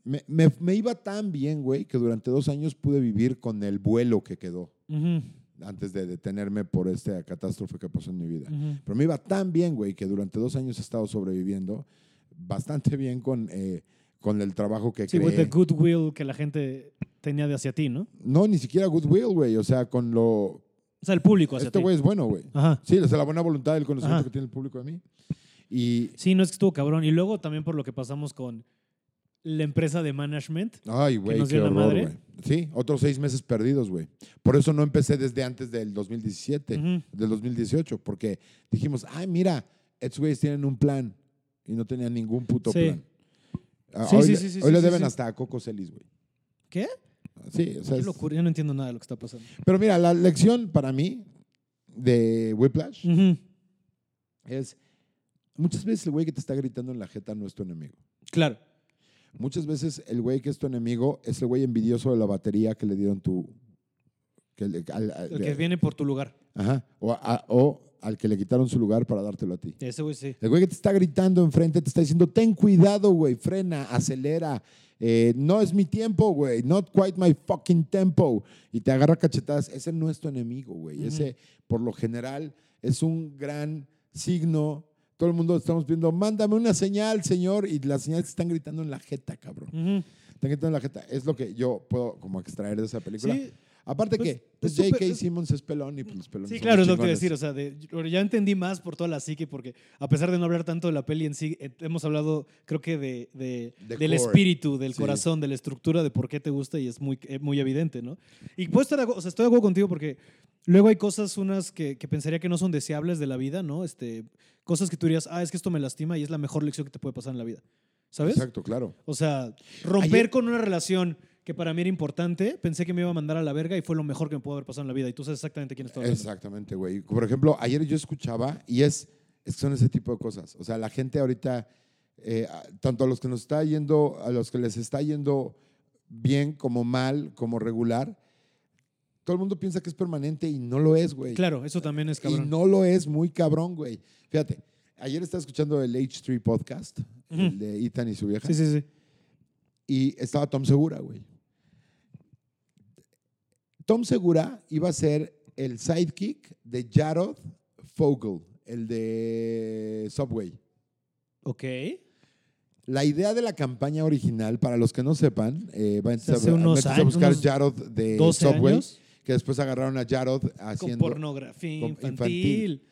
S2: me, me- me iba tan bien, güey, que durante dos años pude vivir con el vuelo que quedó
S1: Ujú,
S2: antes de detenerme por esta catástrofe que pasó en mi vida.
S1: ujú.
S2: Pero me iba tan bien, güey, que durante dos años he estado sobreviviendo bastante bien con, eh, con el trabajo que
S1: Sí,
S2: creé.
S1: the goodwill que la gente tenía de hacia ti, ¿no?
S2: No, ni siquiera goodwill, güey. O sea, con lo...
S1: O sea, el público hacia
S2: Este güey es bueno, güey.
S1: Ajá.
S2: Sí, o sea, la buena voluntad del conocimiento
S1: Ajá.
S2: que tiene el público de mí. Y...
S1: Sí, no es que estuvo cabrón. Y luego también por lo que pasamos con la empresa de management.
S2: Ay, güey, qué horror,
S1: madre.
S2: güey. Sí, otros seis meses perdidos, güey. Por eso no empecé desde antes del 2017,
S1: Ujú.
S2: del 2018, porque dijimos, ay, mira, estos güeyes tienen un plan y no tenían ningún puto
S1: Sí.
S2: plan. Ah,
S1: Sí,
S2: hoy
S1: sí, sí, sí,
S2: hoy
S1: sí,
S2: le deben hasta a Coco Celis, güey.
S1: ¿Qué?
S2: Sí, o sea,
S1: Qué locura. Yo no entiendo nada de lo que está pasando.
S2: pero mira, la lección para mí de Whiplash es, muchas veces el güey que te está gritando en la jeta no es tu enemigo.
S1: Claro.
S2: Muchas veces el güey que es tu enemigo es el güey envidioso de la batería que le dieron tu... Que le- al- al-
S1: El que viene por tu lugar.
S2: Ajá. O, a- o al que le quitaron su lugar para dártelo a ti.
S1: Ese güey sí.
S2: El güey que te está gritando enfrente te está diciendo, ten cuidado, güey, frena, acelera. Eh, no es mi tiempo, güey. Not quite my fucking tempo. Y te agarra cachetadas. Ese no es tu enemigo, güey. Ese, por lo general, es un gran signo. Todo el mundo estamos viendo, mándame una señal, señor. Y las señales están gritando en la jeta, cabrón. Están gritando en la jeta. Es lo que yo puedo como extraer de esa película.
S1: Sí,
S2: Aparte
S1: Pues,
S2: que pues,
S1: es súper-
S2: J.K. Simmons es pelón y pues los pelones
S1: Sí, claro, es lo que decir. O sea, de- ya entendí más por toda la psique, porque a pesar de no hablar tanto de la peli en sí, eh, hemos hablado, creo que, de, de- del
S2: core.
S1: espíritu, del
S2: Sí.
S1: corazón, de la estructura, de por qué te gusta y es muy, eh, muy evidente, ¿no? Y puedo estar, o sea, estoy de acuerdo contigo porque luego hay cosas, unas que, que pensaría que no son deseables de la vida, ¿no? Este, cosas que tú dirías, ah, es que esto me lastima y es la mejor lección que te puede pasar en la vida. ¿Sabes?
S2: Exacto, claro.
S1: O sea, romper
S2: Ayer-
S1: con una relación que para mí era importante, pensé que me iba a mandar a la verga y fue lo mejor que me pudo haber pasado en la vida. Y tú sabes exactamente quién está hablando.
S2: Exactamente, güey. Por ejemplo, ayer yo escuchaba y es, es que son ese tipo de cosas. O sea, la gente ahorita, eh, tanto a los que nos está yendo, a los que les está yendo bien como mal, como regular, todo el mundo piensa que es permanente y no lo es, güey.
S1: Claro, eso también es
S2: Y
S1: cabrón.
S2: no lo es muy cabrón, güey. Fíjate, ayer estaba escuchando el H3 podcast, el de Ethan y su vieja.
S1: Sí, sí, sí.
S2: y estaba Tom Segura, güey. Tom Segura iba a ser el sidekick de Jared Fogle, el de Subway.
S1: Ok.
S2: La idea de la campaña original, para los que no sepan, eh, vayan a,
S1: Hace unos
S2: a
S1: años,
S2: buscar Jared de
S1: 12
S2: Subway,
S1: años.
S2: que después agarraron a Jared
S1: Con
S2: haciendo
S1: pornografía
S2: con
S1: infantil.
S2: infantil.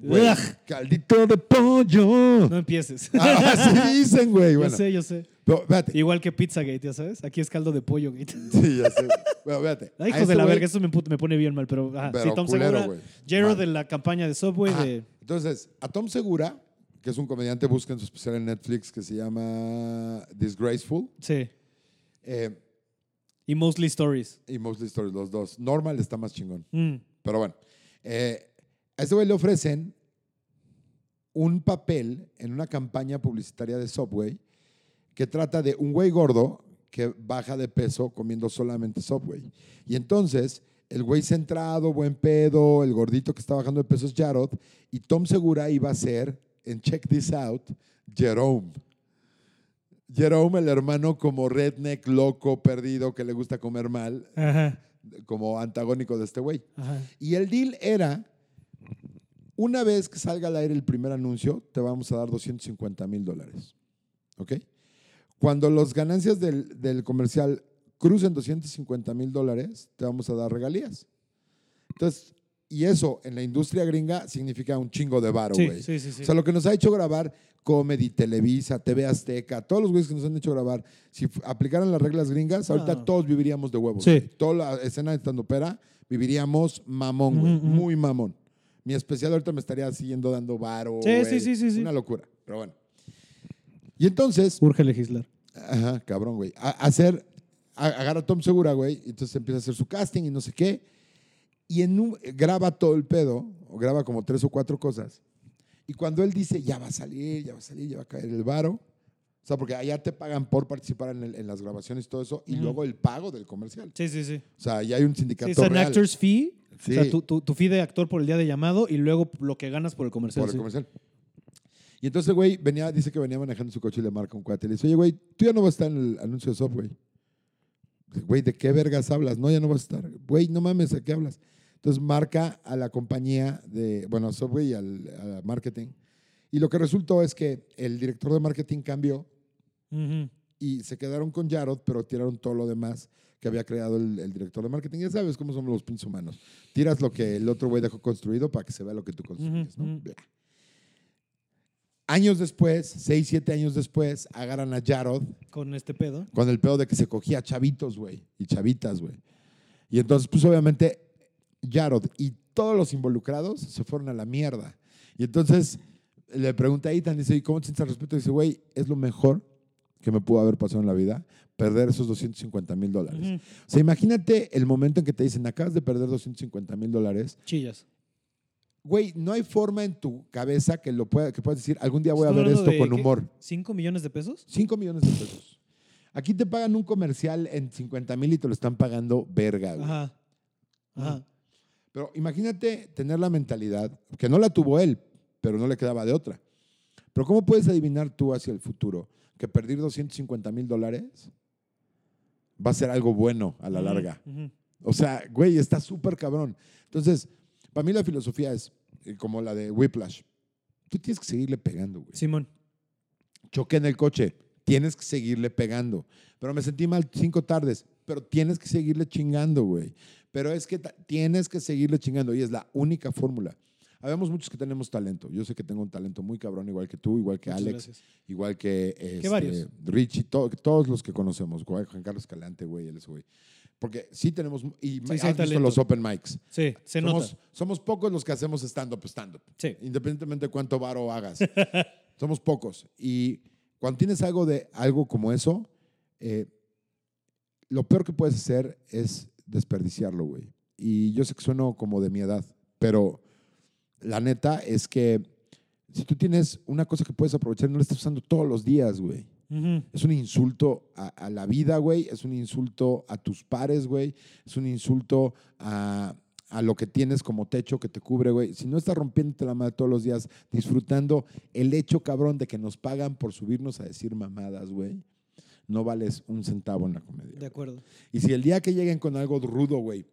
S2: Güey, caldito de pollo.
S1: no empieces.
S2: Ah, así dicen, güey.
S1: yo sé, yo sé.
S2: pero.
S1: Igual que Pizzagate, ya sabes. Aquí es caldo de pollo. gate.
S2: Sí, ya sé. Bueno, véate.
S1: Ay,
S2: A
S1: hijos
S2: este
S1: de la
S2: güey-
S1: verga, eso me, pone bien mal, pero, ajá,
S2: Pero
S1: sí, Tom
S2: culero,
S1: Segura,
S2: güey. Mal.
S1: de la campaña de Subway de...
S2: Entonces, a Tom Segura, que es un comediante, busquen su especial en Netflix que se llama Disgraceful.
S1: Sí.
S2: eh,
S1: Y Mostly Stories.
S2: y Mostly Stories, los dos. Normal está más chingón.
S1: Mm.
S2: Pero bueno, eh, a este güey le ofrecen un papel en una campaña publicitaria de Subway que trata de un güey gordo que baja de peso comiendo solamente Subway. Y entonces, el güey centrado, buen pedo, el gordito que está bajando de peso es Jarod, y Tom Segura iba a ser, en Check This Out, Jerome. Jerome, el hermano como redneck, loco, perdido, que le gusta comer mal,
S1: Ajá.
S2: como antagónico de este güey.
S1: Ajá.
S2: Y el deal era, una vez que salga al aire el primer anuncio, te vamos a dar 250 mil dólares. ¿Ok? Cuando las ganancias del, del comercial crucen 250 mil dólares, te vamos a dar regalías. Entonces, y eso en la industria gringa significa un chingo de varo, güey.
S1: sí, sí, sí.
S2: O sea, lo que nos ha hecho grabar Comedy, Televisa, TV Azteca, todos los güeyes que nos han hecho grabar, si aplicaran las reglas gringas, ahorita
S1: Ah.
S2: todos viviríamos de huevos. Toda la escena de stand-upera viviríamos mamón, güey. Muy mamón. Mi especial ahorita me estaría siguiendo dando varo.
S1: Sí, sí, sí, sí, sí.
S2: Una locura. Pero bueno. Y entonces,
S1: Urge legislar.
S2: Ajá, cabrón, güey. A- hacer, a- agarra a Tom Segura, güey, y entonces empieza a hacer su casting y no sé qué. Y en un- graba todo el pedo, o graba como tres o cuatro cosas. Y cuando él dice, ya va a salir, ya va a salir, ya va a caer el varo. O sea, porque allá te pagan por participar en, el- en las grabaciones y todo eso, y luego el pago del comercial.
S1: Sí, sí, sí.
S2: O sea, ya hay un
S1: Sí,
S2: sindicato
S1: es un actor's fee.
S2: Sí.
S1: O sea, tu, tu, tu fee de actor por el día de llamado y luego lo que ganas por el comercial.
S2: por el
S1: sí.
S2: comercial. Y entonces, güey, venía, dice que venía manejando su coche y le marca un cuate. Y le dice, oye, güey, tú ya no vas a estar en el anuncio de Subway. Dice, Güey, ¿de qué vergas hablas? No, ya no vas a estar. Güey, no mames, ¿de qué hablas? Entonces marca a la compañía de, bueno, a Subway y al a marketing. Y lo que resultó es que el director de marketing cambió Y se quedaron con Jarod, pero tiraron todo lo demás que había creado el, el director de marketing. Ya sabes cómo somos los pinches humanos. Tiras lo que el otro güey dejó construido para que se vea lo que tú construyes, ¿no? Años después, seis, siete años después, agarran a Jarod
S1: Con este pedo.
S2: con el pedo de que se cogía chavitos, güey, y chavitas, güey. Y entonces, pues obviamente, Jarod y todos los involucrados se fueron a la mierda. Y entonces le pregunta a Ethan, dice, ¿y cómo te sientes al respecto? dice, güey, es lo mejor que me pudo haber pasado en la vida, perder esos 250 mil dólares. O sea, imagínate el momento en que te dicen, acabas de perder 250 mil dólares.
S1: Chillas.
S2: Güey, no hay forma en tu cabeza que lo pueda, que puedas decir, algún día voy a ver esto con humor.
S1: ¿Cinco millones de pesos?
S2: 5 millones de pesos. Aquí te pagan un comercial en 50 mil y te lo están pagando verga, güey.
S1: Ajá. Ajá.
S2: Pero imagínate tener la mentalidad, que no la tuvo él, pero no le quedaba de otra. Pero ¿cómo puedes adivinar tú hacia el futuro que perder 250 mil dólares va a ser algo bueno a la larga? O sea, güey, está súper cabrón. Entonces, para mí la filosofía es eh, como la de Whiplash. Tú tienes que seguirle pegando, güey.
S1: Simón.
S2: choqué en el coche, tienes que seguirle pegando. Pero me sentí mal cinco tardes, pero tienes que seguirle chingando, güey. Pero es que tienes que seguirle chingando y es la única fórmula. Habemos muchos que tenemos talento. Yo sé que tengo un talento muy cabrón, igual que tú, igual que
S1: Muchas
S2: Alex,
S1: gracias.
S2: igual que, este,
S1: varios.
S2: Richie, to- todos los que conocemos, Juan Carlos Calante, güey, él es güey. Porque sí tenemos, y
S1: sí
S2: has
S1: hay
S2: visto los open mics.
S1: Sí, se
S2: somos,
S1: nota.
S2: somos pocos los que hacemos stand-up, stand-up
S1: Sí.
S2: independientemente de cuánto varo hagas. Somos pocos. Y cuando tienes algo de algo como eso, eh, lo peor que puedes hacer es desperdiciarlo, güey. Y yo sé que sueno como de mi edad, pero la neta es que si tú tienes una cosa que puedes aprovechar, no la estás usando todos los días, güey. Es un insulto a, a la vida, güey. Es un insulto a tus pares, güey. Es un insulto a, a lo que tienes como techo que te cubre, güey. Si no estás rompiéndote la madre todos los días, disfrutando el hecho, cabrón, de que nos pagan por subirnos a decir mamadas, güey. no vales un centavo en la comedia.
S1: De acuerdo.
S2: Y si el día que lleguen con algo rudo, güey,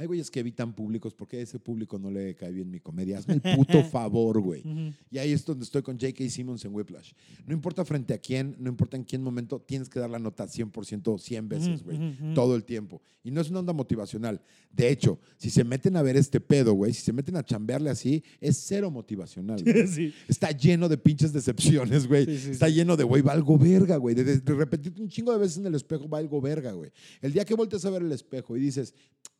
S2: hay güeyes que evitan públicos porque a ese público no le cae bien mi comedia. Hazme el puto favor, güey. Y ahí es donde estoy con J.K. Simmons en Whiplash. No importa frente a quién, no importa en qué momento, tienes que dar la nota 100%, 100 veces, güey. Todo el tiempo. Y no es una onda motivacional. De hecho, si se meten a ver este pedo, güey, si se meten a chambearle así, es cero motivacional.
S1: sí.
S2: Está lleno de pinches decepciones, güey.
S1: Sí, sí,
S2: Está lleno de, güey, valgo verga, güey. De, de- de repetirte un chingo de veces en el espejo, valgo verga, güey. El día que volteas a ver el espejo y dices,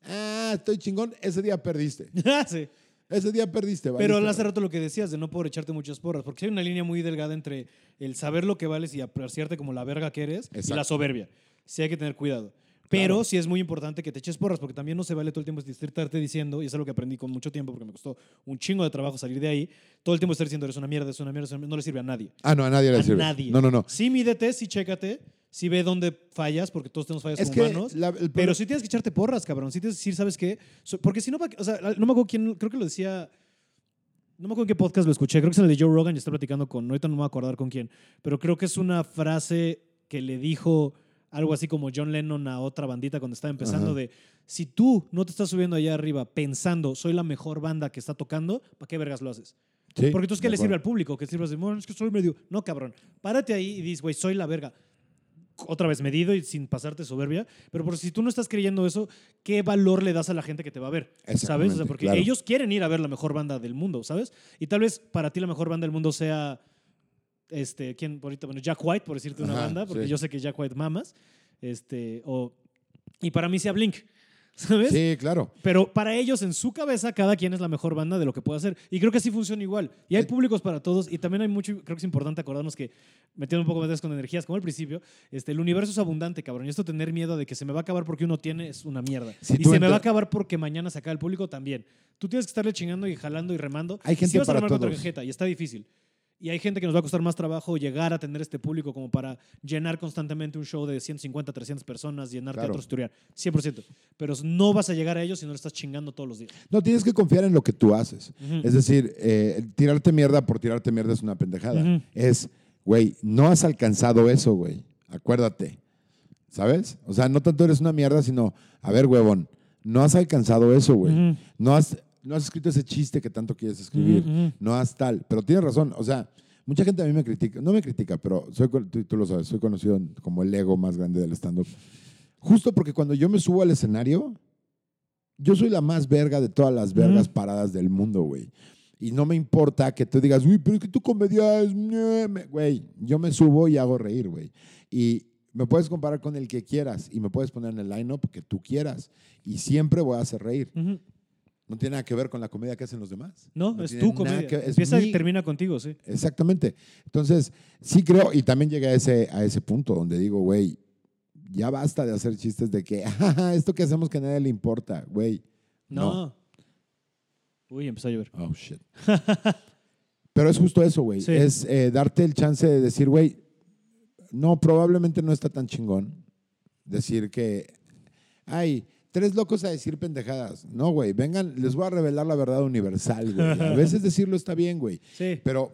S2: ah, estoy chingón, ese día perdiste.
S1: sí.
S2: Ese día perdiste,
S1: Pero
S2: valiste,
S1: hace rato lo que decías de no poder echarte muchas porras, porque hay una línea muy delgada entre el saber lo que vales y apreciarte como la verga que eres y la soberbia. Sí hay que tener cuidado. Pero
S2: Claro.
S1: sí es muy importante que te eches porras, porque también no se vale todo el tiempo estarte diciendo, y es algo que aprendí con mucho tiempo, porque me costó un chingo de trabajo salir de ahí, todo el tiempo estar diciendo, eres una mierda, eres una mierda, eres una mierda", no le sirve a nadie.
S2: Ah, no, a nadie le
S1: a
S2: sirve.
S1: nadie.
S2: No, no, no.
S1: Sí mídete, sí chécate, sí ve dónde fallas, porque todos tenemos fallas
S2: Es
S1: como humanos.
S2: la- el
S1: Pero sí tienes que echarte porras, cabrón. Sí tienes que decir, ¿sabes qué? Porque si no, o sea, no me acuerdo quién, creo que lo decía, no me acuerdo en qué podcast lo escuché, creo que es el de Joe Rogan y está platicando con, ahorita no me voy a acordar con quién, pero creo que es una frase que le dijo algo así como John Lennon a otra bandita cuando estaba empezando
S2: Ajá.
S1: de, si tú no te estás subiendo allá arriba pensando, soy la mejor banda que está tocando, ¿para qué vergas lo haces?
S2: Sí,
S1: Porque entonces, ¿qué
S2: de
S1: le sirve al público? Que sirvas de, bueno, es que soy medio. No, cabrón. Párate ahí y dices, güey, soy la verga. Otra vez medido y sin pasarte soberbia. Pero por si tú no estás creyendo eso, ¿qué valor le das a la gente que te va a ver? ¿Sabes? O sea,
S2: Exactamente,
S1: porque
S2: claro.
S1: ellos quieren ir a ver la mejor banda del mundo, ¿sabes? Y tal vez para ti la mejor banda del mundo sea. Este, ¿quién? Ahorita, bueno, Jack White, por decirte una
S2: Ajá,
S1: banda, porque
S2: sí.
S1: yo sé que Jack White mamas. Este, o, y para mí sea Blink, ¿sabes?
S2: Sí, claro.
S1: Pero para ellos, en su cabeza, cada quien es la mejor banda de lo que puede hacer. Y creo que así funciona igual. Y hay
S2: Sí.
S1: públicos para todos. Y también hay mucho, creo que es importante acordarnos que, metiendo un poco más con energías, como al principio, este, el universo es abundante, cabrón. Y esto tener miedo de que se me va a acabar porque uno tiene es una mierda.
S2: Si
S1: y se me va a acabar porque mañana se acaba el público también. Tú tienes que estarle chingando y jalando y remando.
S2: Hay
S1: Y
S2: gente
S1: sí vas a
S2: para
S1: contra
S2: todos.
S1: cajeta, y está difícil. Y hay gente que nos va a costar más trabajo llegar a tener este público como para llenar constantemente un show de 150, 300 personas, llenar
S2: Claro.
S1: teatros, estudiar. 100%. Pero no vas a llegar a ellos si no le estás chingando todos los días.
S2: No, tienes que confiar en lo que tú haces. Es decir, eh, tirarte mierda por tirarte mierda es una pendejada. Es, güey, no has alcanzado eso, güey. Acuérdate. ¿Sabes? O sea, no tanto eres una mierda, sino, a ver, huevón, no has alcanzado eso, güey. No has, no has escrito ese chiste que tanto quieres escribir.
S1: Ujú, ujú.
S2: No has tal. Pero tienes razón. O sea, mucha gente a mí me critica. No me critica, pero soy, tú, tú lo sabes, soy conocido como el ego más grande del stand-up. Justo porque cuando yo me subo al escenario, yo soy la más verga de todas las vergas
S1: Ujú.
S2: paradas del mundo, güey. Y no me importa que tú digas, uy, pero es que tu comedia es... Güey, yo me subo y hago reír, güey. Y me puedes comparar con el que quieras y me puedes poner en el line-up que tú quieras. Y siempre voy a hacer reír. No tiene nada que ver con la comedia que hacen los demás.
S1: No, es tu comedia.
S2: que- es
S1: Empieza
S2: mi-
S1: y termina contigo, sí.
S2: Exactamente. Entonces, sí creo, y también llegué a ese, a ese punto donde digo, güey, ya basta de hacer chistes de que, "Ah, esto que hacemos que a nadie le importa, güey.
S1: No.
S2: No.
S1: Uy, empezó a llover.
S2: Oh, shit. Pero es justo eso, güey.
S1: Sí.
S2: Es eh, darte el chance de decir, güey, no, probablemente no está tan chingón. Decir que, ay, tres locos a decir pendejadas. No, güey, vengan, les voy a revelar la verdad universal, güey. A veces decirlo está bien, güey.
S1: Sí.
S2: Pero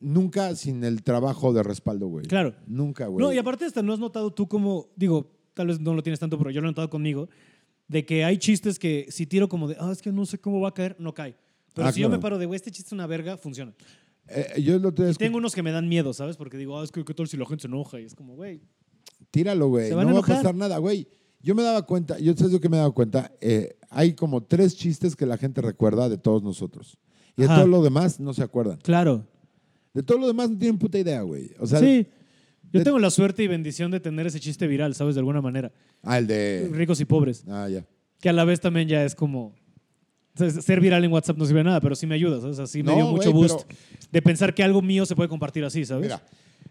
S2: nunca sin el trabajo de respaldo, güey.
S1: Claro.
S2: Nunca, güey.
S1: No, y aparte hasta no has notado tú como, digo, tal vez no lo tienes tanto, pero yo lo he notado conmigo, de que hay chistes que si tiro como de, ah, es que no sé cómo va a caer, no cae. Pero
S2: Ah,
S1: si yo me paro de, güey, este chiste es una verga, funciona.
S2: Eh, yo lo te
S1: Y tengo unos que me dan miedo, ¿sabes? Porque digo, ah, es que qué tal si la gente se enoja y es como, güey.
S2: Tíralo, güey.
S1: ¿Se
S2: No va a pasar nada, güey. Yo me daba cuenta, yo sé lo que me he dado cuenta, eh, hay como tres chistes que la gente recuerda de todos nosotros. Y de
S1: Ajá.
S2: todo lo demás no se acuerdan.
S1: Claro.
S2: De todo lo demás no tienen puta idea, güey. O sea,
S1: sí. Yo
S2: de-
S1: tengo la suerte y bendición de tener ese chiste viral, ¿sabes? De alguna manera.
S2: Ah, el de.
S1: Ricos y pobres.
S2: Ah, ya.
S1: Que a la vez también ya es como. o sea, Ser viral en WhatsApp no sirve de nada, pero sí me ayuda, ¿sabes? Así me
S2: No,
S1: dio mucho
S2: güey,
S1: boost de pensar que algo mío se puede compartir así, ¿sabes?
S2: Mira.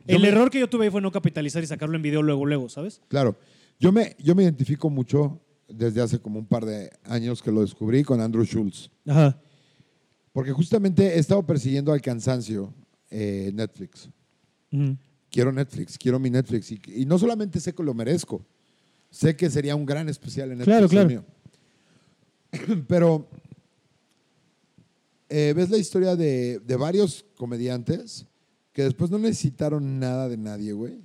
S1: El
S2: me-
S1: error que yo tuve ahí fue no capitalizar y sacarlo en video luego, luego, ¿sabes?
S2: Claro. Yo me, yo me identifico mucho desde hace como un par de años que lo descubrí con Andrew Schultz.
S1: Ajá.
S2: Porque justamente he estado persiguiendo al cansancio eh, Netflix. quiero Netflix, quiero mi Netflix. Y, y no solamente sé que lo merezco, sé que sería un gran especial en Netflix.
S1: Claro, claro.
S2: mío. Pero eh, ves la historia de, de varios comediantes que después no necesitaron nada de nadie, güey.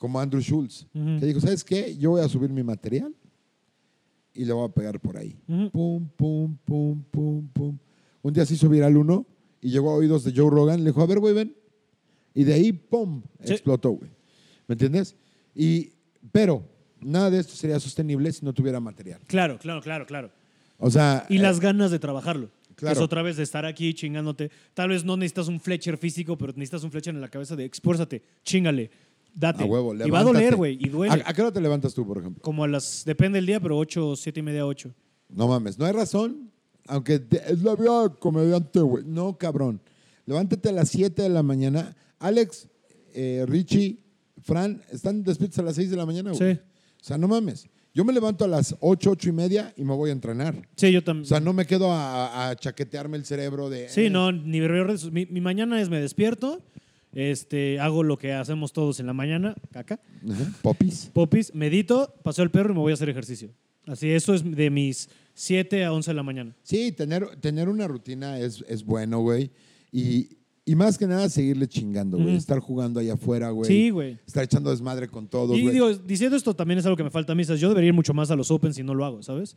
S2: Como Andrew Schultz,
S1: Ujú.
S2: que dijo, ¿sabes qué? Yo voy a subir mi material y le voy a pegar por ahí. Pum, pum, pum, pum, pum. Un día se hizo viral uno y llegó a oídos de Joe Rogan. Le dijo, a ver, güey, ven. Y de ahí, ¡pum!
S1: Sí.
S2: Explotó, güey. ¿Me entiendes? Y, pero nada de esto sería sostenible si no tuviera material.
S1: Claro, claro, claro, claro.
S2: O sea...
S1: Y
S2: eh,
S1: las ganas de trabajarlo.
S2: claro.
S1: Es otra vez de estar aquí chingándote. Tal vez no necesitas un Fletcher físico, pero necesitas un Fletcher en la cabeza de expórzate, chingale, date.
S2: a huevo,
S1: y va a doler, güey, y duele.
S2: ¿A, a qué hora te levantas tú, por ejemplo?
S1: Como a las, depende del día, pero 8, 7 y media, 8.
S2: No mames, no hay razón. Aunque te- es la vida comediante, güey. No, cabrón. Levántate a las 7 de la mañana. Alex, eh, Richie, Fran, están despiertos a las 6 de la mañana, güey.
S1: Sí.
S2: O sea, no mames. Yo me levanto a las 8, 8 y media y me voy a entrenar.
S1: Sí, yo también.
S2: O sea, no me quedo a, a chaquetearme el cerebro de...
S1: Sí,
S2: eh,
S1: no, ni mi, mi mañana es me despierto, este, hago lo que hacemos todos en la mañana, caca,
S2: Popis.
S1: popis, medito, paseo el perro y me voy a hacer ejercicio. Así, eso es de mis 7 a 11 de la mañana.
S2: Sí, tener, tener una rutina es, es bueno, güey. Y, y más que nada seguirle chingando, güey. Estar jugando allá afuera, güey.
S1: Sí, güey.
S2: Estar echando desmadre con todos,
S1: Y
S2: güey.
S1: digo, diciendo esto también es algo que me falta a mí. ¿sabes? Yo debería ir mucho más a los Opens si no lo hago, ¿sabes?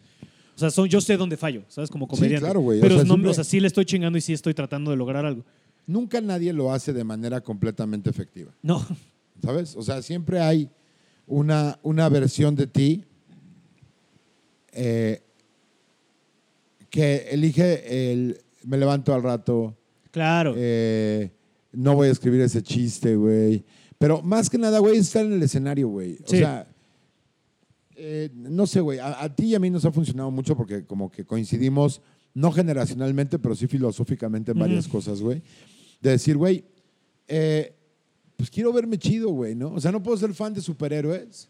S1: O sea, son- yo sé dónde fallo, ¿sabes? Como comediante.
S2: claro, güey. O
S1: Pero
S2: sea,
S1: no,
S2: siempre-
S1: o sea, sí le estoy chingando y sí estoy tratando de lograr algo.
S2: Nunca nadie lo hace de manera completamente efectiva,
S1: No.
S2: ¿sabes? O sea, siempre hay una, una versión de ti eh, que elige el me levanto al rato,
S1: Claro.
S2: eh, no voy a escribir ese chiste, güey. Pero más que nada, güey, es estar en el escenario, güey. O
S1: Sí.
S2: sea, eh, no sé, güey, a, a ti y a mí nos ha funcionado mucho porque como que coincidimos, no generacionalmente, pero sí filosóficamente en varias cosas, güey. De decir, güey, eh, pues quiero verme chido, güey, ¿no? O sea, no puedo ser fan de superhéroes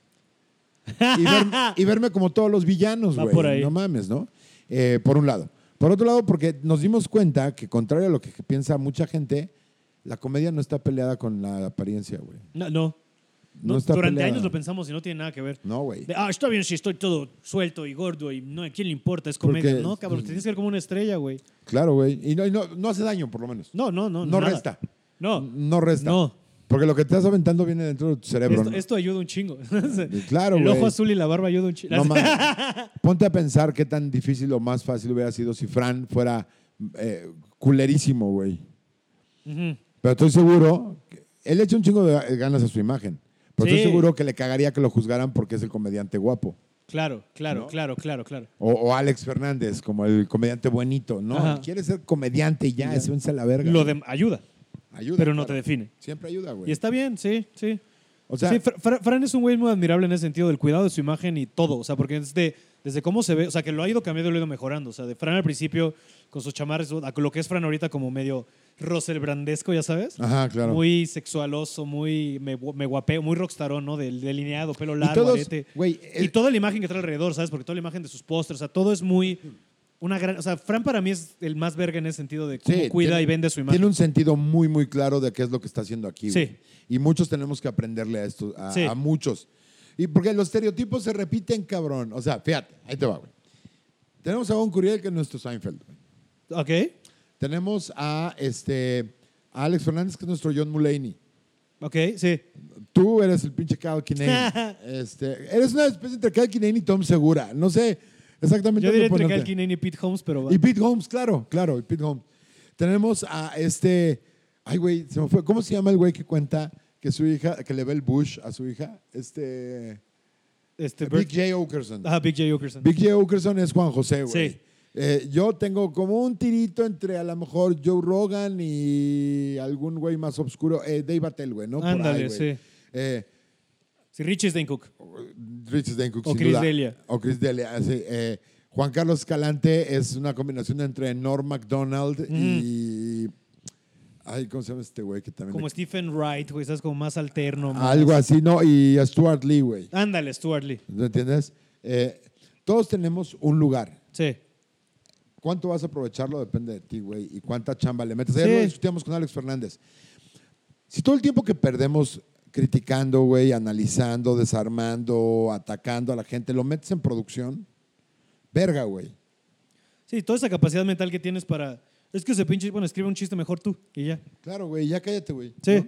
S2: y, ver- y verme como todos los villanos,
S1: Va
S2: güey. No mames, ¿no? Eh, por un lado. Por otro lado, porque nos dimos cuenta que, contrario a lo que piensa mucha gente, la comedia no está peleada con la apariencia, güey.
S1: No, no.
S2: No
S1: No,
S2: está
S1: durante
S2: peleada.
S1: años lo pensamos y no tiene nada que ver.
S2: No, güey.
S1: Ah, está bien si estoy todo suelto y gordo y no, ¿a quién le importa? Es comedia.
S2: Porque-
S1: no, cabrón, te tienes que ver como una estrella, güey.
S2: Claro, güey. Y, no, y no, no hace daño, por lo menos.
S1: No, no, no.
S2: No
S1: nada.
S2: resta.
S1: No,
S2: No resta.
S1: no.
S2: Porque lo que te estás aventando viene dentro de tu cerebro.
S1: Esto,
S2: ¿no?
S1: esto ayuda un chingo.
S2: Claro,
S1: El
S2: güey.
S1: ojo azul y la barba ayuda un chingo.
S2: No mames. Ponte a pensar qué tan difícil o más fácil hubiera sido si Fran fuera eh, culerísimo, güey. Pero estoy seguro, que él echa un chingo de ganas a su imagen. Pero
S1: Sí.
S2: estoy seguro que le cagaría que lo juzgaran porque es el comediante guapo.
S1: Claro, claro,
S2: ¿No?
S1: claro, claro, claro.
S2: O, o Alex Fernández, como el comediante buenito. No,
S1: Ajá.
S2: quiere ser comediante y ya, se a la verga.
S1: Lo de, ayuda,
S2: ayuda.
S1: pero no te define.
S2: Siempre ayuda, güey.
S1: Y está bien, sí, sí.
S2: O sea,
S1: sí, Fra- Fra- Fran es un güey muy admirable en ese sentido del cuidado de su imagen y todo. O sea, porque desde, desde cómo se ve, o sea, que lo ha ido cambiando y lo ha ido mejorando. O sea, de Fran al principio con sus chamarras, a lo que es Fran ahorita como medio Russell Brandesco, ya sabes.
S2: ajá, claro.
S1: Muy sexualoso, muy me, gu- me guapeo, muy rockstarón, ¿no? Del delineado, pelo
S2: y
S1: largo,
S2: todos,
S1: arete. Y toda la imagen que trae alrededor, ¿sabes? Porque toda la imagen de sus pósters, o sea, todo es muy. Una gran, o sea, Fran para mí es el más verga en ese sentido de cómo
S2: Sí,
S1: cuida
S2: tiene-
S1: y vende su imagen.
S2: Tiene un sentido muy, muy claro de qué es lo que está haciendo aquí.
S1: Sí.
S2: Y muchos tenemos que aprenderle a esto, a,
S1: Sí.
S2: a muchos. Y porque los estereotipos se repiten, cabrón. O sea, fíjate, ahí te va, güey. Tenemos a Von Curiel, que es nuestro Seinfeld.
S1: Ok,
S2: Tenemos a, este, a Alex Fernández, que es nuestro John Mulaney.
S1: ok, sí.
S2: Tú eres el pinche Kyle Kinane. este, eres una especie entre Kyle Kinane y Tom Segura. No sé exactamente
S1: Yo diría entre. Kyle Kinane y Pete Holmes, pero va.
S2: Y Pete Holmes, claro, claro, y Pete Holmes. Tenemos a este, ay güey, se me fue, ¿cómo se llama el güey que cuenta que su hija, que le ve el Bush a su hija? Este,
S1: este,
S2: Big
S1: Bert-
S2: J. Okerson.
S1: Ah, Big J. Okerson.
S2: Big J. Okerson es Juan José, güey.
S1: Sí.
S2: Eh, yo tengo como un tirito entre a lo mejor Joe Rogan y algún güey más oscuro, eh, Dave Attell, güey, ¿no?
S1: Ándale, sí.
S2: Eh,
S1: Sí, Richie Steincook.
S2: Richard Dancock,
S1: O
S2: sin
S1: Chris
S2: duda.
S1: D'Elia.
S2: O Chris Delia. sí, eh, Juan Carlos Escalante es una combinación entre Norm MacDonald y. Ay, ¿cómo se llama este güey? Que también.
S1: Como Stephen Wright, güey, ¿sabes? Como más alterno. más-
S2: Algo así, ¿no? Y Stuart Lee, güey.
S1: Ándale, Stuart Lee.
S2: ¿No entiendes? Eh, todos tenemos un lugar.
S1: Sí.
S2: ¿Cuánto vas a aprovecharlo? Depende de ti, güey. Y cuánta chamba le metes. Ayer
S1: Sí.
S2: lo discutíamos con Alex Fernández. Si todo el tiempo que perdemos criticando, güey, analizando, desarmando, atacando a la gente, lo metes en producción, verga, güey.
S1: Sí, toda esa capacidad mental que tienes para. Es que ese pinche. Bueno, escribe un chiste mejor tú y ya.
S2: Claro, güey, ya cállate, güey.
S1: Sí.
S2: ¿no?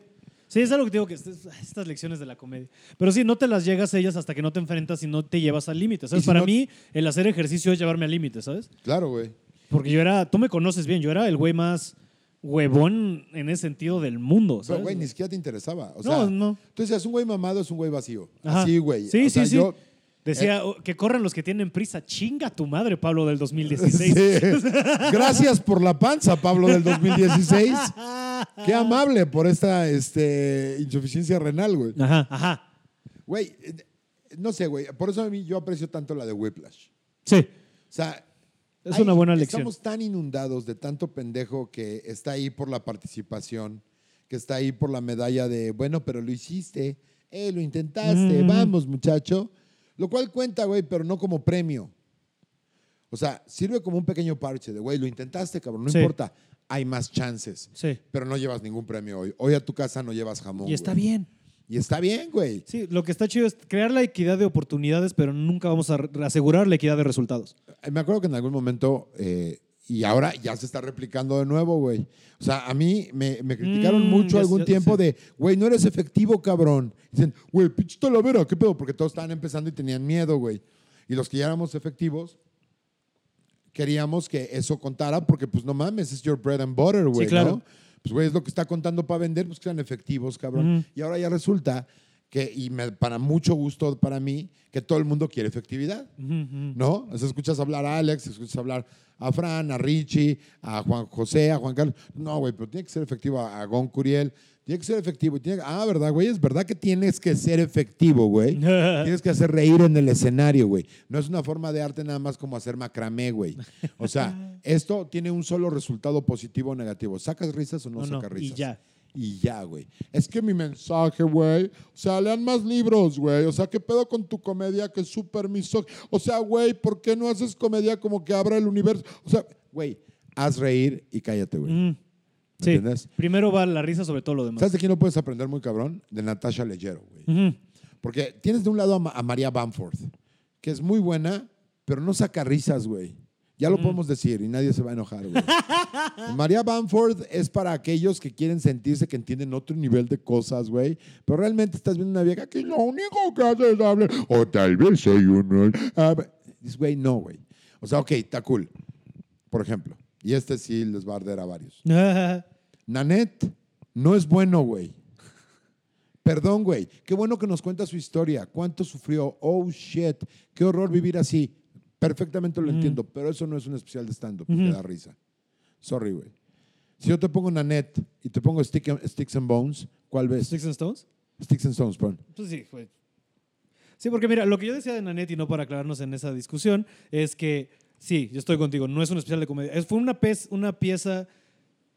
S1: Sí, es algo que te digo que es- es- estas lecciones de la comedia. Pero sí, no te las llegas a ellas hasta que no te enfrentas y no te llevas al límite. ¿Sabes?
S2: si
S1: Para
S2: no-
S1: mí, el hacer ejercicio es llevarme al límite, ¿sabes?
S2: Claro, güey.
S1: Porque yo era, tú me conoces bien, yo era el güey más huevón en ese sentido del mundo,
S2: Pero, güey, ni siquiera te interesaba. O
S1: No,
S2: sea,
S1: no.
S2: tú decías, un güey mamado es un güey vacío.
S1: Ajá.
S2: Así, güey.
S1: Sí,
S2: O sea,
S1: sí, sí.
S2: yo-
S1: Decía oh, que corran los que tienen prisa. Chinga tu madre, Pablo, del 2016.
S2: Sí. Gracias por la panza, Pablo, del 2016. Qué amable por esta este, insuficiencia renal, güey.
S1: Ajá, ajá.
S2: Güey, eh, no sé, güey. Por eso a mí yo aprecio tanto la de Whiplash.
S1: Sí.
S2: O sea,
S1: Es una buena lección.
S2: Estamos tan inundados de tanto pendejo que está ahí por la participación, que está ahí por la medalla de, bueno, pero lo hiciste, eh, lo intentaste,
S1: Mm.
S2: vamos, muchacho. Lo cual cuenta, güey, pero no como premio. O sea, sirve como un pequeño parche de, güey, lo intentaste, cabrón, no
S1: Sí.
S2: importa, hay más chances.
S1: Sí.
S2: Pero no llevas ningún premio hoy. Hoy a tu casa no llevas jamón.
S1: Y está
S2: güey.
S1: bien.
S2: Y está bien, güey.
S1: Sí, lo que está chido es crear la equidad de oportunidades, pero nunca vamos a asegurar la equidad de resultados.
S2: Eh, Me acuerdo que en algún momento, eh, y ahora ya se está replicando de nuevo, güey. O sea, a mí me, me criticaron
S1: Mm,
S2: mucho algún tiempo
S1: sí.
S2: de, güey, no eres efectivo, cabrón. Dicen, güey, pinche talavera, ¿qué pedo? Porque todos estaban empezando y tenían miedo, güey. Y los que ya éramos efectivos, queríamos que eso contara porque, pues, no mames, es your bread and butter, güey,
S1: claro.
S2: ¿no? Pues, güey, es lo que está contando para vender, pues que sean efectivos, cabrón. Y ahora ya resulta que, y me- para mucho gusto para mí, que todo el mundo quiere efectividad. ¿no? O sea, escuchas hablar a Alex, escuchas hablar a Fran, a Richie, a Juan José, a Juan Carlos. No, güey, pero tiene que ser efectivo a a Gon Curiel. Tiene que ser efectivo. Tiene, ah, ¿verdad, güey? Es verdad que tienes que ser efectivo, güey. tienes que hacer reír en el escenario, güey. No es una forma de arte nada más como hacer macramé, güey. O sea, esto tiene un solo resultado positivo o negativo. ¿Sacas risas o no,
S1: No, no,
S2: sacas
S1: y
S2: risas?
S1: ya.
S2: Y ya, güey. Es que mi mensaje, güey. O sea, lean más libros, güey. O sea, ¿qué pedo con tu comedia que es súper misógino? O sea, güey, ¿por qué no haces comedia como que abra el universo? O sea, güey, haz reír y cállate, güey.
S1: Sí.
S2: entiendes?
S1: Primero va la risa sobre todo lo demás.
S2: ¿Sabes de quién no puedes aprender muy cabrón? De Natasha Leggero, güey. Porque tienes de un lado a, Ma- a María Bamford, que es muy buena, pero no saca risas, güey. Ya lo podemos decir y nadie se va a enojar, güey. María Bamford es para aquellos que quieren sentirse que entienden otro nivel de cosas, güey. Pero realmente estás viendo una vieja que lo único que hace es hablar. O tal vez soy uno. Ah, güey, no, güey. O sea, ok, está cool. Por ejemplo. Y este sí les va a arder a varios. Nanette no es bueno, güey. Perdón, güey. Qué bueno que nos cuenta su historia. ¿Cuánto sufrió? Oh, shit. Qué horror vivir así. Perfectamente lo entiendo, pero eso no es un especial de stand-up. Te da risa. Sorry, güey. Si yo te pongo Nanette y te pongo Stick- Sticks and Bones, ¿cuál ves?
S1: ¿Sticks and Stones?
S2: Sticks and Stones, perdón.
S1: Pues sí. Sí, porque mira, lo que yo decía de Nanette, y no para aclararnos en esa discusión, es que sí, yo estoy contigo, no es un especial de comedia. Es, fue una, pez- una pieza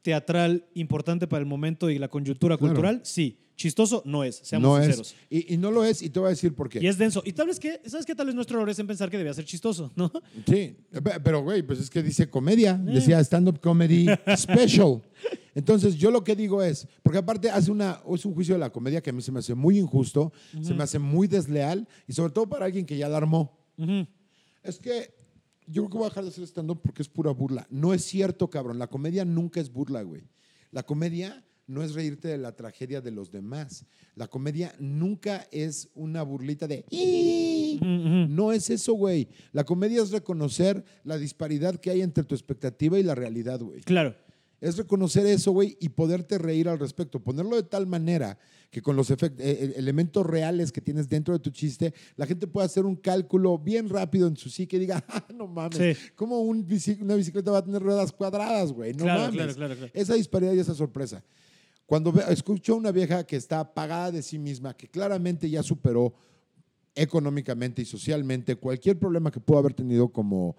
S1: teatral importante para el momento y la coyuntura
S2: Claro.
S1: cultural, sí. Chistoso no es, seamos
S2: No
S1: sinceros.
S2: es. Y, y no lo es, y te voy a decir por qué.
S1: Y es denso. Y tal vez que, ¿sabes qué? Tal vez nuestro error es en pensar que debía ser chistoso, ¿no?
S2: Sí, pe- pero güey, pues es que dice comedia,
S1: Eh.
S2: decía stand-up comedy special. Entonces yo lo que digo es, porque aparte hace una, es un juicio de la comedia que a mí se me hace muy injusto, se me hace muy desleal y sobre todo para alguien que ya la armó. Es que yo creo que voy a dejar de hacer stand-up porque es pura burla. No es cierto, cabrón. La comedia nunca es burla, güey. La comedia no es reírte de la tragedia de los demás. La comedia nunca es una burlita de... No es eso, güey. La comedia es reconocer la disparidad que hay entre tu expectativa y la realidad, güey.
S1: Claro.
S2: Es reconocer eso, güey, y poderte reír al respecto. Ponerlo de tal manera que con los efect- eh, eh, elementos reales que tienes dentro de tu chiste, la gente pueda hacer un cálculo bien rápido en su psique y diga, ah, no mames,
S1: Sí.
S2: ¿cómo un una bicicleta va a tener ruedas cuadradas, güey? No
S1: Claro,
S2: mames.
S1: claro, claro, claro.
S2: Esa disparidad y esa sorpresa. Cuando escucho a una vieja que está pagada de sí misma, que claramente ya superó económicamente y socialmente cualquier problema que pudo haber tenido como,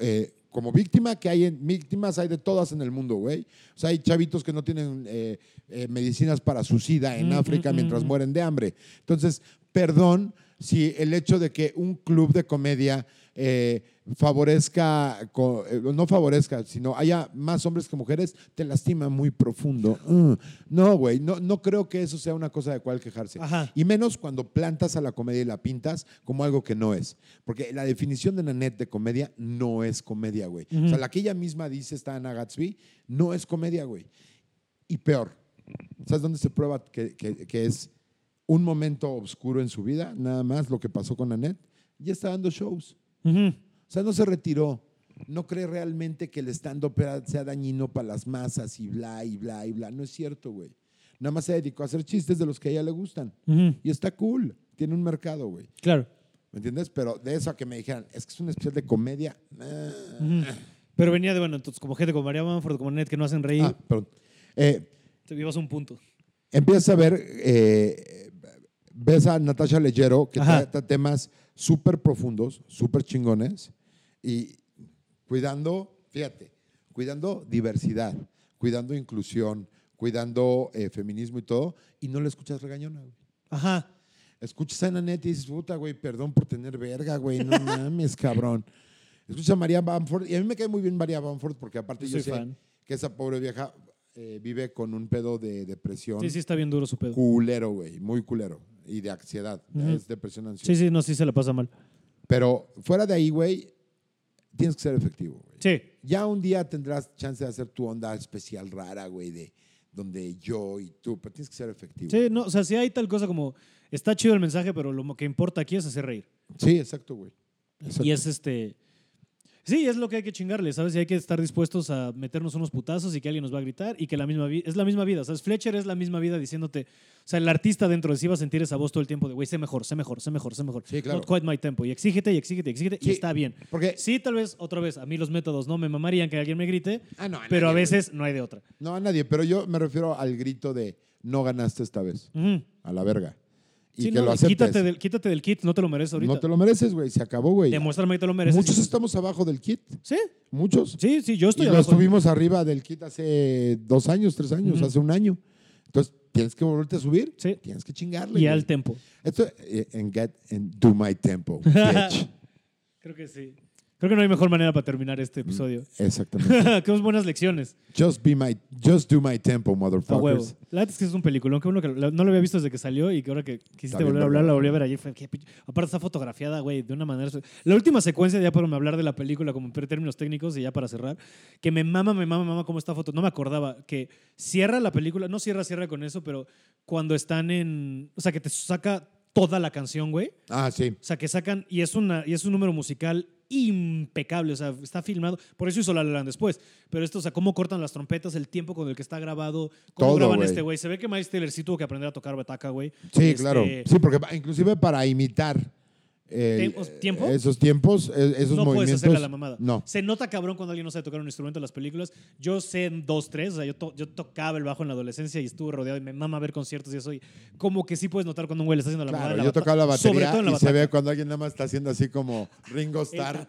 S2: eh, como víctima, que hay en, víctimas hay de todas en el mundo, güey. O sea, hay chavitos que no tienen eh, eh, medicinas para su sida en
S1: Mm,
S2: África
S1: mm,
S2: mientras
S1: mm.
S2: mueren de hambre. Entonces, perdón si el hecho de que un club de comedia eh, favorezca, eh, no favorezca, sino haya más hombres que mujeres, te lastima muy profundo. Mm, no, güey, no, no creo que eso sea una cosa de cual quejarse.
S1: Ajá.
S2: Y menos cuando plantas a la comedia y la pintas como algo que no es. Porque la definición de Nanette de comedia no es comedia, güey. O sea, la que ella misma dice, está Ana Gatsby, no es comedia, güey. Y peor, ¿Sabes dónde se prueba que, que- que es un momento oscuro en su vida? Nada más lo que pasó con Annette. Ya está dando shows. O sea, no se retiró. No cree realmente que el stand-up sea dañino para las masas y bla, y bla, y bla. No es cierto, güey. Nada más se dedicó a hacer chistes de los que a ella le gustan. Y está cool. Tiene un mercado, güey.
S1: Claro.
S2: ¿Me entiendes? Pero de eso a que me dijeran, es que es un especial de comedia.
S1: Pero venía de, bueno, entonces como gente como María Manford, como Ned, que no hacen reír,
S2: Ah, perdón. Eh,
S1: te vivas un punto.
S2: empiezas a ver, eh, ves a Natasha Leggero que
S1: Ajá.
S2: trata temas súper profundos, súper chingones y cuidando, fíjate, cuidando diversidad, cuidando inclusión, cuidando eh, feminismo y todo, y no le escuchas regañona, güey.
S1: Ajá.
S2: Escuchas a Nanette y dices, puta, güey, perdón por tener verga, güey, no mames, cabrón. Escuchas a María Bamford, y a mí me cae muy bien María Bamford porque aparte
S1: Yo
S2: sé
S1: fan.
S2: que esa pobre vieja eh, vive con un pedo de depresión
S1: Sí, sí, está bien duro su pedo.
S2: culero, güey, muy culero. Y de ansiedad,
S1: Ujú.
S2: es depresión ansiosa.
S1: Sí, sí, no, sí se la pasa mal.
S2: Pero fuera de ahí, güey, tienes que ser efectivo, güey.
S1: Sí.
S2: Ya un día tendrás chance de hacer tu onda especial rara, güey, de donde yo y tú, pero tienes que ser efectivo.
S1: Sí, no, o sea, sí hay tal cosa como, está chido el mensaje, pero lo que importa aquí es hacer reír.
S2: Sí, exacto, güey. Exacto.
S1: Y es este... Sí, es lo que hay que chingarle, ¿sabes? Y hay que estar dispuestos a meternos unos putazos y que alguien nos va a gritar y que la misma vida, es la misma vida, ¿sabes? Fletcher es la misma vida diciéndote, o sea, el artista dentro de sí va a sentir esa voz todo el tiempo de, güey, sé mejor, sé mejor, sé mejor, sé mejor.
S2: Sí, claro.
S1: Not quite my tempo. Y exígete, y exígete, y exígete, y está bien.
S2: Porque,
S1: Sí, tal vez, otra vez, a mí los métodos no me mamarían que alguien me grite,
S2: ah, no, a
S1: pero a veces no hay de otra.
S2: No, a nadie, pero yo me refiero al grito de no ganaste esta vez, a la verga. Y
S1: Sí,
S2: que
S1: no,
S2: lo aceptes.
S1: quítate, del, quítate del kit, no te lo mereces ahorita.
S2: No te lo mereces, güey, se acabó, güey.
S1: Demuéstrame que te lo mereces.
S2: Muchos
S1: y-
S2: estamos abajo del kit,
S1: Sí,
S2: muchos.
S1: sí, sí, yo
S2: Y
S1: estoy
S2: lo
S1: abajo.
S2: estuvimos arriba del kit hace dos años, tres años, hace un año. Entonces, tienes que volverte a subir.
S1: Sí.
S2: Tienes que chingarle.
S1: Y
S2: güey.
S1: al tempo.
S2: Esto, eh, en get, en do my tempo, bitch.
S1: Creo que sí. Creo que no hay mejor manera para terminar este episodio.
S2: Exactamente.
S1: Qué buenas lecciones.
S2: Just be my, just do my tempo,
S1: A huevo.
S2: motherfuckers.
S1: La verdad es que es un peliculón. Qué bueno que no lo había visto desde que salió y que ahora que quisiste volver a hablar, la volví a ver ayer. Fue, qué pinche- Aparte está fotografiada, güey, de una manera... La última secuencia, ya para hablar de la película como en términos técnicos y ya para cerrar, que me mama, me mama, me mama cómo está foto. No me acordaba que cierra la película, no cierra, cierra con eso, pero cuando están en... O sea, que te saca toda la canción, güey.
S2: Ah, sí.
S1: O sea, que sacan, y es, una, y es un número musical impecable, o sea, está filmado, por eso hizo La La Land después, pero esto, o sea, cómo cortan las trompetas, el tiempo con el que está grabado, cómo
S2: Todo,
S1: graban
S2: güey.
S1: este güey, se ve que Miles Taylor sí tuvo que aprender a tocar bataca, güey.
S2: Sí,
S1: Este,
S2: claro. Sí, porque inclusive para imitar el-
S1: ¿Tiempos- tiempo?
S2: esos tiempos, e- esos
S1: no puedes
S2: movimientos.
S1: hacerle a la mamada.
S2: No.
S1: Se nota cabrón cuando alguien no sabe tocar un instrumento en las películas. Yo sé en dos, tres. O sea, yo, to- yo tocaba el bajo en la adolescencia y estuve rodeado y me mama ver conciertos y eso. Y como que sí puedes notar cuando un güey le está haciendo la mamada.
S2: Claro,
S1: la
S2: yo tocaba la
S1: Sobre
S2: batería
S1: todo en la
S2: y se ve cuando alguien nada más está haciendo así como Ringo
S1: Eh,
S2: Starr.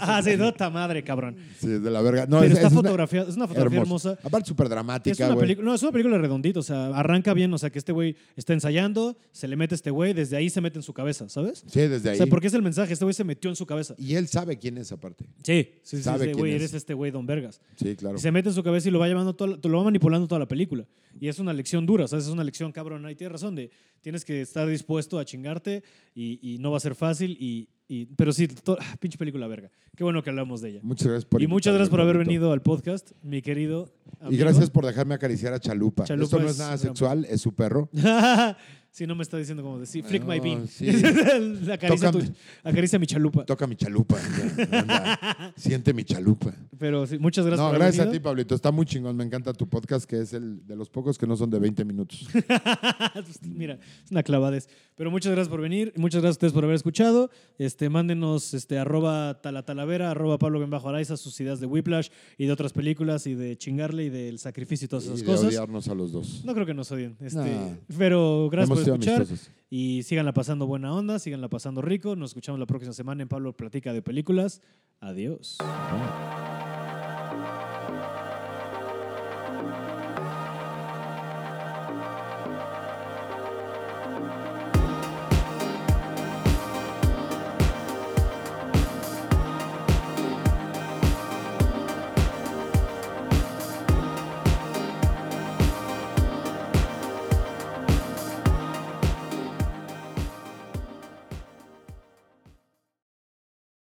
S1: Ah, sí, no, ta madre, cabrón.
S2: Sí, de la verga. No,
S1: Pero
S2: es,
S1: está
S2: es una-
S1: fotografía, es una fotografía
S2: hermoso.
S1: hermosa.
S2: Aparte, súper
S1: Es
S2: dramática,
S1: una
S2: güey.
S1: película, no, es una película redondita, o sea, arranca bien, o sea, que este güey está ensayando, se le mete este güey, desde ahí se mete en su cabeza, ¿sabes?
S2: Sí, desde ahí.
S1: O sea, porque es el mensaje, este güey se metió en su cabeza.
S2: Y él sabe quién es aparte.
S1: Sí, sí, sí,
S2: Sabe
S1: sí, güey,
S2: es.
S1: eres este güey Don Vergas.
S2: Sí, claro.
S1: Y se mete en su cabeza y lo va llevando, toda la- lo va manipulando toda la película. Y es una lección dura, ¿sabes? Es una lección cabrona. Y tienes razón, de, tienes que estar dispuesto a chingarte y, y no va a ser fácil. Y, y- pero sí, to- ah, pinche película verga. Qué bueno que hablamos de ella.
S2: Muchas gracias por
S1: y muchas gracias por haber venido al podcast, mi querido.
S2: Y
S1: amigo.
S2: gracias por dejarme acariciar a Chalupa.
S1: Chalupa
S2: Esto no
S1: es
S2: es nada sexual, es su perro.
S1: sí, no me está diciendo como decir, flick my bean.
S2: sí.
S1: acaricia, tu- acaricia mi chalupa.
S2: Toca mi chalupa. ya, anda. Siente mi chalupa.
S1: Pero sí, muchas gracias
S2: no,
S1: por
S2: gracias a ti. Pablito. Está muy chingón. Me encanta tu podcast, que es el de los pocos que no son de 20 minutos.
S1: Mira, es una clavadez. Pero muchas gracias por venir. Muchas gracias a ustedes por haber escuchado. Este, mándenos este, arroba talatalavera, arroba Pablo Benbajo Araiza, sus ideas de Whiplash y de otras películas y de chingarle y del sacrificio y todas esas
S2: y de
S1: cosas.
S2: odiarnos a los dos.
S1: No creo que nos odien. Este,
S2: Nah.
S1: Pero gracias
S2: Hemos
S1: por escuchar.
S2: amistosos.
S1: Y síganla pasando buena onda, síganla pasando rico. Nos escuchamos la próxima semana en Pablo Platica de Películas. Adiós.
S2: Ah.